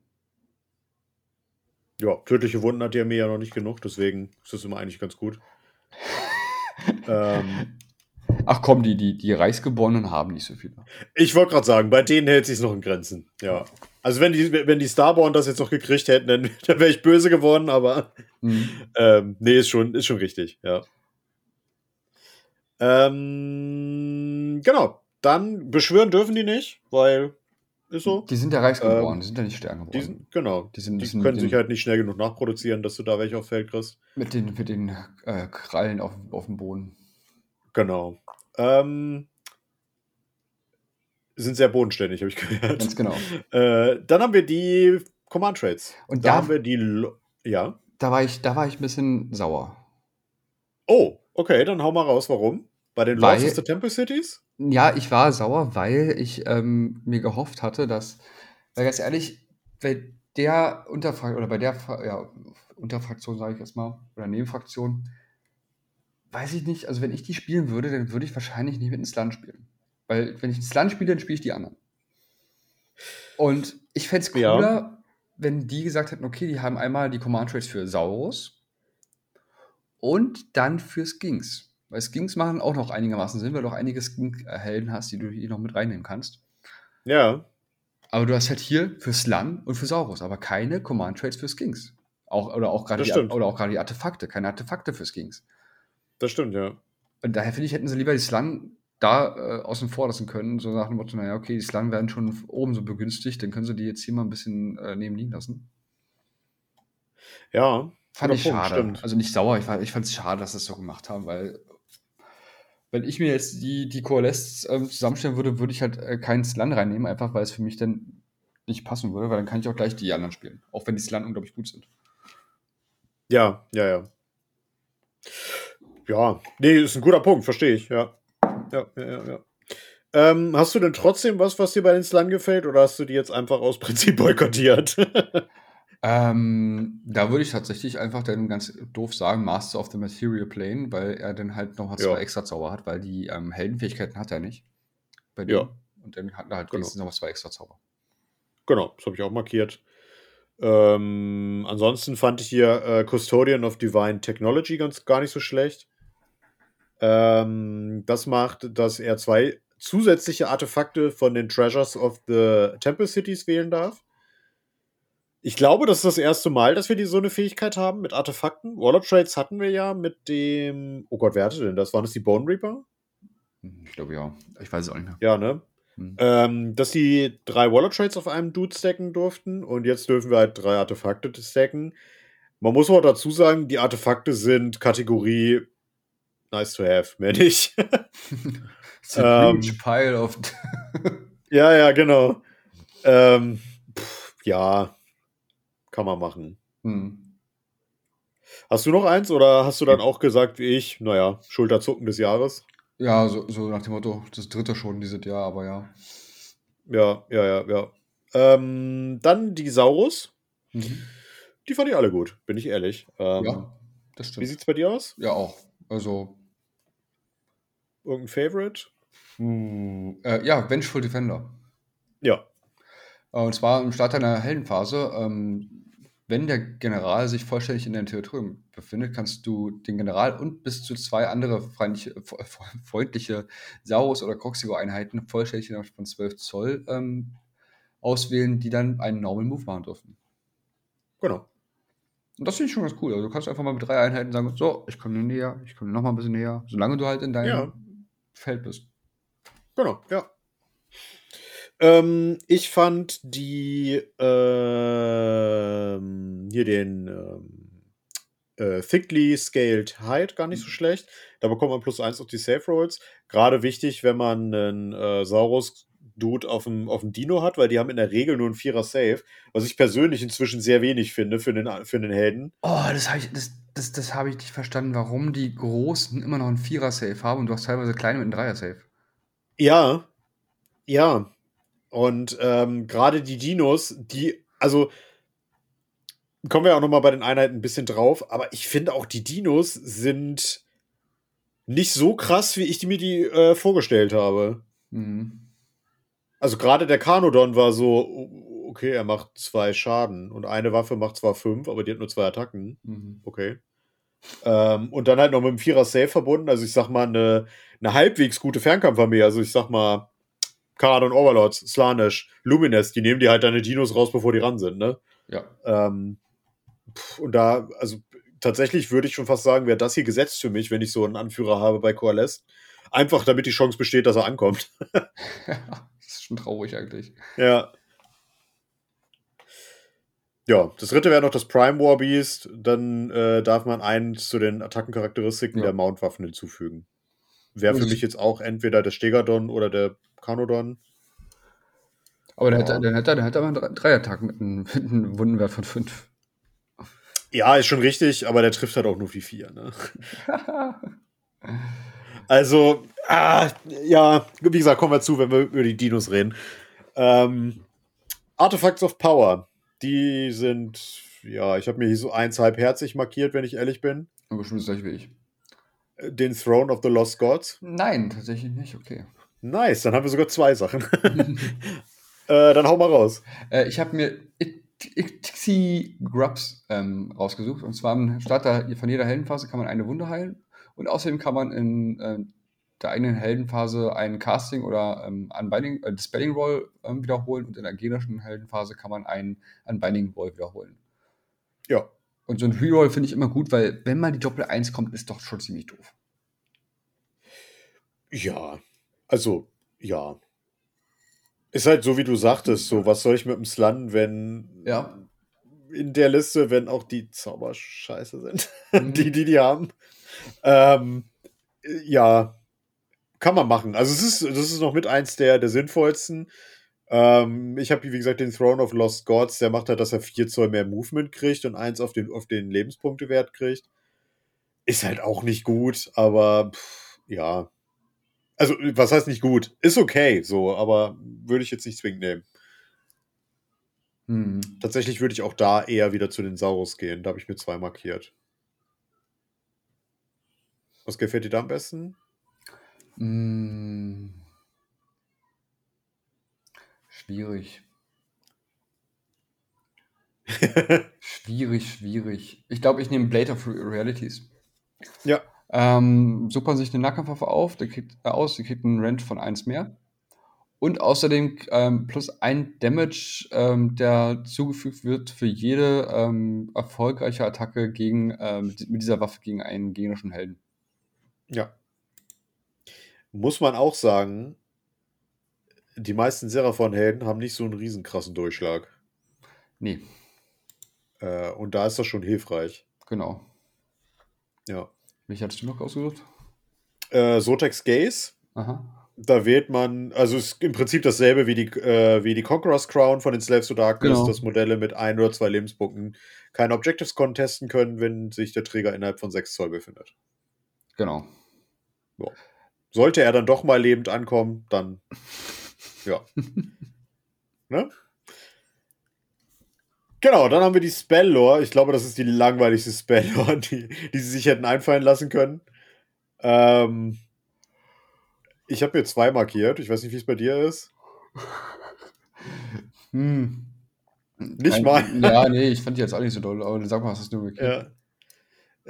Ja, tödliche Wunden hat die Armee ja noch nicht genug, deswegen ist das immer eigentlich ganz gut. ähm, Ach komm, die, die, die Reichsgeborenen haben nicht so viele. Ich wollte gerade sagen, bei denen hält sich noch in Grenzen. Ja. Also wenn die, wenn die Starborn das jetzt noch gekriegt hätten, dann, dann wäre ich böse geworden, aber mhm. ähm, nee, ist schon, ist schon richtig, ja. Ähm, genau. Dann beschwören dürfen die nicht, weil ist so. Die sind ja Reichsgeboren, ähm, die sind ja nicht Sterne geboren. Die sind, genau. Die, sind, die können sich halt nicht schnell genug nachproduzieren, dass du da welche auf Feld kriegst. Mit den, mit den äh, Krallen auf, auf dem Boden. Genau. Ähm, sind sehr bodenständig, habe ich gehört. Ganz genau. Äh, dann haben wir die Command Trades. Und da, da haben wir die. Lo ja. Da war, ich, da war ich ein bisschen sauer. Oh, okay, dann hau mal raus, warum? Bei den Lords of the Temple Cities? Ja, ich war sauer, weil ich ähm, mir gehofft hatte, dass, weil ganz ehrlich, bei der Unterfraktion, oder bei der ja, Unterfraktion, sage ich jetzt mal, oder Nebenfraktion, Weiß ich nicht. Also, wenn ich die spielen würde, dann würde ich wahrscheinlich nicht mit ins Land spielen. Weil, wenn ich ins Land spiele, dann spiele ich die anderen. Und ich fände es cooler, ja. wenn die gesagt hätten, okay, die haben einmal die Command Trades für Saurus und dann für Skinks. Weil Skinks machen auch noch einigermaßen Sinn, weil du auch einige Skink-Helden hast, die du hier noch mit reinnehmen kannst. Ja. Aber du hast halt hier für Slan und für Saurus, aber keine Command Trades für Skinks. Auch, oder auch gerade die, die Artefakte, keine Artefakte für Skinks. Das stimmt, ja. Und daher finde ich, hätten sie lieber die Slan da äh, außen vor lassen können, so nach dem Motto, naja, okay, die Slan werden schon oben so begünstigt, dann können sie die jetzt hier mal ein bisschen äh, neben liegen lassen. Ja. Fand ich Punkt, schade. Stimmt. Also nicht sauer, ich, ich fand es schade, dass sie das so gemacht haben, weil wenn ich mir jetzt die, die Coalesce ähm, zusammenstellen würde, würde ich halt äh, keinen Slan reinnehmen, einfach weil es für mich dann nicht passen würde, weil dann kann ich auch gleich die anderen spielen. Auch wenn die Slan unglaublich gut sind. Ja, ja, ja. Ja, nee, ist ein guter Punkt, verstehe ich, ja. Ja, ja, ja. ja. Ähm, hast du denn trotzdem was, was dir bei den Slan gefällt, oder hast du die jetzt einfach aus Prinzip boykottiert? ähm, da würde ich tatsächlich einfach dann ganz doof sagen, Master of the Material Plane, weil er dann halt noch zwei ja. extra Zauber hat, weil die ähm, Heldenfähigkeiten hat er nicht. Bei dem. Ja. Und dann hat er halt genau. noch zwei extra Zauber. Genau, das habe ich auch markiert. Ähm, ansonsten fand ich hier äh, Custodian of Divine Technology ganz gar nicht so schlecht. Ähm, das macht, dass er zwei zusätzliche Artefakte von den Treasures of the Temple Cities wählen darf. Ich glaube, das ist das erste Mal, dass wir die so eine Fähigkeit haben mit Artefakten. Warlord Trades hatten wir ja mit dem. Oh Gott, wer hatte denn das? Waren das die Bone Reaper? Ich glaube ja. Ich weiß es auch nicht mehr. Ja, ne? Hm. Ähm, dass die drei Warlord Trades auf einem Dude stacken durften und jetzt dürfen wir halt drei Artefakte stacken. Man muss auch dazu sagen, die Artefakte sind Kategorie nice to have, mehr nicht. It's a ähm, huge pile of. ja, ja, genau. Ähm, pff, ja, kann man machen. Hm. Hast du noch eins oder hast du dann auch gesagt, wie ich, naja, Schulterzucken des Jahres? Ja, so, so nach dem Motto, das dritte schon dieses Jahr, aber ja. Ja, ja, ja, ja. Ähm, dann die Saurus. Mhm. Die fand ich alle gut, bin ich ehrlich. Ähm, ja, das stimmt. Wie sieht's bei dir aus? Ja, auch. Also, Irgendein Favorite? Uh, äh, ja, Vengeful Defender. Ja. Äh, und zwar im Start einer Heldenphase. Ähm, wenn der General sich vollständig in deinem Territorium befindet, kannst du den General und bis zu zwei andere freundliche, freundliche Saurus- oder Coxigo-Einheiten vollständig von 12 Zoll ähm, auswählen, die dann einen Normal Move machen dürfen. Genau. Und das finde ich schon ganz cool. Also du kannst einfach mal mit drei Einheiten sagen, so, ich komme näher, ich komme noch mal ein bisschen näher, solange du halt in deinem ja. Feld bist. Genau, ja. Ähm, ich fand die ähm, hier den ähm, äh, Thickly Scaled Height gar nicht so schlecht. Da bekommt man plus eins auf die Safe Rolls. Gerade wichtig, wenn man einen äh, Saurus Dude auf dem, auf dem Dino hat, weil die haben in der Regel nur einen Vierer Safe, was ich persönlich inzwischen sehr wenig finde für den, für den Helden. Oh, das habe ich, das, das, das hab ich nicht verstanden, warum die Großen immer noch einen Vierer Safe haben und du hast teilweise kleine mit einem Dreier Safe. Ja, ja. Und ähm, gerade die Dinos, die, also kommen wir auch noch mal bei den Einheiten ein bisschen drauf, aber ich finde auch die Dinos sind nicht so krass, wie ich mir die äh, vorgestellt habe. Mhm. Also gerade der Kanodon war so, okay, er macht zwei Schaden und eine Waffe macht zwar fünf, aber die hat nur zwei Attacken. Mhm. Okay. Ähm, und dann halt noch mit dem Vierer Safe verbunden. Also ich sag mal, eine, eine halbwegs gute Fernkampfarmee. Also ich sag mal, Kanadon Overlords, Slanish, Lumines, die nehmen die halt deine Dinos raus, bevor die ran sind, ne? Ja. Ähm, und da, also tatsächlich würde ich schon fast sagen, wäre das hier gesetzt für mich, wenn ich so einen Anführer habe bei Coalesce. Einfach damit die Chance besteht, dass er ankommt. ist schon traurig eigentlich. Ja. Ja, das dritte wäre noch das Prime War Beast. Dann äh, darf man einen zu den Attackencharakteristiken ja. der Mountwaffen hinzufügen. Wäre für mich jetzt auch entweder der Stegadon oder der Kanodon. Aber hat, der, hat, der hat aber drei Attacken mit einem, mit einem Wundenwert von fünf. Ja, ist schon richtig, aber der trifft halt auch nur die vier. Ne? also, Ah, ja, wie gesagt, kommen wir zu, wenn wir über die Dinos reden. Ähm, Artifacts of Power, die sind, ja, ich habe mir hier so eins halbherzig markiert, wenn ich ehrlich bin. Aber bestimmt das gleiche wie ich. Den Throne of the Lost Gods? Nein, tatsächlich nicht, okay. Nice, dann haben wir sogar zwei Sachen. äh, dann hau mal raus. Äh, ich habe mir Ixi Grubs ähm, rausgesucht. Und zwar am Start von jeder Heldenphase kann man eine Wunde heilen. Und außerdem kann man in äh, der eigenen Heldenphase ein Casting oder ähm, Unbinding, äh, Dispelling Roll ähm, wiederholen und in der generischen Heldenphase kann man einen Unbinding Roll wiederholen. Ja. Und so ein Reroll finde ich immer gut, weil wenn mal die Doppel 1 kommt, ist doch schon ziemlich doof. Ja, also, ja. Ist halt so, wie du sagtest, so, was soll ich mit dem Slun, wenn ja. in der Liste, wenn auch die Zauber scheiße sind, mhm. die, die die haben. Ähm, ja, kann man machen. Also es ist, das ist noch mit eins der, der sinnvollsten. Ähm, ich habe, wie gesagt, den Throne of Lost Gods, der macht halt, dass er 4 Zoll mehr Movement kriegt und eins auf den, auf den Lebenspunktewert kriegt. Ist halt auch nicht gut, aber pff, ja. Also, was heißt nicht gut? Ist okay, so, aber würde ich jetzt nicht zwingend nehmen. Hm. Tatsächlich würde ich auch da eher wieder zu den Saurus gehen. Da habe ich mir zwei markiert. Was gefällt dir da am besten? Hm. Schwierig. schwierig, schwierig. Ich glaube, ich nehme Blade of Realities. Ja. Ähm, man sich eine Nahkampfwaffe auf, der kriegt, äh, aus, der kriegt einen Rent von 1 mehr. Und außerdem ähm, plus ein Damage, ähm, der zugefügt wird für jede ähm, erfolgreiche Attacke gegen, äh, mit, mit, dieser Waffe gegen einen gegnerischen Helden. Ja. Muss man auch sagen, die meisten Seraphon-Helden haben nicht so einen riesenkrassen Durchschlag. Nee. Äh, und da ist das schon hilfreich. Genau. Ja. Welche hattest du noch ausgesucht? Äh, Sotex Gaze. Aha. Da wählt man, also ist im Prinzip dasselbe wie die, äh, wie die Conqueror's Crown von den Slaves to Darkness, genau. dass Modelle mit ein oder zwei Lebenspunkten keine Objectives contesten können, wenn sich der Träger innerhalb von 6 Zoll befindet. Genau. Ja. Sollte er dann doch mal lebend ankommen, dann ja. ne? Genau, dann haben wir die Spell-Lore. Ich glaube, das ist die langweiligste Spell-Lore, die, die sie sich hätten einfallen lassen können. Ähm, ich habe mir zwei markiert. Ich weiß nicht, wie es bei dir ist. Hm. Nicht Ein, mal. Ja, nee, ich fand die jetzt auch nicht so doll, aber sag mal, was hast du markiert? Ja.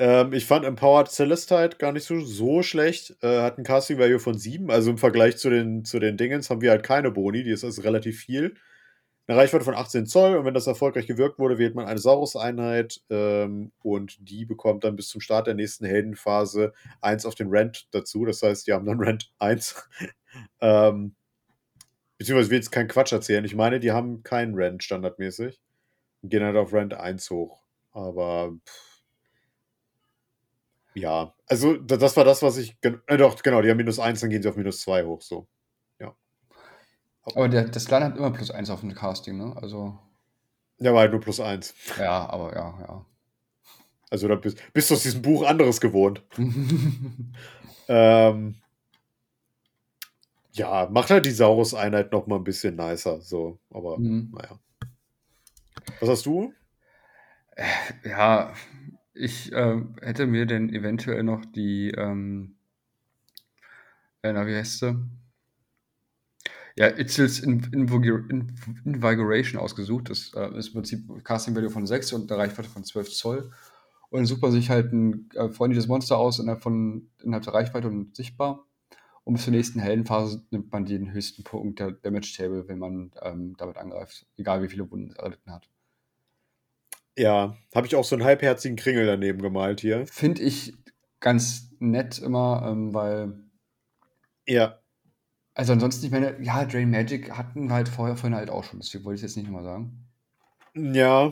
Ähm, ich fand Empowered Celestite gar nicht so, so schlecht. Äh, hat ein Casting Value von 7. Also im Vergleich zu den, zu den Dingens haben wir halt keine Boni. Die ist also relativ viel. Eine Reichweite von 18 Zoll und wenn das erfolgreich gewirkt wurde, wählt man eine Saurus-Einheit ähm, und die bekommt dann bis zum Start der nächsten Heldenphase 1 auf den Rent dazu. Das heißt, die haben dann Rent 1. ähm, beziehungsweise ich will jetzt keinen Quatsch erzählen. Ich meine, die haben keinen Rent standardmäßig und gehen halt auf Rent 1 hoch. Aber pff, ja, also das war das, was ich. Äh, doch, genau, die haben minus 1, dann gehen sie auf minus 2 hoch, so. Aber der, das Line hat immer plus eins auf dem Casting, ne? Also. Ja, war halt nur plus eins. Ja, aber ja, ja. Also da bist, bist du aus diesem Buch anderes gewohnt. ähm, ja, macht halt die Saurus-Einheit noch mal ein bisschen nicer. So, aber mhm. naja. Was hast du? Äh, ja, ich äh, hätte mir denn eventuell noch die, ähm, äh, na, wie heißt sie? Ja, Itzels Invigoration ausgesucht. Das äh, ist im Prinzip Casting Value von 6 und eine Reichweite von 12 Zoll. Und dann sucht man sich halt ein äh, freundliches Monster aus innerhalb, von, innerhalb der Reichweite und sichtbar. Und bis zur nächsten Heldenphase nimmt man den höchsten Punkt der Damage Table, wenn man ähm, damit angreift. Egal wie viele Wunden es erlitten hat. Ja, habe ich auch so einen halbherzigen Kringel daneben gemalt hier. Finde ich ganz nett immer, ähm, weil. Ja. Also ansonsten, ich meine, ja, Drain Magic hatten wir halt vorher vorhin halt auch schon, deswegen wollte ich jetzt nicht nochmal sagen. Ja.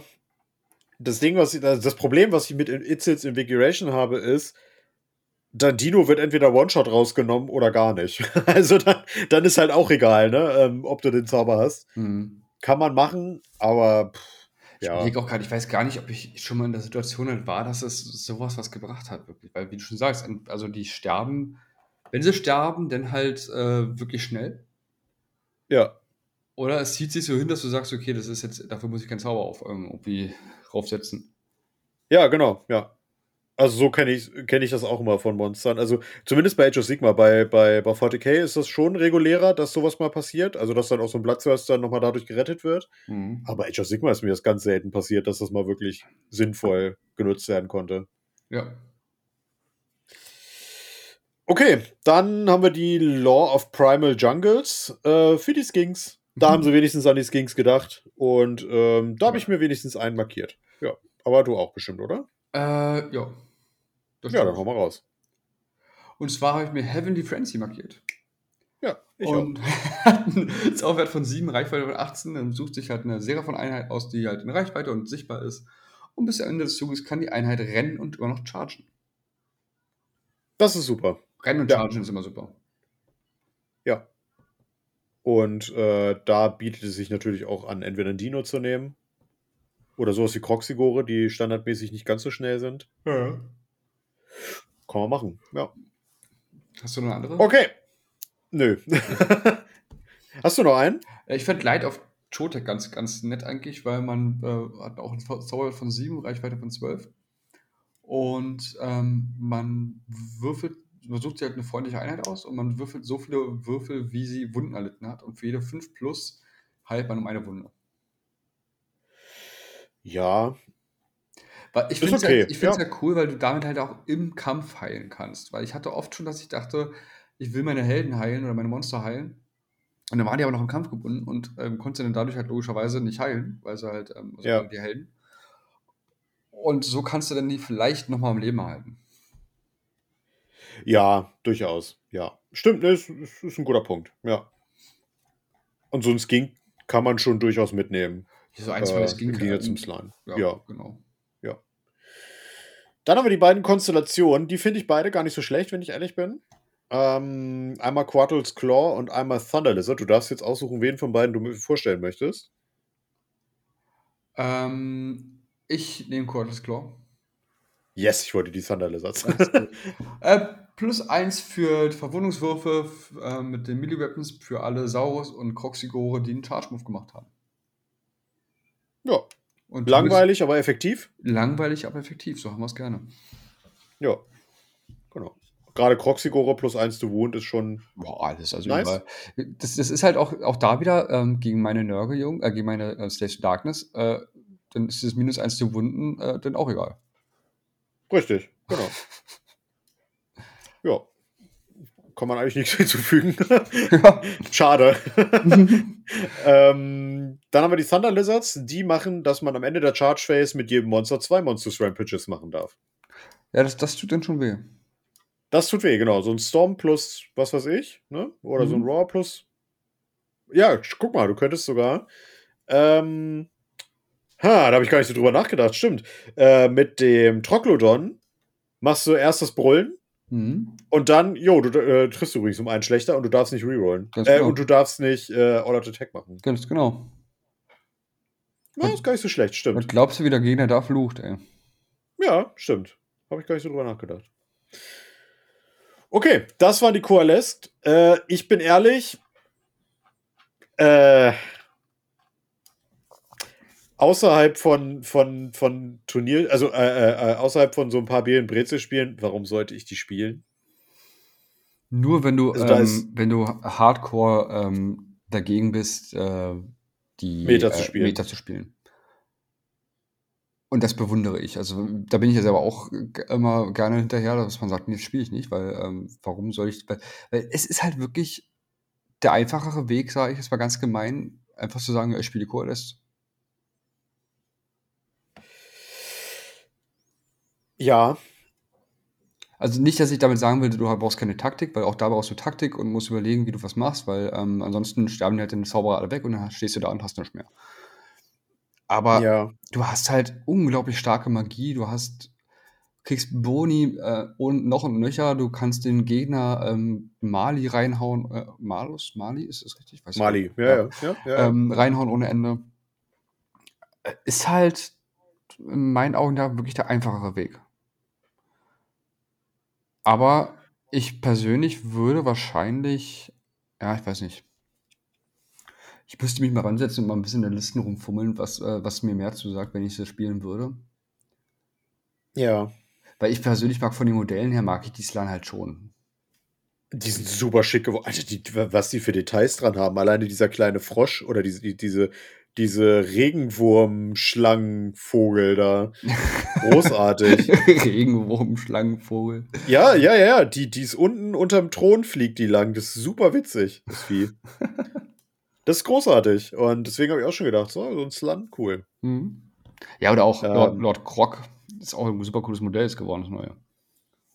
Das Ding, was ich, das Problem, was ich mit Itzels Invigoration habe, ist, Dandino wird entweder One-Shot rausgenommen oder gar nicht. Also dann, dann ist halt auch egal, ne? Ähm, ob du den Zauber hast. Mhm. Kann man machen, aber pff, ja. Ich, auch grad, ich weiß gar nicht, ob ich schon mal in der Situation halt war, dass es sowas was gebracht hat, wirklich. Weil, wie du schon sagst, also die sterben wenn sie sterben, dann halt äh, wirklich schnell. Ja. Oder es zieht sich so hin, dass du sagst, okay, das ist jetzt, dafür muss ich keinen Zauber auf ähm, irgendwie draufsetzen. Ja, genau, ja. Also so kenne ich, kenn ich das auch immer von Monstern. Also zumindest bei Age of Sigma, bei, bei, bei 40k ist das schon regulärer, dass sowas mal passiert. Also dass dann auch so ein Bloodthirst dann nochmal dadurch gerettet wird. Mhm. Aber Age of Sigma ist mir das ganz selten passiert, dass das mal wirklich sinnvoll genutzt werden konnte. Ja. Okay, dann haben wir die Law of Primal Jungles äh, für die Skinks. Da mhm. haben sie wenigstens an die Skinks gedacht. Und ähm, da habe ich mir wenigstens einen markiert. Ja, aber du auch bestimmt, oder? Äh, ja. Ja, dann hau mal raus. Und zwar habe ich mir Heavenly Frenzy markiert. Ja, ich Und hat einen Zauberwert von 7, Reichweite von 18. Dann sucht sich halt eine Serie von Einheit aus, die halt in Reichweite und sichtbar ist. Und bis zum Ende des Zuges kann die Einheit rennen und immer noch chargen. Das ist super. Rennen und Chargen ist immer super. Ja. Und äh, da bietet es sich natürlich auch an, entweder ein Dino zu nehmen oder sowas wie Croxigore, die standardmäßig nicht ganz so schnell sind. Ja. Kann man machen, ja. Hast du noch eine andere? Okay. Nö. Hast du noch einen? Ich finde Light of Chotek ganz, ganz nett eigentlich, weil man äh, hat auch ein Zauber von 7, Reichweite von 12. Und ähm, man würfelt, man sucht sich halt eine freundliche Einheit aus und man würfelt so viele Würfel, wie sie Wunden erlitten hat. Und für jede 5 plus heilt man um eine Wunde. Ja. Ich finde es okay. ja, ja. ja cool, weil du damit halt auch im Kampf heilen kannst. Weil ich hatte oft schon, dass ich dachte, ich will meine Helden heilen oder meine Monster heilen. Und dann waren die aber noch im Kampf gebunden und ähm, konnte dann dadurch halt logischerweise nicht heilen, weil sie halt, ähm, also ja. die Helden. Und so kannst du dann die vielleicht nochmal am Leben halten. Ja, durchaus. Ja. Stimmt, ne, ist, ist ein guter Punkt. Ja. Und so ein Skink kann man schon durchaus mitnehmen. So ein, zwei äh, Skink. Im zum Slime. Ja, ja, genau. Dann haben wir die beiden Konstellationen. Die finde ich beide gar nicht so schlecht, wenn ich ehrlich bin. Ähm, einmal Quartles Claw und einmal Thunder Lizard. Du darfst jetzt aussuchen, wen von beiden du mir vorstellen möchtest. Ähm, ich nehme Cordless Claw. Yes, ich wollte die Thunder Lizards. äh, plus eins für Verwundungswürfe äh, mit den Melee-Weapons für alle Saurus und Croxigore, die einen Charge-Move gemacht haben. Ja. Und langweilig, aber effektiv? Langweilig, aber effektiv, so haben wir es gerne. Ja, genau. Gerade Croxigore plus eins to Wound ist schon. Boah, alles. Also nice. das, das ist halt auch, auch da wieder ähm, gegen meine Nörgeljung, äh, gegen meine äh, Station Darkness, äh, dann ist das minus eins zu Wunden äh, dann auch egal. Richtig, genau. ja. Kann man eigentlich nichts hinzufügen. ja. Schade. ähm, dann haben wir die Thunder Lizards. Die machen, dass man am Ende der Charge Phase mit jedem Monster zwei Monsters Rampages machen darf. Ja, das, das tut dann schon weh. Das tut weh, genau. So ein Storm plus was weiß ich, ne? Oder mhm. so ein mhm. Raw plus. Ja, guck mal, du könntest sogar. Ähm, Ha, da habe ich gar nicht so drüber nachgedacht. Stimmt. Äh, mit dem Troglodon machst du erst das Brüllen mhm. und dann, jo, du äh, triffst übrigens um einen schlechter und du darfst nicht rerollen. Ganz äh, genau. und du darfst nicht äh, All-Out Attack machen. Ganz genau. Ja, ist gar nicht so schlecht, stimmt. Und glaubst du, wie der Gegner da flucht, ey? Ja, stimmt. Habe ich gar nicht so drüber nachgedacht. Okay, das waren die Coalesced. Äh, ich bin ehrlich, äh, außerhalb von, von, von Turnier, also äh, äh, äh außerhalb von so ein paar Bier- und Brezel-Spielen, warum sollte ich die spielen? Nur wenn du, also ähm, wenn du Hardcore ähm, dagegen bist, äh, die Meter zu, äh, spielen. Meter zu spielen. Und das bewundere ich. Also da bin ich ja selber auch immer gerne hinterher, dass man sagt, nee, das spiele ich nicht, weil ähm, warum soll ich. Weil, weil, es ist halt wirklich der einfachere Weg, sage ich, es war ganz gemein, einfach zu sagen, ich spiele die Coalesce. Ja. Also nicht, dass ich damit sagen will, du brauchst keine Taktik, weil auch da brauchst du Taktik und musst überlegen, wie du was machst, weil ähm, ansonsten sterben die halt den Zauberer alle weg und dann stehst du da und hast nichts mehr. Aber ja. du hast halt unglaublich starke Magie, du hast kriegst Boni äh, und noch und nöcher, du kannst den Gegner ähm, Mali reinhauen, äh, Malus, Mali, ist das richtig? Weiß Mali, ja, ja. ja, ja ähm, reinhauen ohne Ende. Äh, ist halt in meinen Augen da wirklich der einfachere Weg. Aber ich persönlich würde wahrscheinlich, ja, ich weiß nicht. Ich müsste mich mal ransetzen und mal ein bisschen in den Listen rumfummeln, was, äh, was mir mehr zu sagt, wenn ich das spielen würde. Ja. Weil ich persönlich mag von den Modellen her, mag ich die Slan halt schon. Die sind super schick geworden. Alter, die, was die für Details dran haben. Alleine dieser kleine Frosch oder diese, die, diese, diese Regenwurm-Schlangenvogel da. Großartig. Regenwurm-Schlangenvogel. Ja, ja, ja. Die, die ist unten unterm Thron fliegt die lang. Das ist super witzig, das Vieh. das ist großartig. Und deswegen habe ich auch schon gedacht, so, so ein Slan, cool. Mhm. Ja, oder auch ähm, Lord, Lord Croc. Ist auch ein super cooles Modell ist geworden, das neue.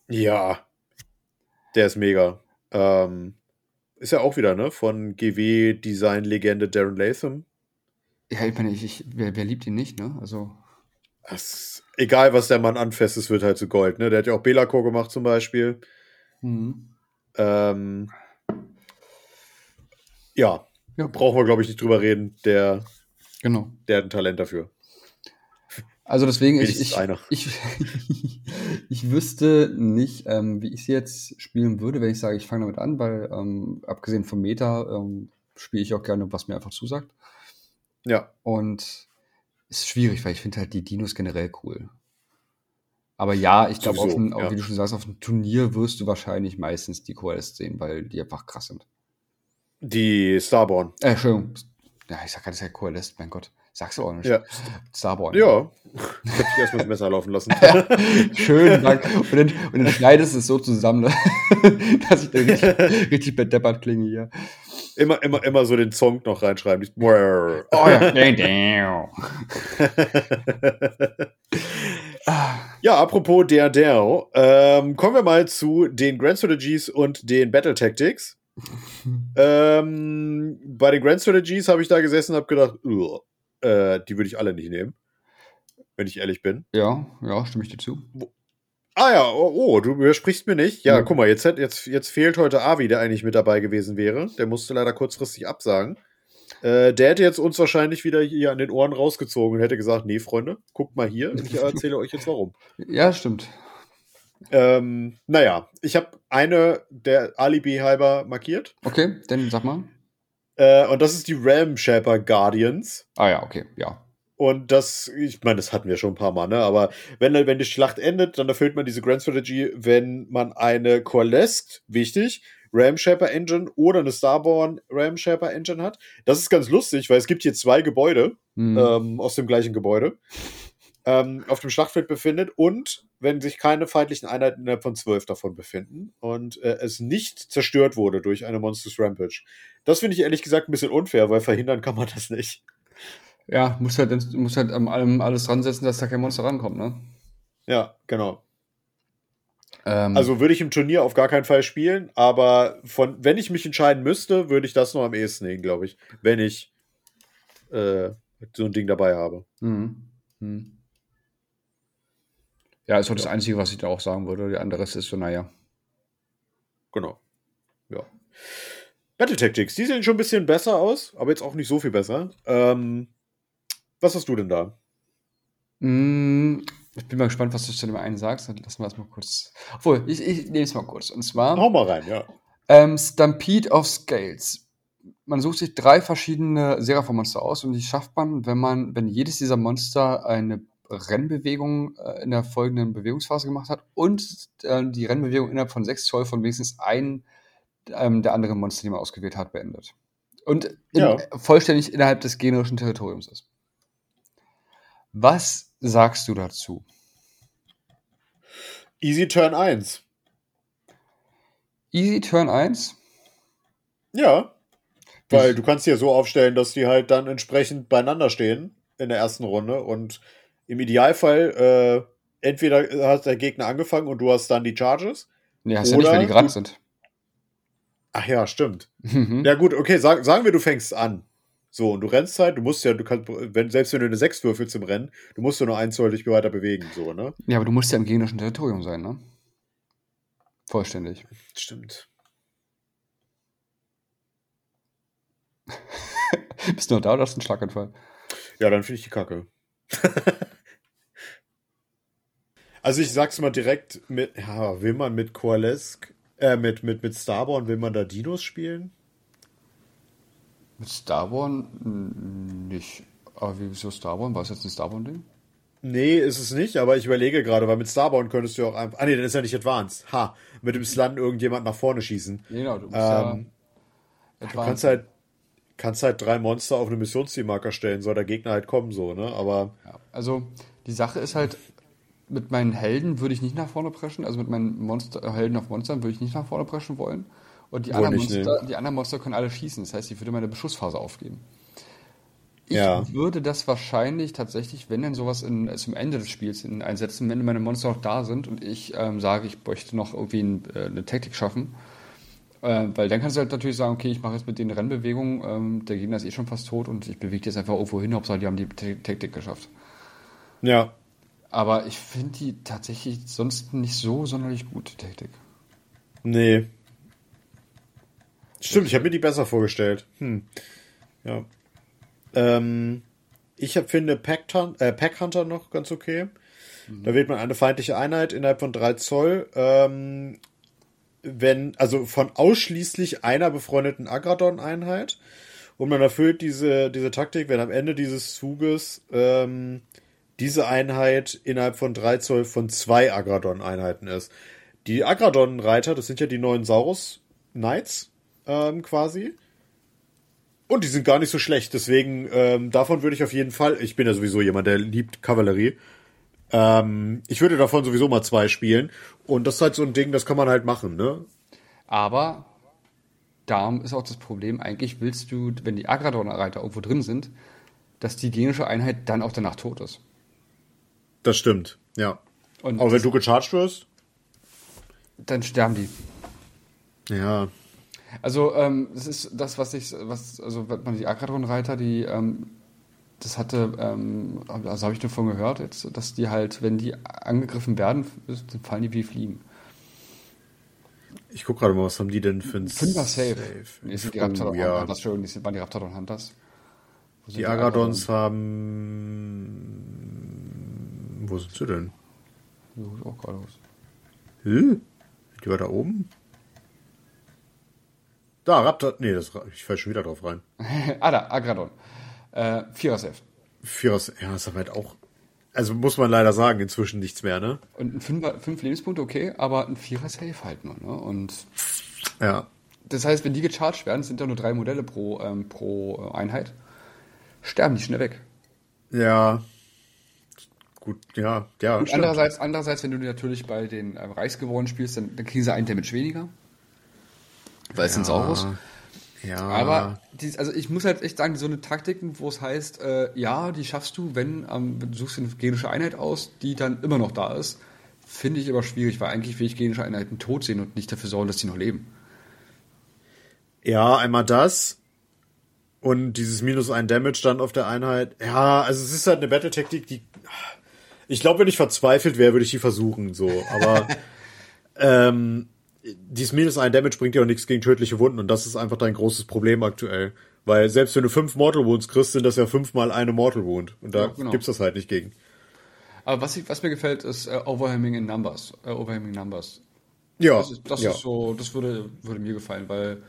Ja. Der ist mega. Ähm, ist ja auch wieder, ne? Von GW-Design-Legende Darren Latham. Ja, ich meine, ich, ich, wer, wer liebt ihn nicht, ne? Also. Das, egal, was der Mann anfasst, es wird halt zu Gold, ne? Der hat ja auch Belacor gemacht zum Beispiel. Mhm. Ähm, ja, Ja. Brauchen wir, glaube ich, nicht drüber reden. Der, genau. der hat ein Talent dafür. Also deswegen, ich, ich, ich, ich, wüsste nicht, ähm, wie ich es jetzt spielen würde, wenn ich sage, ich fange damit an, weil ähm, abgesehen vom Meta ähm, spiele ich auch gerne, was mir einfach zusagt. Ja. Und ist schwierig, weil ich finde halt die Dinos generell cool. Aber ja, ich glaube, ja. wie du schon sagst, auf einem Turnier wirst du wahrscheinlich meistens die QLS sehen, weil die einfach krass sind. Die Starborn. Äh, Entschuldigung. Ja, ich sag gerade, das ist ja QLS, mein Gott. Sagst du auch nicht. Ja. Starborn. Ja. Ich hab dich erstmal das Messer laufen lassen. ja, schön, Dank. Und dann, und dann schneidest du es so zusammen, dass ich dann richtig, richtig bedeppert klinge hier. Immer, immer, immer so den Song noch reinschreiben. Oh ja. ja, apropos der der, ähm, kommen wir mal zu den Grand Strategies und den Battle Tactics. ähm, bei den Grand Strategies habe ich da gesessen und habe gedacht, äh, die würde ich alle nicht nehmen. Wenn ich ehrlich bin. Ja, ja, stimme ich dir zu. Ah ja, oh, oh, du widersprichst mir nicht. Ja, ja, guck mal, jetzt, jetzt, jetzt fehlt heute Avi, der eigentlich mit dabei gewesen wäre. Der musste leider kurzfristig absagen. Äh, der hätte jetzt uns wahrscheinlich wieder hier an den Ohren rausgezogen und hätte gesagt, nee, Freunde, guckt mal hier, ich erzähle euch jetzt warum. Ja, stimmt. Ähm, naja, ich habe eine der Alibi halber markiert. Okay, dann sag mal. Äh, und das ist die Realm Shaper Guardians. Ah ja, okay, ja. Und das, ich meine, das hatten wir schon ein paar Mal, ne? Aber wenn, wenn die Schlacht endet, dann erfüllt man diese Grand Strategy, wenn man eine Coalesced, wichtig, Ram Shaper Engine oder eine Starborn Ram Shaper Engine hat. Das ist ganz lustig, weil es gibt hier zwei Gebäude mhm. ähm, aus dem gleichen Gebäude ähm, auf dem Schlachtfeld befindet und wenn sich keine feindlichen Einheiten innerhalb von zwölf davon befinden und äh, es nicht zerstört wurde durch eine Monsters Rampage. Das finde ich ehrlich gesagt ein bisschen unfair, weil verhindern kann man das nicht. Ja, muss halt, muss halt am allem alles dran setzen, dass da kein Monster rankommt, ne? Ja, genau. Ähm, also würde ich im Turnier auf gar keinen Fall spielen, aber von, wenn ich mich entscheiden müsste, würde ich das noch am ehesten nehmen, glaube ich. Wenn ich äh, so ein Ding dabei habe. Mhm. Mhm. Ja, ist auch das Einzige, was ich da auch sagen würde. Die andere ist so, naja. Genau. Ja. Battle Tactics, die sehen schon ein bisschen besser aus, aber jetzt auch nicht so viel besser. Ähm, was hast du denn da? Mm, ich bin mal gespannt, was du zu dem einen sagst. Dann lassen wir das mal kurz. Obwohl, ich, ich nehme es mal kurz. Und zwar. Hau mal rein, ja. Ähm, Stampede of Scales. Man sucht sich drei verschiedene Seraphon-Monster aus und die schafft man, wenn man, wenn jedes dieser Monster eine Rennbewegung äh, in der folgenden Bewegungsphase gemacht hat und äh, die Rennbewegung innerhalb von sechs Zoll von wenigstens einem ähm, der anderen Monster, die man ausgewählt hat, beendet. Und in, ja. vollständig innerhalb des generischen Territoriums ist. Was sagst du dazu? Easy Turn 1. Easy Turn 1? Ja. Weil ich du kannst hier so aufstellen, dass die halt dann entsprechend beieinander stehen in der ersten Runde und im Idealfall äh, entweder hat der Gegner angefangen und du hast dann die Charges. Nee, hast ja nicht, wenn die gerade sind. Ach ja, stimmt. Mhm. Ja, gut, okay, sag, sagen wir, du fängst an. So, und du rennst halt, du musst ja, du kannst, wenn, selbst wenn du eine 6 würfelst im Rennen, du musst ja nur eins Zoll dich weiter bewegen, so, ne? Ja, aber du musst ja im gegnerischen Territorium sein, ne? Vollständig. Stimmt. Bist du noch da oder hast du einen Schlaganfall? Ja, dann finde ich die Kacke. also ich sag's mal direkt mit, ja, will man mit Coalesque, äh, mit, mit, mit Starborn, will man da Dinos spielen? Mit Starborn nicht. Aber wieso Starborn? War es jetzt ein Starborn-Ding? Nee, ist es nicht, aber ich überlege gerade, weil mit Starborn könntest du auch einfach. Ah, nee, dann ist ja nicht Advanced. Ha, mit dem Slun irgendjemand nach vorne schießen. Genau, du musst ähm, ja Du kannst halt kannst halt drei Monster auf eine Missionszielmarker stellen, soll der Gegner halt kommen, so, ne? Aber. Ja, also, die Sache ist halt, mit meinen Helden würde ich nicht nach vorne preschen, also mit meinen Monster, Helden auf Monstern würde ich nicht nach vorne preschen wollen. Und die anderen, Monster, die anderen Monster können alle schießen, das heißt, ich würde meine Beschussphase aufgeben. Ich ja. würde das wahrscheinlich tatsächlich, wenn denn sowas in, zum Ende des Spiels in, einsetzen, wenn meine Monster noch da sind und ich ähm, sage, ich möchte noch irgendwie ein, äh, eine Taktik schaffen, äh, weil dann kannst du halt natürlich sagen, okay, ich mache jetzt mit den Rennbewegungen, ähm, der Gegner ist eh schon fast tot und ich bewege jetzt einfach irgendwo hin, Hauptsache die haben die Taktik geschafft. Ja. Aber ich finde die tatsächlich sonst nicht so sonderlich gut, die Taktik. Nee. Stimmt, ich habe mir die besser vorgestellt. Hm. Ja. Ähm, ich hab, finde äh, Pack Hunter noch ganz okay. Mhm. Da wählt man eine feindliche Einheit innerhalb von 3 Zoll. Ähm, wenn, also von ausschließlich einer befreundeten Agradon-Einheit. Und man erfüllt diese, diese Taktik, wenn am Ende dieses Zuges ähm, diese Einheit innerhalb von 3 Zoll von zwei Agradon-Einheiten ist. Die Agradon-Reiter, das sind ja die neuen Saurus-Knights ähm, quasi. Und die sind gar nicht so schlecht. Deswegen, ähm, davon würde ich auf jeden Fall, ich bin ja sowieso jemand, der liebt Kavallerie. Ähm, ich würde davon sowieso mal zwei spielen. Und das ist halt so ein Ding, das kann man halt machen, ne? Aber da ist auch das Problem, eigentlich willst du, wenn die Agradon-Reiter irgendwo drin sind, dass die genische Einheit dann auch danach tot ist. Das stimmt, ja. Und Aber wenn du gecharged wirst? Dann sterben die. Ja. Also, ähm, das ist das, was ich, was, also, man die Agradon-Reiter, die, ähm, das hatte, ähm, also habe ich davon gehört, jetzt, dass die halt, wenn die angegriffen werden, dann fallen die wie Fliegen. Ich gucke gerade mal, was haben die denn für ein Fünfer Safe? Safe. Nee, sind die Raptors ja. Hunters, Entschuldigung, die waren die Raptors Hunters. Die, die Agadons haben. Wo sind sie denn? So sieht auch gerade aus. Hm? Die war da oben? Da, Raptor. Nee, das, ich fall schon wieder drauf rein. ah, da, Agradon. Äh, Vierer Safe. Vierer ja, ist aber halt auch also muss man leider sagen, inzwischen nichts mehr, ne? Und ein Fünfer, fünf Lebenspunkte okay, aber ein Vierer Safe halt nur, ne? Und ja. Das heißt, wenn die gecharged werden, sind ja nur drei Modelle pro, ähm, pro äh, Einheit, sterben die schnell weg. Ja. Gut, ja, ja. Und andererseits, andererseits, wenn du natürlich bei den ähm, Reichsgewonnen spielst, dann, dann kriegen sie einen Damage weniger. Weil es ja. sind Saurus. Ja. Aber die, also ich muss halt echt sagen, so eine Taktiken, wo es heißt, äh, ja, die schaffst du, wenn ähm, du suchst eine genische Einheit aus, die dann immer noch da ist, finde ich aber schwierig, weil eigentlich will ich genische Einheiten tot sehen und nicht dafür sorgen, dass sie noch leben. Ja, einmal das und dieses minus ein Damage dann auf der Einheit. Ja, also es ist halt eine Battle-Taktik, die ich glaube, wenn ich verzweifelt wäre, würde ich die versuchen, so. Aber ähm, dieses minus ein Damage bringt ja auch nichts gegen tödliche Wunden und das ist einfach dein großes Problem aktuell. Weil selbst wenn du fünf Mortal Wounds kriegst, sind das ja fünfmal eine Mortal Wound. Und da ja, genau. gibt's das halt nicht gegen. Aber was, ich, was mir gefällt, ist uh, Overwhelming in Numbers. Uh, Overwhelming Numbers. Ja. Das, ist, das ja. ist so, das würde, würde mir gefallen, weil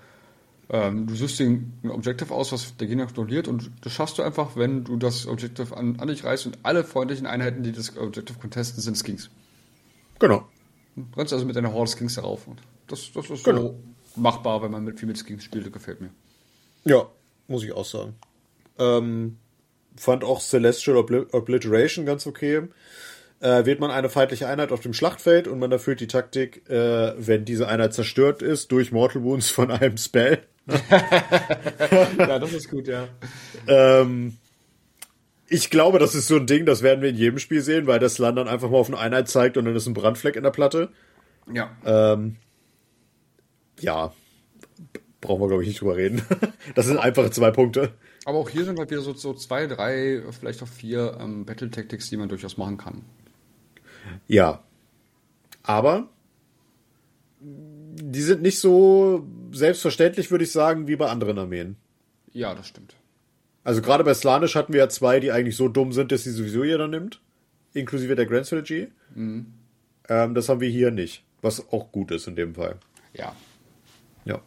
ähm, du suchst dir ein Objective aus, was der Gegner kontrolliert und das schaffst du einfach, wenn du das Objective an, an dich reißt und alle freundlichen Einheiten, die das Objective contesten, sind Skins. Genau. Du rennst also mit deiner Horde Skins darauf. Und das, das ist genau. so machbar, wenn man mit viel mit Skins spielt, das gefällt mir. Ja, muss ich auch sagen. Ähm, fand auch Celestial Obl Obliteration ganz okay. Äh, wählt man eine feindliche Einheit auf dem Schlachtfeld und man erfüllt die Taktik, äh, wenn diese Einheit zerstört ist, durch Mortal Wounds von einem Spell. ja, das ist gut, ja. Ähm, ich glaube, das ist so ein Ding, das werden wir in jedem Spiel sehen, weil das Land dann einfach mal auf eine Einheit zeigt und dann ist ein Brandfleck in der Platte. Ja. Ähm, ja. Brauchen wir, glaube ich, nicht drüber reden. das sind einfache zwei Punkte. Aber auch hier sind halt wieder so, so zwei, drei, vielleicht auch vier ähm, Battle Tactics, die man durchaus machen kann. Ja. Aber die sind nicht so selbstverständlich, würde ich sagen, wie bei anderen Armeen. Ja, das stimmt. Also gerade bei Slanisch hatten wir ja zwei, die eigentlich so dumm sind, dass sie sowieso jeder nimmt. Inklusive der Grand Strategy. Mhm. Ähm, das haben wir hier nicht. Was auch gut ist in dem Fall. Ja. Ja.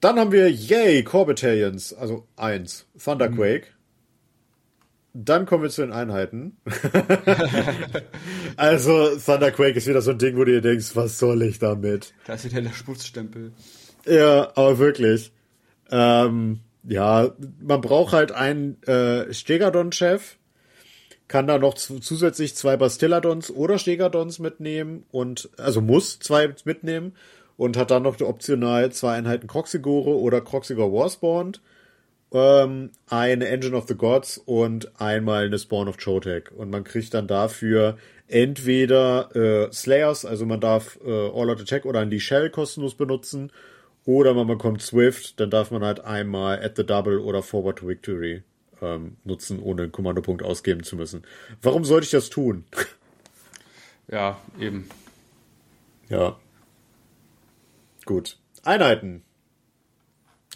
Dann haben wir Yay, Core Battalions, also eins. Thunderquake. Mhm. Dann kommen wir zu den Einheiten. also, Thunderquake ist wieder so ein Ding, wo du dir denkst, was soll ich damit? Da ist wieder der Schmutzstempel. Ja, aber wirklich. Ähm, ja, man braucht halt einen äh, Stegadon-Chef, kann da noch zusätzlich zwei Bastilladons oder Stegadons mitnehmen und also muss zwei mitnehmen und hat dann noch optional zwei Einheiten Croxigore oder Croxigore Warspawn, ähm, eine Engine of the Gods und einmal eine Spawn of Chotek. Und man kriegt dann dafür entweder äh, Slayers, also man darf äh, All Out Attack oder Lee Shell kostenlos benutzen oder man bekommt Swift, dann darf man halt einmal at the double oder forward to victory ähm, nutzen, ohne einen Kommandopunkt ausgeben zu müssen. Warum sollte ich das tun? Ja, eben. Ja. Gut. Einheiten.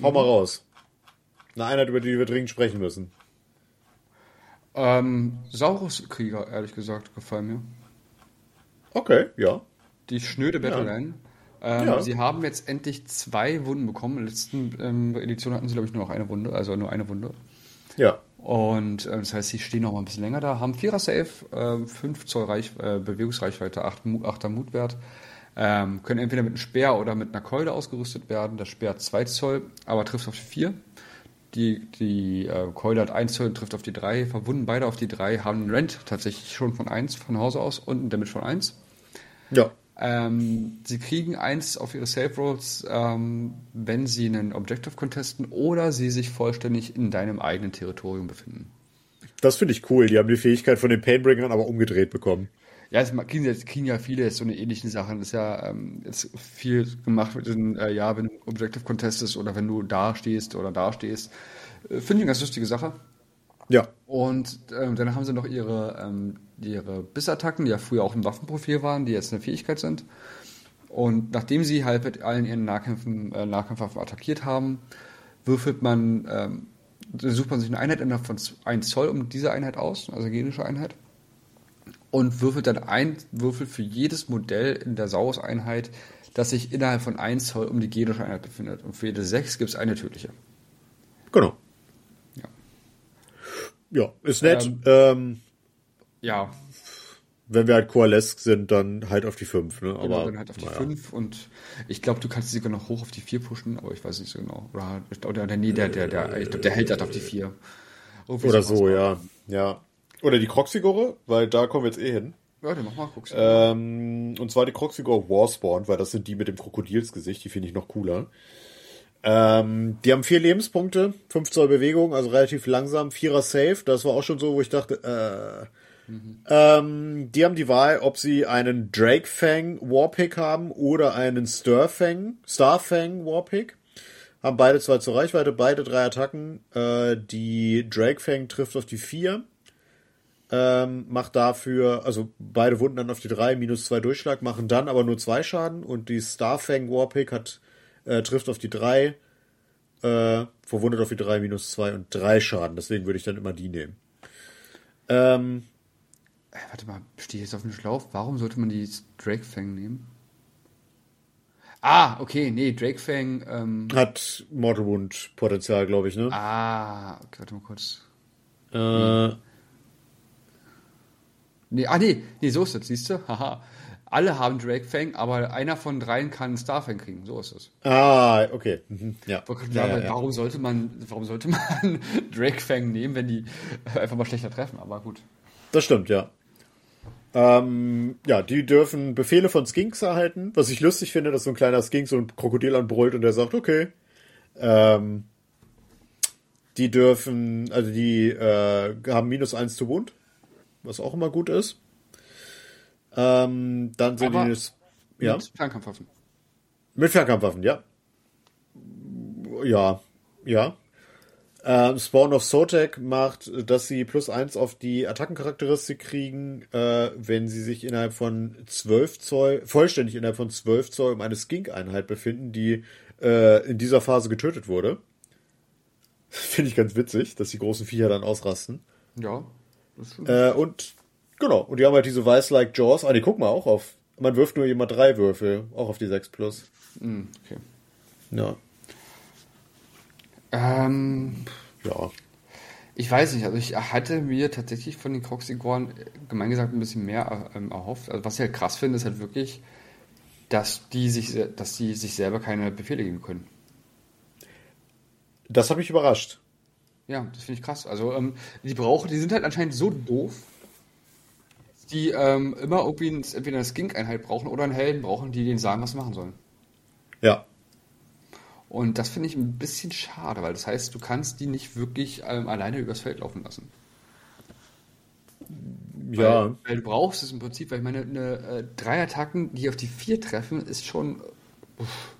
Hau mhm. mal raus. Eine Einheit, über die wir dringend sprechen müssen. Ähm, Saurus-Krieger, ehrlich gesagt, gefallen mir. Okay, ja. Die schnöde Battleline. Ja. Ähm, ja. Sie haben jetzt endlich zwei Wunden bekommen. In der letzten ähm, Edition hatten sie, glaube ich, nur noch eine Wunde, also nur eine Wunde. Ja. Und äh, das heißt, sie stehen noch mal ein bisschen länger da, haben 4er Safe, äh, 5 Zoll Reich, äh, Bewegungsreichweite, 8, 8er Mutwert. Ähm, können entweder mit einem Speer oder mit einer Keule ausgerüstet werden. Der Speer hat 2 Zoll, aber trifft auf die 4. Die, die äh, Keule hat 1 Zoll, trifft auf die 3. Verwunden beide auf die 3, haben einen Rent tatsächlich schon von 1 von Hause aus und einen Damage von 1. Ja. Ähm, sie kriegen eins auf ihre Save Rolls, ähm, wenn sie einen Objective contesten oder sie sich vollständig in deinem eigenen Territorium befinden. Das finde ich cool. Die haben die Fähigkeit von den Painbringern aber umgedreht bekommen. Ja, es kriegen, jetzt, kriegen ja viele so eine ähnlichen Sachen. Das ist ja ähm, jetzt viel gemacht mit den, äh, ja, wenn du Objective contestest oder wenn du da stehst oder da stehst. Äh, finde ich eine ganz lustige Sache. Ja. Und ähm, dann haben sie noch ihre, ähm, ihre Bissattacken, die ja früher auch im Waffenprofil waren, die jetzt eine Fähigkeit sind. Und nachdem sie halt mit allen ihren Nahkämpfen, äh, Nahkampfwaffen attackiert haben, würfelt man, ähm, sucht man sich eine Einheit innerhalb von 1 Zoll um diese Einheit aus, also genische Einheit. Und würfelt dann ein Würfel für jedes Modell in der Saurus-Einheit, das sich innerhalb von 1 Zoll um die genische Einheit befindet. Und für jede 6 gibt es eine tödliche. Genau. Ja, ist nett. Ähm, ähm, ja. Wenn wir halt Coalesce sind, dann halt auf die 5, ne? Aber, genau, dann halt auf die 5 ja. und ich glaube, du kannst sie sogar noch hoch auf die 4 pushen, aber ich weiß nicht so genau. Oder, oder nee, der, der, der, ich glaube, der hält halt auf die 4. Oder so, ja. Ja. Oder die Croxigore, weil da kommen wir jetzt eh hin. Ja, dann mach mal Croxigore. Ähm, und zwar die Croxigore Warspawn, weil das sind die mit dem Krokodilsgesicht, die finde ich noch cooler. Ähm, die haben vier Lebenspunkte, 5 Zoll Bewegung, also relativ langsam, vierer Safe. Das war auch schon so, wo ich dachte, äh, ähm, die haben die Wahl, ob sie einen Drakefang Warpick haben oder einen Stirfang, Starfang Warpick. Haben beide zwei zur Reichweite, beide drei Attacken. Äh, die Drakefang trifft auf die vier. Ähm, macht dafür, also beide Wunden dann auf die drei, minus zwei Durchschlag, machen dann aber nur zwei Schaden und die Starfang Warpick hat äh, trifft auf die 3, äh, verwundet auf die 3, minus 2 und 3 Schaden. Deswegen würde ich dann immer die nehmen. Ähm, äh, warte mal, stehe ich jetzt auf dem Schlauch? Warum sollte man die Drakefang nehmen? Ah, okay, nee, Drakefang. Ähm, Hat Mortal Wound Potenzial, glaube ich, ne? Ah, okay, warte mal kurz. Äh. Nee. nee. ah, nee, nee, so ist es, siehst du? Haha alle haben Drakefang, aber einer von dreien kann Starfang kriegen. So ist es. Ah, okay. Mhm. Ja. ja, ja, ja. Warum sollte man, warum sollte man Drakefang nehmen, wenn die einfach mal schlechter treffen? Aber gut. Das stimmt, ja. Ähm, ja, die dürfen Befehle von Skinks erhalten, was ich lustig finde, dass so ein kleiner Skink so ein Krokodil anbrüllt und der sagt, okay. Ähm, die dürfen, also die äh, haben minus eins zu Wund, was auch immer gut ist. Ähm, dann sind Aber die. Ja. Mit Fernkampfwaffen. Mit Fernkampfwaffen, ja. Ja, ja. Ähm, Spawn of Sotek macht, dass sie plus eins auf die Attackencharakteristik kriegen, äh, wenn sie sich innerhalb von 12 Zoll, vollständig innerhalb von 12 Zoll um eine Skink-Einheit befinden, die äh, in dieser Phase getötet wurde. Finde ich ganz witzig, dass die großen Viecher dann ausrasten. Ja. Äh, und Genau, und die haben halt diese Weiß-like Jaws. Ah, die guck mal auch auf. Man wirft nur immer drei Würfel, auch auf die 6 Plus. Mm, okay. Ja. Ähm, ja. Ich weiß nicht, also ich hatte mir tatsächlich von den Croxigorn gemein gesagt ein bisschen mehr ähm, erhofft. Also was ich halt krass finde, ist halt wirklich, dass die sich, dass die sich selber keine Befehle geben können. Das hat mich überrascht. Ja, das finde ich krass. Also ähm, die brauchen, die sind halt anscheinend so doof, die ähm, immer irgendwie ein, entweder eine Skink-Einheit brauchen oder einen Helden brauchen, die denen sagen, was sie machen sollen. Ja. Und das finde ich ein bisschen schade, weil das heißt, du kannst die nicht wirklich ähm, alleine übers Feld laufen lassen. Ja. Weil, weil, du brauchst es im Prinzip, weil ich meine, eine, äh, drei Attacken, die auf die vier treffen, ist schon. Uff,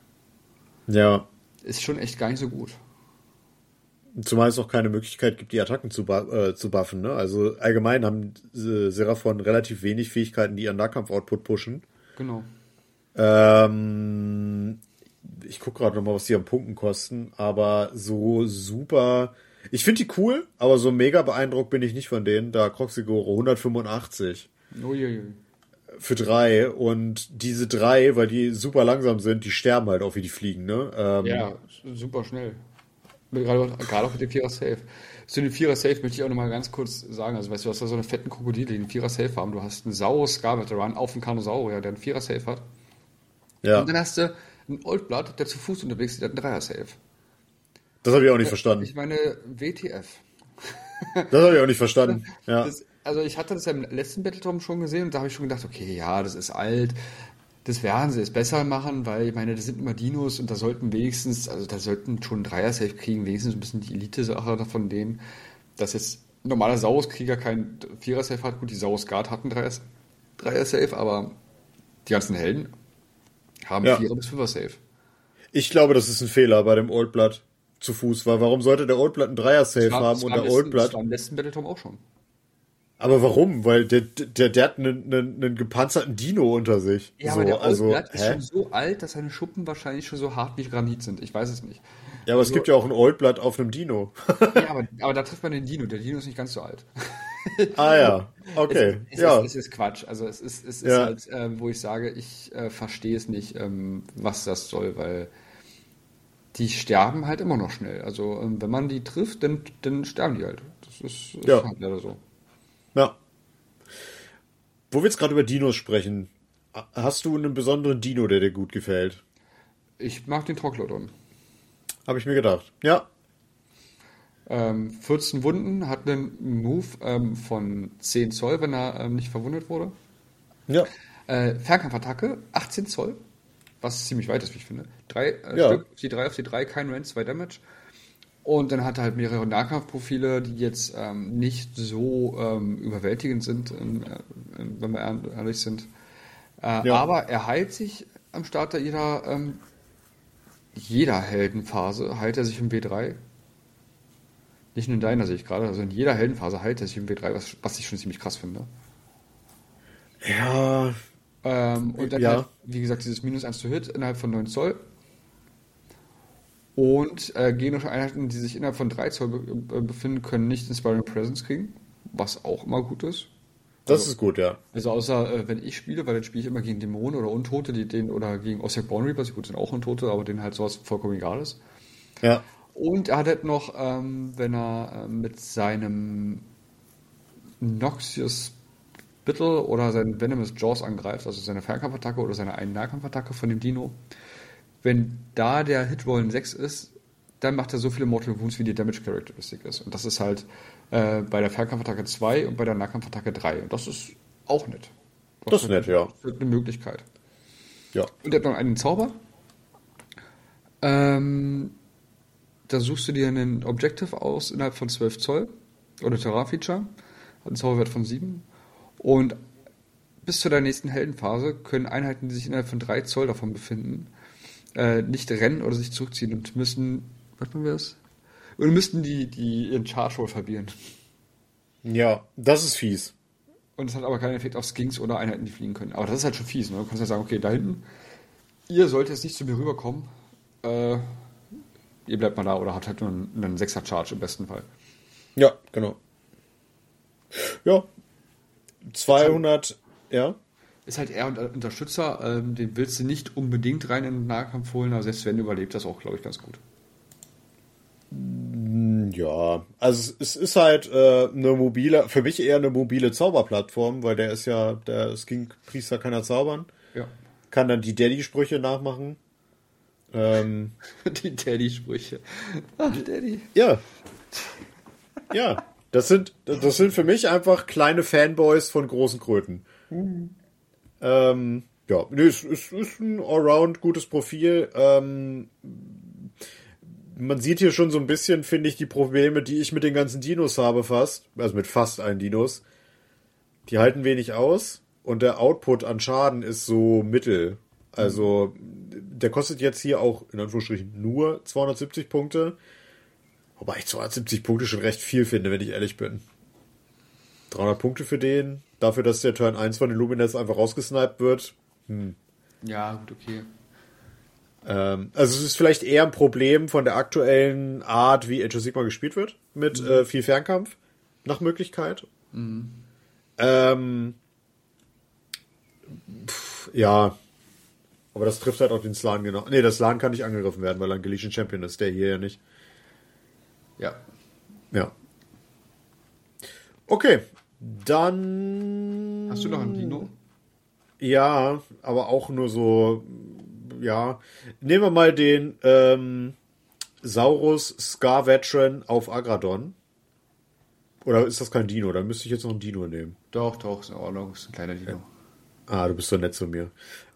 ja. Ist schon echt gar nicht so gut. Zumal es auch keine Möglichkeit gibt, die Attacken zu, äh, zu buffen. Ne? Also allgemein haben äh, Seraphon relativ wenig Fähigkeiten, die ihren Nahkampf-Output pushen. Genau. Ähm, ich gucke gerade nochmal, was die am Punkten kosten, aber so super. Ich finde die cool, aber so mega beeindruckt bin ich nicht von denen. Da Croxigoro 185. Uiuiui. Für drei. Und diese drei, weil die super langsam sind, die sterben halt auch wie die fliegen, ne? Ähm, ja, super schnell. Gerade, gerade auch mit dem Vierer Safe. Zu den Vierer Safe möchte ich auch nochmal ganz kurz sagen. Also, weißt du, du hast da so eine fetten Krokodile, die einen Vierer Safe haben. Du hast einen Saurus Scar Veteran auf dem Kanosaurier, der einen Vierer Safe hat. Ja. Und dann hast du einen Oldblood, der zu Fuß unterwegs ist, der hat einen Dreier Safe. Das habe ich auch nicht verstanden. Ich meine, WTF. Das habe ich auch nicht verstanden. Ja. Das, also ich hatte das ja im letzten Battletom schon gesehen und da habe ich schon gedacht, okay, ja, das ist alt. Das werden sie jetzt besser machen, weil ich meine, das sind immer Dinos und da sollten wenigstens, also da sollten schon Dreier-Safe kriegen, wenigstens ein bisschen die Elite-Sache von denen, dass jetzt ein normaler Saurus-Krieger kein Vierer-Safe hat. Gut, die Saurus-Guard hatten Dreier-Safe, aber die ganzen Helden haben ja. Vierer- bis Fünfer-Safe. Ich glaube, das ist ein Fehler bei dem Old Blood zu Fuß, weil warum sollte der Old Blood einen Dreier-Safe haben und der Old Blood... Das war im letzten Battletom auch schon. Aber warum? Weil der, der, der hat einen, einen, einen gepanzerten Dino unter sich. Ja, so, aber der also, Old ist schon so alt, dass seine Schuppen wahrscheinlich schon so hart wie Granit sind. Ich weiß es nicht. Ja, aber also, es gibt ja auch ein Oldblood auf einem Dino. ja, aber, aber da trifft man den Dino. Der Dino ist nicht ganz so alt. ah ja, okay. Es, es, ja. Ist, es ist Quatsch. Also es ist, es ist ja. halt, äh, wo ich sage, ich äh, verstehe es nicht, ähm, was das soll, weil die sterben halt immer noch schnell. Also ähm, wenn man die trifft, dann, dann sterben die halt. Das ist, ist ja. halt leider so. Ja. Wo wir jetzt gerade über Dinos sprechen, hast du einen besonderen Dino, der dir gut gefällt? Ich mag den Troglodon. Habe ich mir gedacht. Ja. Ähm, 14 Wunden, hat einen Move ähm, von 10 Zoll, wenn er ähm, nicht verwundet wurde. Ja. Äh, Fernkampfattacke, 18 Zoll, was ziemlich weit ist, wie ich finde. Drei äh, ja. Stück, die 3 auf die 3, kein Range, 2 Damage. Und dann hat er halt mehrere Nahkampfprofile, die jetzt ähm, nicht so ähm, überwältigend sind, ähm, äh, wenn wir ehrlich sind. Äh, ja. Aber er heilt sich am Start jeder, ähm, jeder Heldenphase, heilt er sich im W3. Nicht nur in deiner sehe ich gerade, also in jeder Heldenphase heilt er sich im W3, was, was ich schon ziemlich krass finde. Ja. Ähm, und dann ja. halt, wie gesagt, dieses Minus 1 zu Hit innerhalb von 9 Zoll und äh, gegnerische Einheiten, die sich innerhalb von 3 Zoll be äh, befinden, können nicht Inspiring Presence kriegen, was auch immer gut ist. Das also, ist gut, ja. Also außer äh, wenn ich spiele, weil dann spiele ich immer gegen Dämonen oder Untote, die den oder gegen Osseck Bone Reapers, gut sind auch Untote, aber denen halt sowas vollkommen egal ist. Ja. Und er hat noch, ähm, wenn er äh, mit seinem Noxious Spittle oder seinen Venomous Jaws angreift, also seine Fernkampfattacke oder seine einen Nahkampfattacke von dem Dino, wenn da der Hitroll ein 6 ist, dann macht er so viele Mortal Wounds, wie die Damage Characteristic ist. Und das ist halt äh, bei der Fernkampfattacke 2 und bei der Nahkampfattacke 3. Und das ist auch nett. Das, das ist nett, ja. Das ist eine Möglichkeit. Ja. Und er hat noch einen Zauber. Ähm, da suchst du dir einen Objective aus innerhalb von 12 Zoll oder Terra-Feature. Hat einen Zauberwert von 7. Und bis zu der nächsten Heldenphase können Einheiten, die sich innerhalb von 3 Zoll davon befinden, äh, nicht rennen oder sich zurückziehen und müssen, was machen wir das? Und müssten die, die ihren Charge Roll verlieren. Ja, das ist fies. Und es hat aber keinen Effekt auf Skinks oder Einheiten, die fliegen können. Aber das ist halt schon fies, ne? Du kannst ja sagen, okay, da hinten, ihr solltet jetzt nicht zu mir rüberkommen. Äh, ihr bleibt mal da oder habt halt nur einen, einen 6er Charge im besten Fall. Ja, genau. Ja. 200, ja ist halt eher ein Unterstützer. Ähm, den willst du nicht unbedingt rein in den Nahkampf holen, aber selbst wenn überlebt das auch, glaube ich, ganz gut. Mm, ja, also es ist halt äh, eine mobile, für mich eher eine mobile Zauberplattform, weil der ist ja, der Skink-Priester kann ja zaubern. Ja. Kann dann die Daddy-Sprüche nachmachen. Ähm, die Daddy-Sprüche. Ach, Daddy. Ja. Ja. Das sind, das sind für mich einfach kleine Fanboys von großen Kröten. Mhm. Ähm, ja, nee, es, es ist ein Allround gutes Profil. Ähm, man sieht hier schon so ein bisschen, finde ich, die Probleme, die ich mit den ganzen Dinos habe fast. Also mit fast allen Dinos. Die halten wenig aus und der Output an Schaden ist so mittel. Also, der kostet jetzt hier auch in Anführungsstrichen nur 270 Punkte. Wobei ich 270 Punkte schon recht viel finde, wenn ich ehrlich bin. 300 Punkte für den, dafür, dass der Turn 1 von den Luminets einfach rausgesniped wird. Hm. Ja, gut, okay. Ähm, also es ist vielleicht eher ein Problem von der aktuellen Art, wie Age of Sigma gespielt wird, mit mhm. äh, viel Fernkampf nach Möglichkeit. Mhm. Ähm, pff, ja, aber das trifft halt auch den Slan genau. Nee, das Slan kann nicht angegriffen werden, weil er ein Galician Champion ist, der hier ja nicht. Ja. Ja. Okay, dann. Hast du noch ein Dino? Ja, aber auch nur so. Ja. Nehmen wir mal den ähm, Saurus Scar Veteran auf Agradon. Oder ist das kein Dino? Da müsste ich jetzt noch ein Dino nehmen. Doch, doch, ist in Ordnung. Ist ein kleiner Dino. Ja. Ah, du bist so nett zu mir.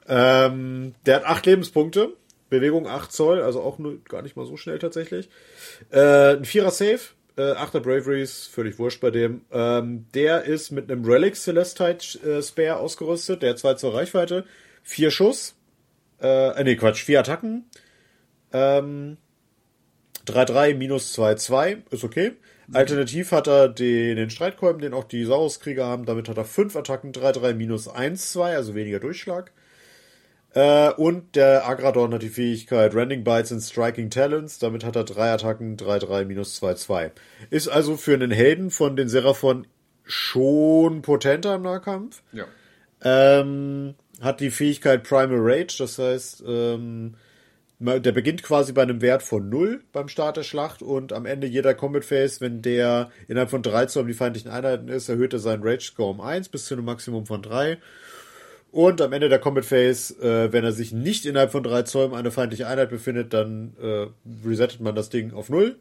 Ähm, der hat acht Lebenspunkte. Bewegung 8 Zoll, also auch nur gar nicht mal so schnell tatsächlich. Äh, ein Vierer Safe, äh, 8er Braveries, völlig wurscht bei dem. Ähm, der ist mit einem Relic Celestite äh, Spare ausgerüstet, der hat 2 zur Reichweite, 4 Schuss, äh, äh, nee, Quatsch, 4 Attacken, ähm, 3-3 minus 2-2, ist okay. Alternativ hat er den, den Streitkolben, den auch die Sauruskrieger haben, damit hat er 5 Attacken, 3-3 minus 1-2, also weniger Durchschlag. Äh, und der Agradon hat die Fähigkeit Rending Bites und Striking Talents. Damit hat er drei Attacken, 3-3 minus 2-2. Ist also für einen Helden von den Seraphon schon potenter im Nahkampf. Ja. Ähm, hat die Fähigkeit Primal Rage, das heißt, ähm, der beginnt quasi bei einem Wert von 0 beim Start der Schlacht und am Ende jeder Combat Phase, wenn der innerhalb von 3 zu um die feindlichen Einheiten ist, erhöht er seinen Rage Score um 1 bis zu einem Maximum von 3. Und am Ende der Combat Phase, äh, wenn er sich nicht innerhalb von drei Zoll eine feindliche Einheit befindet, dann äh, resettet man das Ding auf null.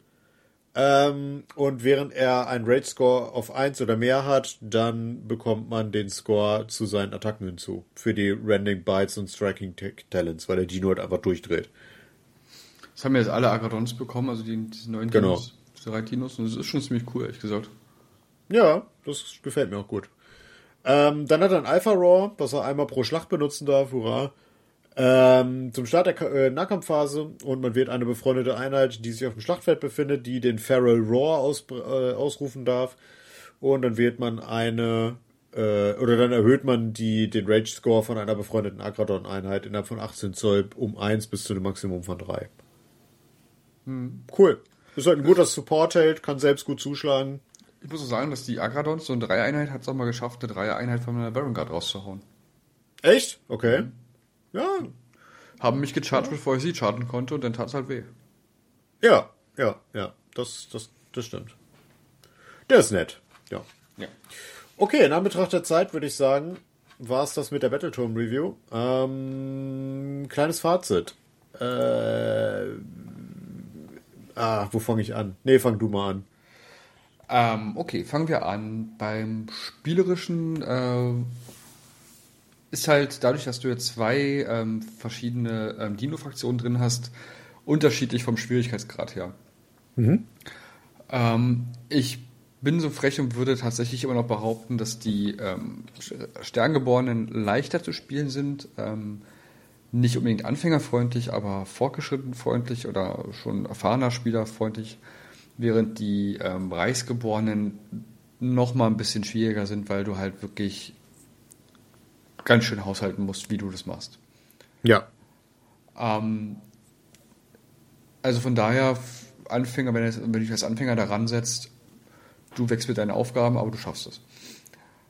Ähm, und während er einen Rage Score auf 1 oder mehr hat, dann bekommt man den Score zu seinen Attacken hinzu. Für die Rending Bites und Striking Talents, weil der Dino halt einfach durchdreht. Das haben jetzt alle Agradons bekommen, also die, diese neuen genau. Dinos, diese drei Dinos, und das ist schon ziemlich cool, ehrlich gesagt. Ja, das gefällt mir auch gut. Ähm, dann hat er ein Alpha Raw, was er einmal pro Schlacht benutzen darf, hurra. Ähm, zum Start der äh, Nahkampfphase und man wählt eine befreundete Einheit, die sich auf dem Schlachtfeld befindet, die den Feral Roar aus, äh, ausrufen darf. Und dann wählt man eine, äh, oder dann erhöht man die, den Rage Score von einer befreundeten Agradon-Einheit innerhalb von 18 Zoll um 1 bis zu einem Maximum von 3. Hm. Cool. Ist halt ein guter Support-Held, kann selbst gut zuschlagen. Ich muss auch sagen, dass die Agradons, so eine Dreieinheit, hat es auch mal geschafft, eine Dreieinheit von meiner Baron Guard rauszuhauen. Echt? Okay. Ja. Haben mich gecharged, ja. bevor ich sie chargen konnte und dann tat es halt weh. Ja, ja, ja. Das, das, das stimmt. Der ist nett. Ja. ja. Okay, in Anbetracht der Zeit würde ich sagen, war es das mit der Battletome Review. Ähm, kleines Fazit. Äh, ah, wo fange ich an? Nee, fang du mal an. Ähm, okay, fangen wir an. Beim spielerischen äh, ist halt dadurch, dass du jetzt zwei ähm, verschiedene ähm, Dino-Fraktionen drin hast, unterschiedlich vom Schwierigkeitsgrad her. Mhm. Ähm, ich bin so frech und würde tatsächlich immer noch behaupten, dass die ähm, Sterngeborenen leichter zu spielen sind. Ähm, nicht unbedingt anfängerfreundlich, aber fortgeschrittenfreundlich oder schon erfahrener Spieler freundlich während die ähm, Reichsgeborenen noch mal ein bisschen schwieriger sind, weil du halt wirklich ganz schön haushalten musst, wie du das machst. Ja. Ähm, also von daher, Anfänger, wenn, es, wenn du dich als Anfänger daran setzt, du wächst mit deinen Aufgaben, aber du schaffst es.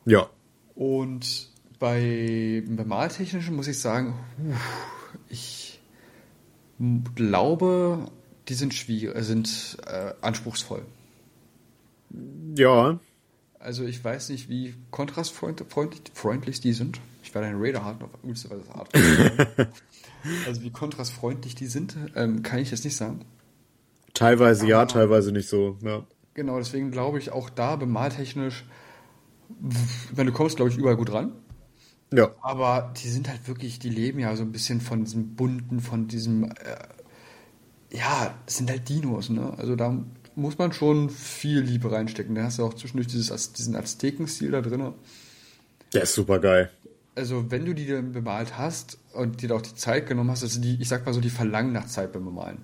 Ja. Und bei, beim Maltechnischen muss ich sagen, ich glaube, die sind schwierig, äh, sind äh, anspruchsvoll. Ja. Also ich weiß nicht, wie kontrastfreundlich die sind. Ich werde einen Raider haben, auf übelste Weise Art. also wie kontrastfreundlich die sind, ähm, kann ich jetzt nicht sagen. Teilweise Aber, ja, teilweise nicht so. Ja. Genau, deswegen glaube ich auch da bemaltechnisch, wenn du kommst, glaube ich, überall gut ran. Ja. Aber die sind halt wirklich, die leben ja so ein bisschen von diesem bunten, von diesem äh, ja, es sind halt Dinos, ne? Also da muss man schon viel Liebe reinstecken. Da hast du auch zwischendurch dieses, diesen Azteken-Stil da drin. Der ist super geil. Also, wenn du die dann bemalt hast und dir auch die Zeit genommen hast, also die, ich sag mal so, die verlangen nach Zeit beim Bemalen.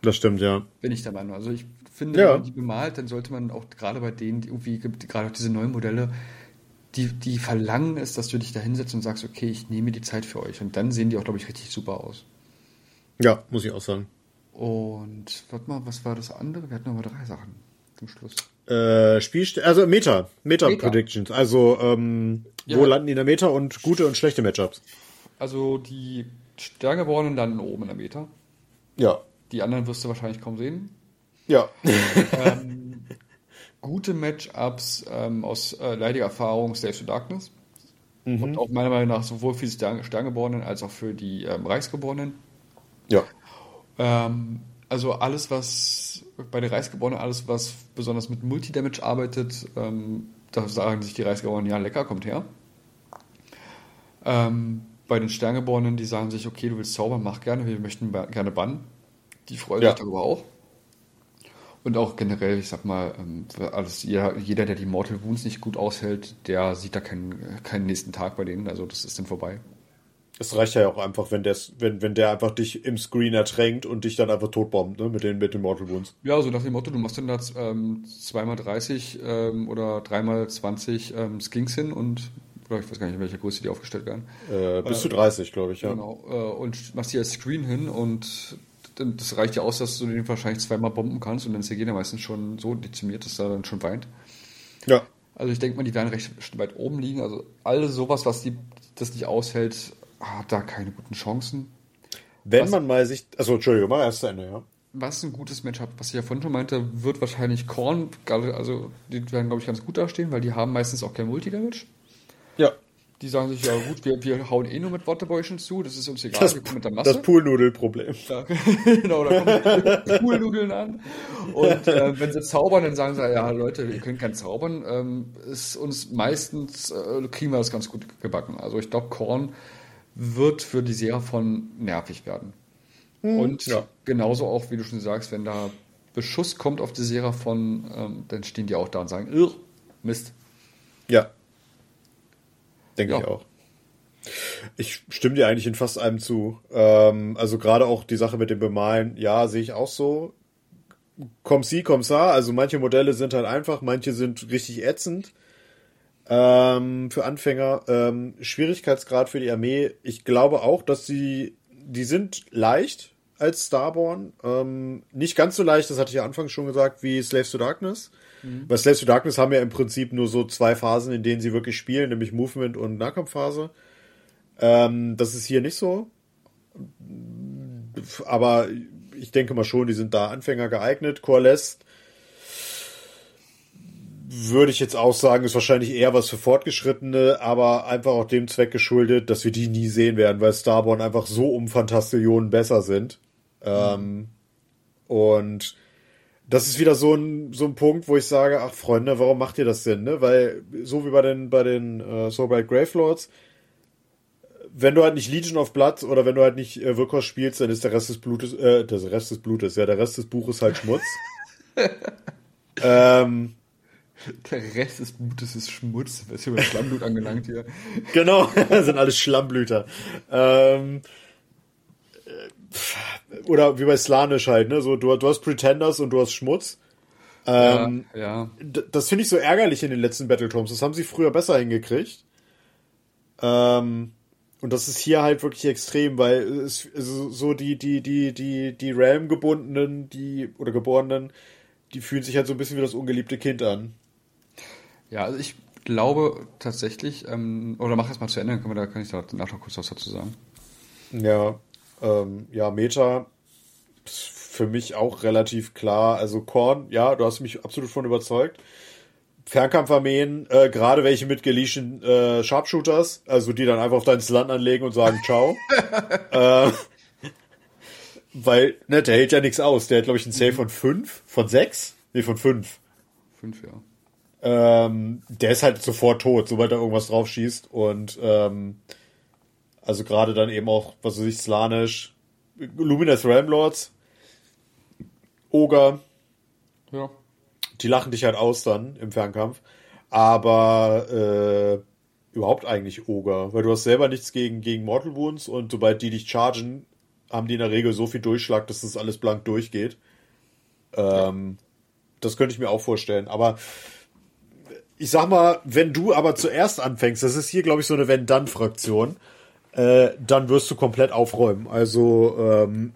Das stimmt, ja. Bin ich der Meinung. Also, ich finde, ja. wenn man die bemalt, dann sollte man auch gerade bei denen, die irgendwie gibt, gerade auch diese neuen Modelle, die, die verlangen es, dass du dich da hinsetzt und sagst, okay, ich nehme die Zeit für euch. Und dann sehen die auch, glaube ich, richtig super aus. Ja, muss ich auch sagen. Und warte mal, was war das andere? Wir hatten noch mal drei Sachen zum Schluss. Äh, Spielst also Meta, Meta, Meta. Predictions. Also ähm, ja. wo landen die in der Meta und gute und schlechte Matchups? Also die Sterngeborenen landen oben in der Meta. Ja. Die anderen wirst du wahrscheinlich kaum sehen. Ja. ähm, gute Matchups ähm, aus äh, leidiger Erfahrung Slaves to Darkness. Mhm. Und auch meiner Meinung nach sowohl für die Stern Sterngeborenen als auch für die ähm, Reichsgeborenen. Ja. Ähm, also alles, was bei den Reichsgeborenen, alles, was besonders mit Multidamage arbeitet, ähm, da sagen sich die Reichsgeborenen, ja, lecker, kommt her. Ähm, bei den Sterngeborenen, die sagen sich, okay, du willst zaubern, mach gerne, wir möchten gerne bannen. Die freuen ja. sich darüber auch. Und auch generell, ich sag mal, ähm, alles, jeder, jeder, der die Mortal Wounds nicht gut aushält, der sieht da keinen, keinen nächsten Tag bei denen. Also das ist dann vorbei. Es reicht ja auch einfach, wenn der, wenn, wenn der einfach dich im Screen ertränkt und dich dann einfach totbombt, ne, mit den, mit den Mortal Wounds. Ja, so nach dem Motto, du machst dann da ähm, 2x30 ähm, oder 3x20 ähm, Skinks hin und ich weiß gar nicht, in welcher Größe die aufgestellt werden. Äh, bis äh, zu 30, glaube ich, ja. Genau. Äh, und machst die als Screen hin und das reicht ja aus, dass du den wahrscheinlich zweimal bomben kannst und dann ist der Gegner meistens schon so dezimiert, dass er dann schon weint. Ja. Also ich denke mal, die werden recht weit oben liegen. Also alles sowas, was die, das nicht aushält, hat da keine guten Chancen. Wenn was, man mal sich. Also Entschuldigung, mal erst zu Ende, ja. Was ein gutes Match hat, was ich ja vorhin schon meinte, wird wahrscheinlich Korn, also die werden, glaube ich, ganz gut dastehen, weil die haben meistens auch kein Multidamage. Ja. Die sagen sich, ja gut, wir, wir hauen eh nur mit Waterbäuschen zu, das ist uns egal, das, wir kommen mit der Masse. Das Poolnudelproblem. Ja, genau, da kommen Poolnudeln an. Und äh, wenn sie zaubern, dann sagen sie, ja Leute, wir können kein zaubern. Ähm, ist uns meistens, äh, kriegen wir das ganz gut gebacken. Also ich glaube, Korn wird für die Serie von nervig werden. Hm, Und ja. genauso auch, wie du schon sagst, wenn da Beschuss kommt auf die Serie von, ähm, dann stehen die auch da und sagen, Mist. Ja, Denke ja. ich auch. Ich stimme dir eigentlich in fast allem zu. Ähm, also gerade auch die Sache mit dem Bemalen, ja, sehe ich auch so. Komm sie, komm sa. Also manche Modelle sind halt einfach, manche sind richtig ätzend. Ähm, für Anfänger. Ähm, Schwierigkeitsgrad für die Armee. Ich glaube auch, dass sie, die sind leicht als Starborn. Ähm, nicht ganz so leicht, das hatte ich ja anfangs schon gesagt, wie Slaves to Darkness. Mhm. Bei Slaves to Darkness haben ja im Prinzip nur so zwei Phasen, in denen sie wirklich spielen, nämlich Movement und Nahkampfphase. Ähm, das ist hier nicht so. Aber ich denke mal schon, die sind da Anfänger geeignet. Coalesce würde ich jetzt auch sagen, ist wahrscheinlich eher was für Fortgeschrittene, aber einfach auch dem Zweck geschuldet, dass wir die nie sehen werden, weil Starborn einfach so um Fantastillionen besser sind. Mhm. Ähm, und das ist wieder so ein, so ein Punkt, wo ich sage, ach Freunde, warum macht ihr das denn? Ne? Weil so wie bei den, bei den äh, Soulblight Gravelords, wenn du halt nicht Legion of Blood oder wenn du halt nicht äh, Wirkos spielst, dann ist der Rest des Blutes, äh, der Rest des Blutes, ja, der Rest des Buches halt Schmutz. ähm, der Rest des Blutes ist Schmutz. Was ist hier mit Schlammblut angelangt hier? Genau, das sind alles Schlammblüter. Ähm, oder wie bei Slanisch halt, ne? So, du, du hast Pretenders und du hast Schmutz. Ähm, ja, ja. Das finde ich so ärgerlich in den letzten Battletomes. Das haben sie früher besser hingekriegt. Ähm, und das ist hier halt wirklich extrem, weil es so die, die, die, die, die Realm-gebundenen, die, oder Geborenen, die fühlen sich halt so ein bisschen wie das ungeliebte Kind an. Ja, also ich glaube tatsächlich, ähm, oder mach es mal zu Ende, dann kann, man, da kann ich da nachher noch kurz was dazu sagen. Ja, ähm, ja, Meta für mich auch relativ klar. Also Korn, ja, du hast mich absolut von überzeugt. Fernkampfarmeen, äh, gerade welche mit geleaschten äh, Sharpshooters, also die dann einfach auf dein Land anlegen und sagen Ciao. äh, weil, ne, der hält ja nichts aus. Der hat, glaube ich, einen Save von 5, von 6? Nee, von 5. 5, ja. Ähm, der ist halt sofort tot, sobald er irgendwas drauf schießt. Und ähm, also gerade dann eben auch, was weiß ich, Slanisch, Luminous Ramlords, Ogre. Ja. Die lachen dich halt aus dann im Fernkampf. Aber äh, überhaupt eigentlich Ogre, weil du hast selber nichts gegen, gegen Mortal Wounds und sobald die dich chargen, haben die in der Regel so viel Durchschlag, dass das alles blank durchgeht. Ähm, ja. Das könnte ich mir auch vorstellen. Aber ich sag mal, wenn du aber zuerst anfängst, das ist hier, glaube ich, so eine Wenn-Dann-Fraktion, äh, dann wirst du komplett aufräumen. Also ähm,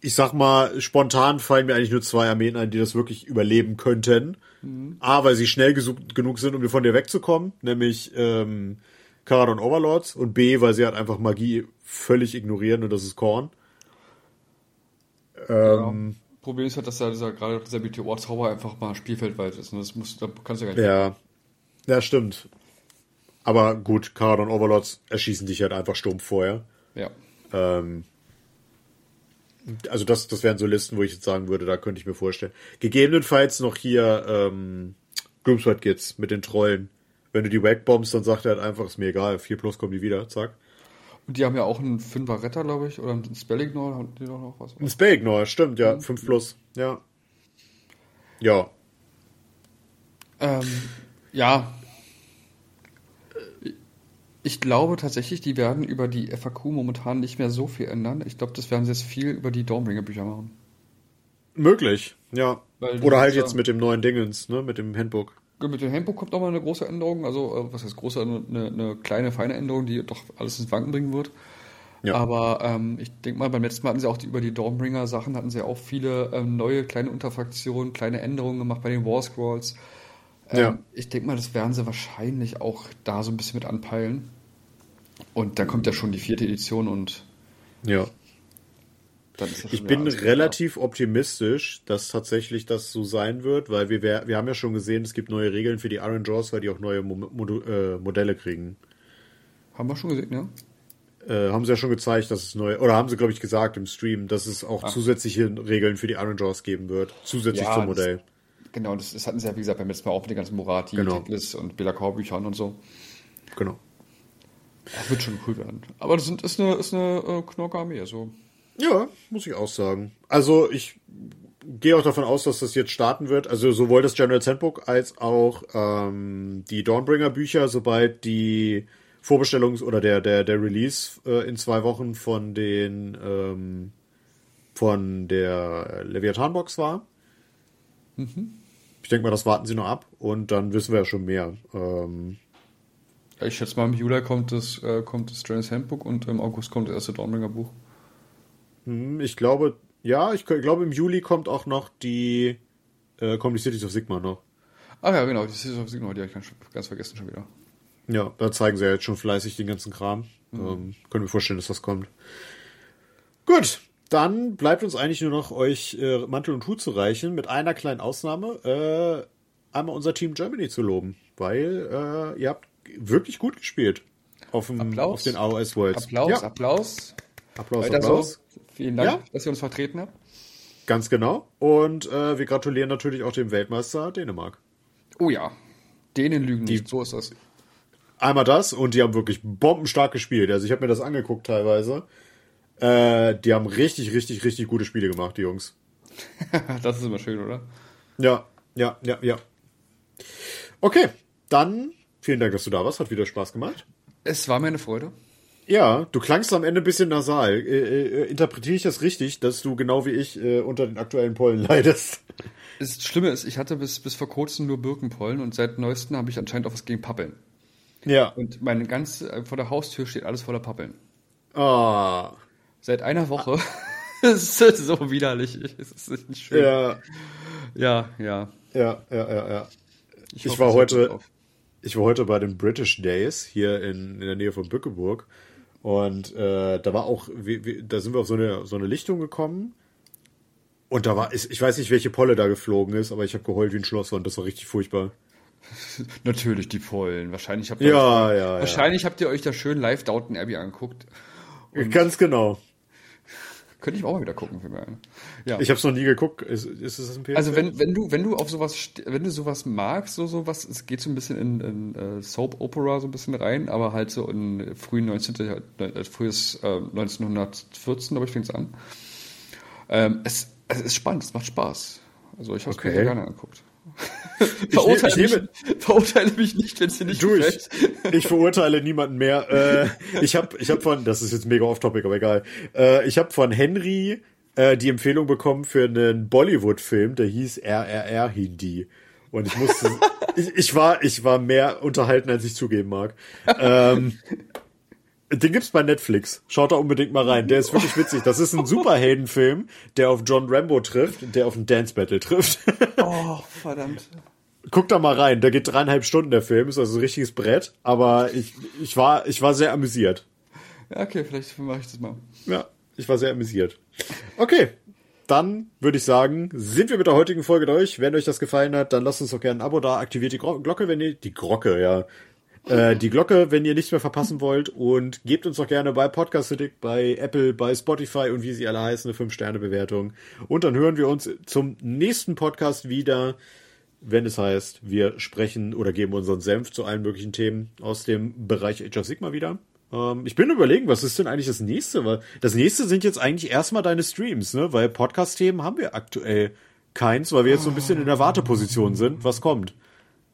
ich sag mal, spontan fallen mir eigentlich nur zwei Armeen ein, die das wirklich überleben könnten. Mhm. A, weil sie schnell genug sind, um von dir wegzukommen, nämlich ähm, Karadon Overlords und B, weil sie halt einfach Magie völlig ignorieren und das ist Korn. Ähm, ja. Problem ist halt, dass da dieser, gerade dieser Meteor-Zauber einfach mal spielfeldweit ist. Und das muss, da kannst du ja gar nicht. Ja. Ja, stimmt. Aber gut, Karadon Overlords erschießen dich halt einfach stumpf vorher. Ja. Ähm, also das, das wären so Listen, wo ich jetzt sagen würde, da könnte ich mir vorstellen. Gegebenenfalls noch hier ähm, Gloomsword Kids mit den Trollen. Wenn du die wegbombst, dann sagt er halt einfach, ist mir egal, 4 plus kommen die wieder, zack. Und die haben ja auch einen 5er Retter, glaube ich, oder einen Spellignore, haben die doch noch was? Ein Spellignore, stimmt, ja, 5 mhm. plus, ja. Ja. Ähm, ja, ich glaube tatsächlich, die werden über die FAQ momentan nicht mehr so viel ändern. Ich glaube, das werden sie jetzt viel über die Dawnbringer-Bücher machen. Möglich, ja. Oder halt jetzt mit dem neuen Dingens, ne, mit dem Handbook. Mit dem Handbook kommt nochmal eine große Änderung, also äh, was heißt große, eine, eine kleine, feine Änderung, die doch alles ins Wanken bringen wird. Ja. Aber ähm, ich denke mal, beim letzten Mal hatten sie auch die, über die Dawnbringer-Sachen, hatten sie auch viele ähm, neue kleine Unterfraktionen, kleine Änderungen gemacht bei den War Scrolls. Ähm, ja. Ich denke mal, das werden sie wahrscheinlich auch da so ein bisschen mit anpeilen. Und da kommt ja schon die vierte Edition und. Ja. Ich bin relativ klar. optimistisch, dass tatsächlich das so sein wird, weil wir, wir haben ja schon gesehen, es gibt neue Regeln für die Iron Jaws, weil die auch neue Mo Mo äh, Modelle kriegen. Haben wir schon gesehen, ja? Äh, haben sie ja schon gezeigt, dass es neue, oder haben sie, glaube ich, gesagt im Stream, dass es auch Ach. zusätzliche Regeln für die Iron Jaws geben wird, zusätzlich ja, zum Modell. Das, genau, das, das, hatten sie ja, wie gesagt, beim letzten Mal auch mit den ganzen Morati, genau. Teklis und Belacor-Büchern und so. Genau. Das wird schon cool werden. Aber das ist eine, ist eine äh, Knorke-Armee. Also. Ja, muss ich auch sagen. Also ich gehe auch davon aus, dass das jetzt starten wird. Also sowohl das General Handbook als auch ähm, die Dawnbringer Bücher, sobald die Vorbestellungs- oder der, der, der Release äh, in zwei Wochen von den ähm, von der Leviathan-Box war. Mhm. Ich denke mal, das warten sie noch ab und dann wissen wir ja schon mehr. Ähm, ich schätze mal, im Juli kommt das, äh, kommt das Strange Handbook und im August kommt das erste Dawnbringer Buch. Hm, ich glaube, ja, ich glaube, im Juli kommt auch noch die, äh, kommen die Cities of Sigma noch. Ah ja, genau, die Cities of Sigma, die habe ich ganz, ganz, vergessen schon wieder. Ja, da zeigen sie ja jetzt schon fleißig den ganzen Kram. Mhm. Ähm, können wir vorstellen, dass das kommt. Gut, dann bleibt uns eigentlich nur noch euch äh, Mantel und Hut zu reichen, mit einer kleinen Ausnahme, äh, einmal unser Team Germany zu loben, weil äh, ihr habt wirklich gut gespielt auf, dem, auf den AOS Worlds. Applaus, ja. Applaus. Applaus, Weiter Applaus. So. Vielen Dank, ja. dass ihr uns vertreten habt. Ganz genau. Und äh, wir gratulieren natürlich auch dem Weltmeister Dänemark. Oh ja. Dänen lügen die, nicht, so ist das. Einmal das und die haben wirklich bombenstark gespielt. Also ich habe mir das angeguckt teilweise. Äh, die haben richtig, richtig, richtig gute Spiele gemacht, die Jungs. das ist immer schön, oder? Ja, ja, ja, ja. Okay, dann Vielen Dank, dass du da warst. Hat wieder Spaß gemacht. Es war mir eine Freude. Ja, du klangst am Ende ein bisschen nasal. Äh, äh, interpretiere ich das richtig, dass du genau wie ich äh, unter den aktuellen Pollen leidest? Das Schlimme ist, ich hatte bis, bis vor kurzem nur Birkenpollen und seit neuestem habe ich anscheinend auch was gegen Pappeln. Ja. Und meine ganze, äh, vor der Haustür steht alles voller Pappeln. Ah. Oh. Seit einer Woche. es ist so widerlich. Es ist nicht schön. Ja. Ja, ja. Ja, ja, ja, ja. Ich, ich war heute, ich war heute bei den British Days hier in, in der Nähe von Bückeburg und äh, da war auch, wie, wie, da sind wir auf so eine, so eine Lichtung gekommen und da war, ich weiß nicht, welche Polle da geflogen ist, aber ich habe geheult wie ein Schloss und das war richtig furchtbar. Natürlich die Pollen. Wahrscheinlich habt ihr ja, euch, ja, wahrscheinlich ja. habt ihr euch da schön live Downton Abbey angeguckt. Ganz genau. Könnte ich auch mal wieder gucken für mich. Ja. Ich habe es noch nie geguckt. Ist, ist es ein PS? Also wenn, wenn du wenn du auf sowas wenn du sowas magst so sowas es geht so ein bisschen in, in uh, Soap Opera so ein bisschen rein, aber halt so in frühen 19. Äh, frühes äh, 1914 glaube ich fängt es an. Ähm, es, es ist spannend, es macht Spaß. Also ich habe es okay. mir sehr gerne angeguckt. verurteile, ich, nehme, mich, verurteile mich nicht, wenn es dir nicht du, gefällt. Ich, ich verurteile niemanden mehr. Äh, ich habe ich hab von, das ist jetzt mega off-topic, aber egal. Äh, ich habe von Henry äh, die Empfehlung bekommen für einen Bollywood-Film, der hieß RRR Hindi. Und ich musste, ich, ich war, ich war mehr unterhalten, als ich zugeben mag. Ähm, Den gibt's bei Netflix. Schaut da unbedingt mal rein. Der ist wirklich witzig. Das ist ein Superheldenfilm, der auf John Rambo trifft, der auf ein Dance Battle trifft. Oh, verdammt. Guck da mal rein. Der geht dreieinhalb Stunden, der Film. Ist also ein richtiges Brett. Aber ich, ich war, ich war sehr amüsiert. Ja, okay, vielleicht mache ich das mal. Ja, ich war sehr amüsiert. Okay. Dann würde ich sagen, sind wir mit der heutigen Folge durch. Wenn euch das gefallen hat, dann lasst uns doch gerne ein Abo da, aktiviert die Glocke, wenn ihr, die Glocke, ja, äh, die Glocke, wenn ihr nichts mehr verpassen wollt und gebt uns doch gerne bei Podcast bei Apple, bei Spotify und wie sie alle heißen, eine 5-Sterne-Bewertung. Und dann hören wir uns zum nächsten Podcast wieder, wenn es heißt, wir sprechen oder geben unseren Senf zu allen möglichen Themen aus dem Bereich Age of Sigma wieder. Ähm, ich bin überlegen, was ist denn eigentlich das nächste? Das nächste sind jetzt eigentlich erstmal deine Streams, ne? Weil Podcast-Themen haben wir aktuell keins, weil wir jetzt so ein bisschen in der Warteposition sind. Was kommt?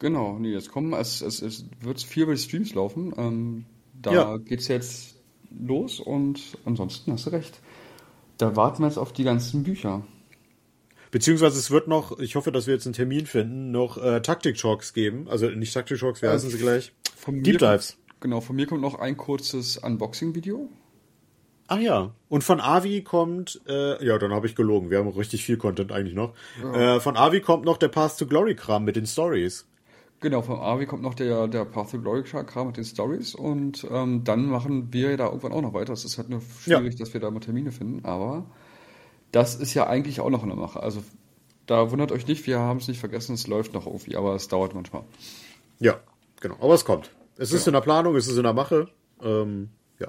Genau, nee, jetzt kommen, es, es, es wird viel über die Streams laufen. Ähm, da ja. geht's jetzt los und ansonsten hast du recht. Da warten wir jetzt auf die ganzen Bücher. Beziehungsweise es wird noch, ich hoffe, dass wir jetzt einen Termin finden, noch äh, Taktik-Talks geben. Also nicht Taktik-Talks, wie äh, heißen sie gleich? Deep Dives. Genau, von mir kommt noch ein kurzes Unboxing-Video. Ach ja. Und von Avi kommt, äh, ja, dann habe ich gelogen. Wir haben richtig viel Content eigentlich noch. Ja. Äh, von Avi kommt noch der Path to Glory Kram mit den Stories. Genau, vom Avi kommt noch der, der Path to Glory Kram mit den Stories und ähm, dann machen wir da irgendwann auch noch weiter. Es ist halt nur schwierig, ja. dass wir da mal Termine finden, aber das ist ja eigentlich auch noch in der Mache. Also da wundert euch nicht, wir haben es nicht vergessen, es läuft noch irgendwie, aber es dauert manchmal. Ja, genau, aber es kommt. Es ist ja. in der Planung, es ist in der Mache. Ähm, ja.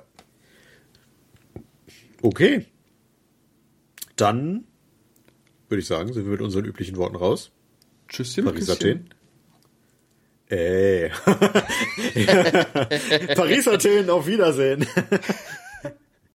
Okay. Dann würde ich sagen, sind wir mit unseren üblichen Worten raus. Tschüss, Paris Athen. Ey. Paris Athen, auf Wiedersehen.